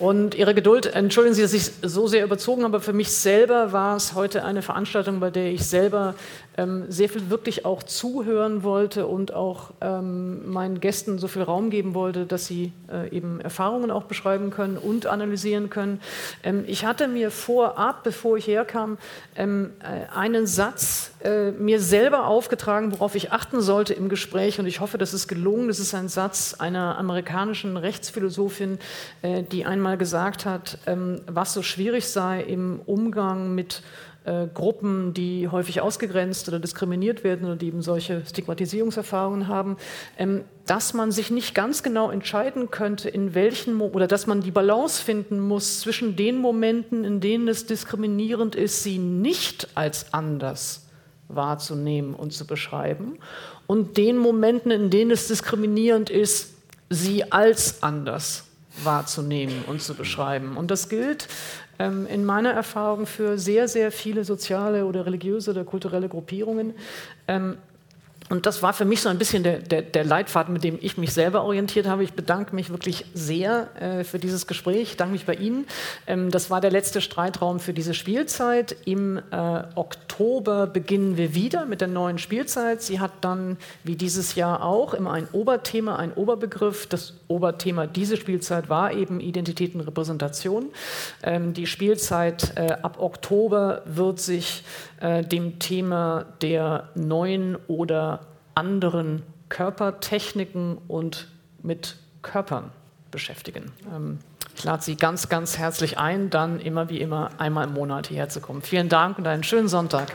und Ihre Geduld. Entschuldigen Sie, dass ich so sehr überzogen habe. Für mich selber war es heute eine Veranstaltung, bei der ich selber ähm, sehr viel wirklich auch zuhören wollte und auch ähm, meinen Gästen so viel Raum geben wollte, dass sie äh, eben Erfahrungen auch beschreiben können und analysieren können. Ähm, ich hatte mir vorab, bevor ich herkam, ähm, äh, einen Satz äh, mir selber aufgetragen, worauf ich achten sollte im Gespräch und ich hoffe, das ist gelungen. Das ist ein Satz einer amerikanischen Rechtsphilosophin, äh, die einmal gesagt hat, ähm, was so schwierig sei im Umgang mit äh, Gruppen, die häufig ausgegrenzt oder diskriminiert werden oder die eben solche Stigmatisierungserfahrungen haben, ähm, dass man sich nicht ganz genau entscheiden könnte, in welchen Mo oder dass man die Balance finden muss zwischen den Momenten, in denen es diskriminierend ist, sie nicht als anders wahrzunehmen und zu beschreiben, und den Momenten, in denen es diskriminierend ist, sie als anders wahrzunehmen und zu beschreiben. Und das gilt ähm, in meiner Erfahrung für sehr, sehr viele soziale oder religiöse oder kulturelle Gruppierungen. Ähm, und das war für mich so ein bisschen der, der, der, Leitfaden, mit dem ich mich selber orientiert habe. Ich bedanke mich wirklich sehr äh, für dieses Gespräch. Ich danke mich bei Ihnen. Ähm, das war der letzte Streitraum für diese Spielzeit. Im äh, Oktober beginnen wir wieder mit der neuen Spielzeit. Sie hat dann, wie dieses Jahr auch, immer ein Oberthema, ein Oberbegriff. Das Oberthema dieser Spielzeit war eben Identität und Repräsentation. Ähm, die Spielzeit äh, ab Oktober wird sich äh, dem Thema der neuen oder anderen Körpertechniken und mit Körpern beschäftigen. Ähm, ich lade Sie ganz, ganz herzlich ein, dann immer wie immer einmal im Monat hierher zu kommen. Vielen Dank und einen schönen Sonntag.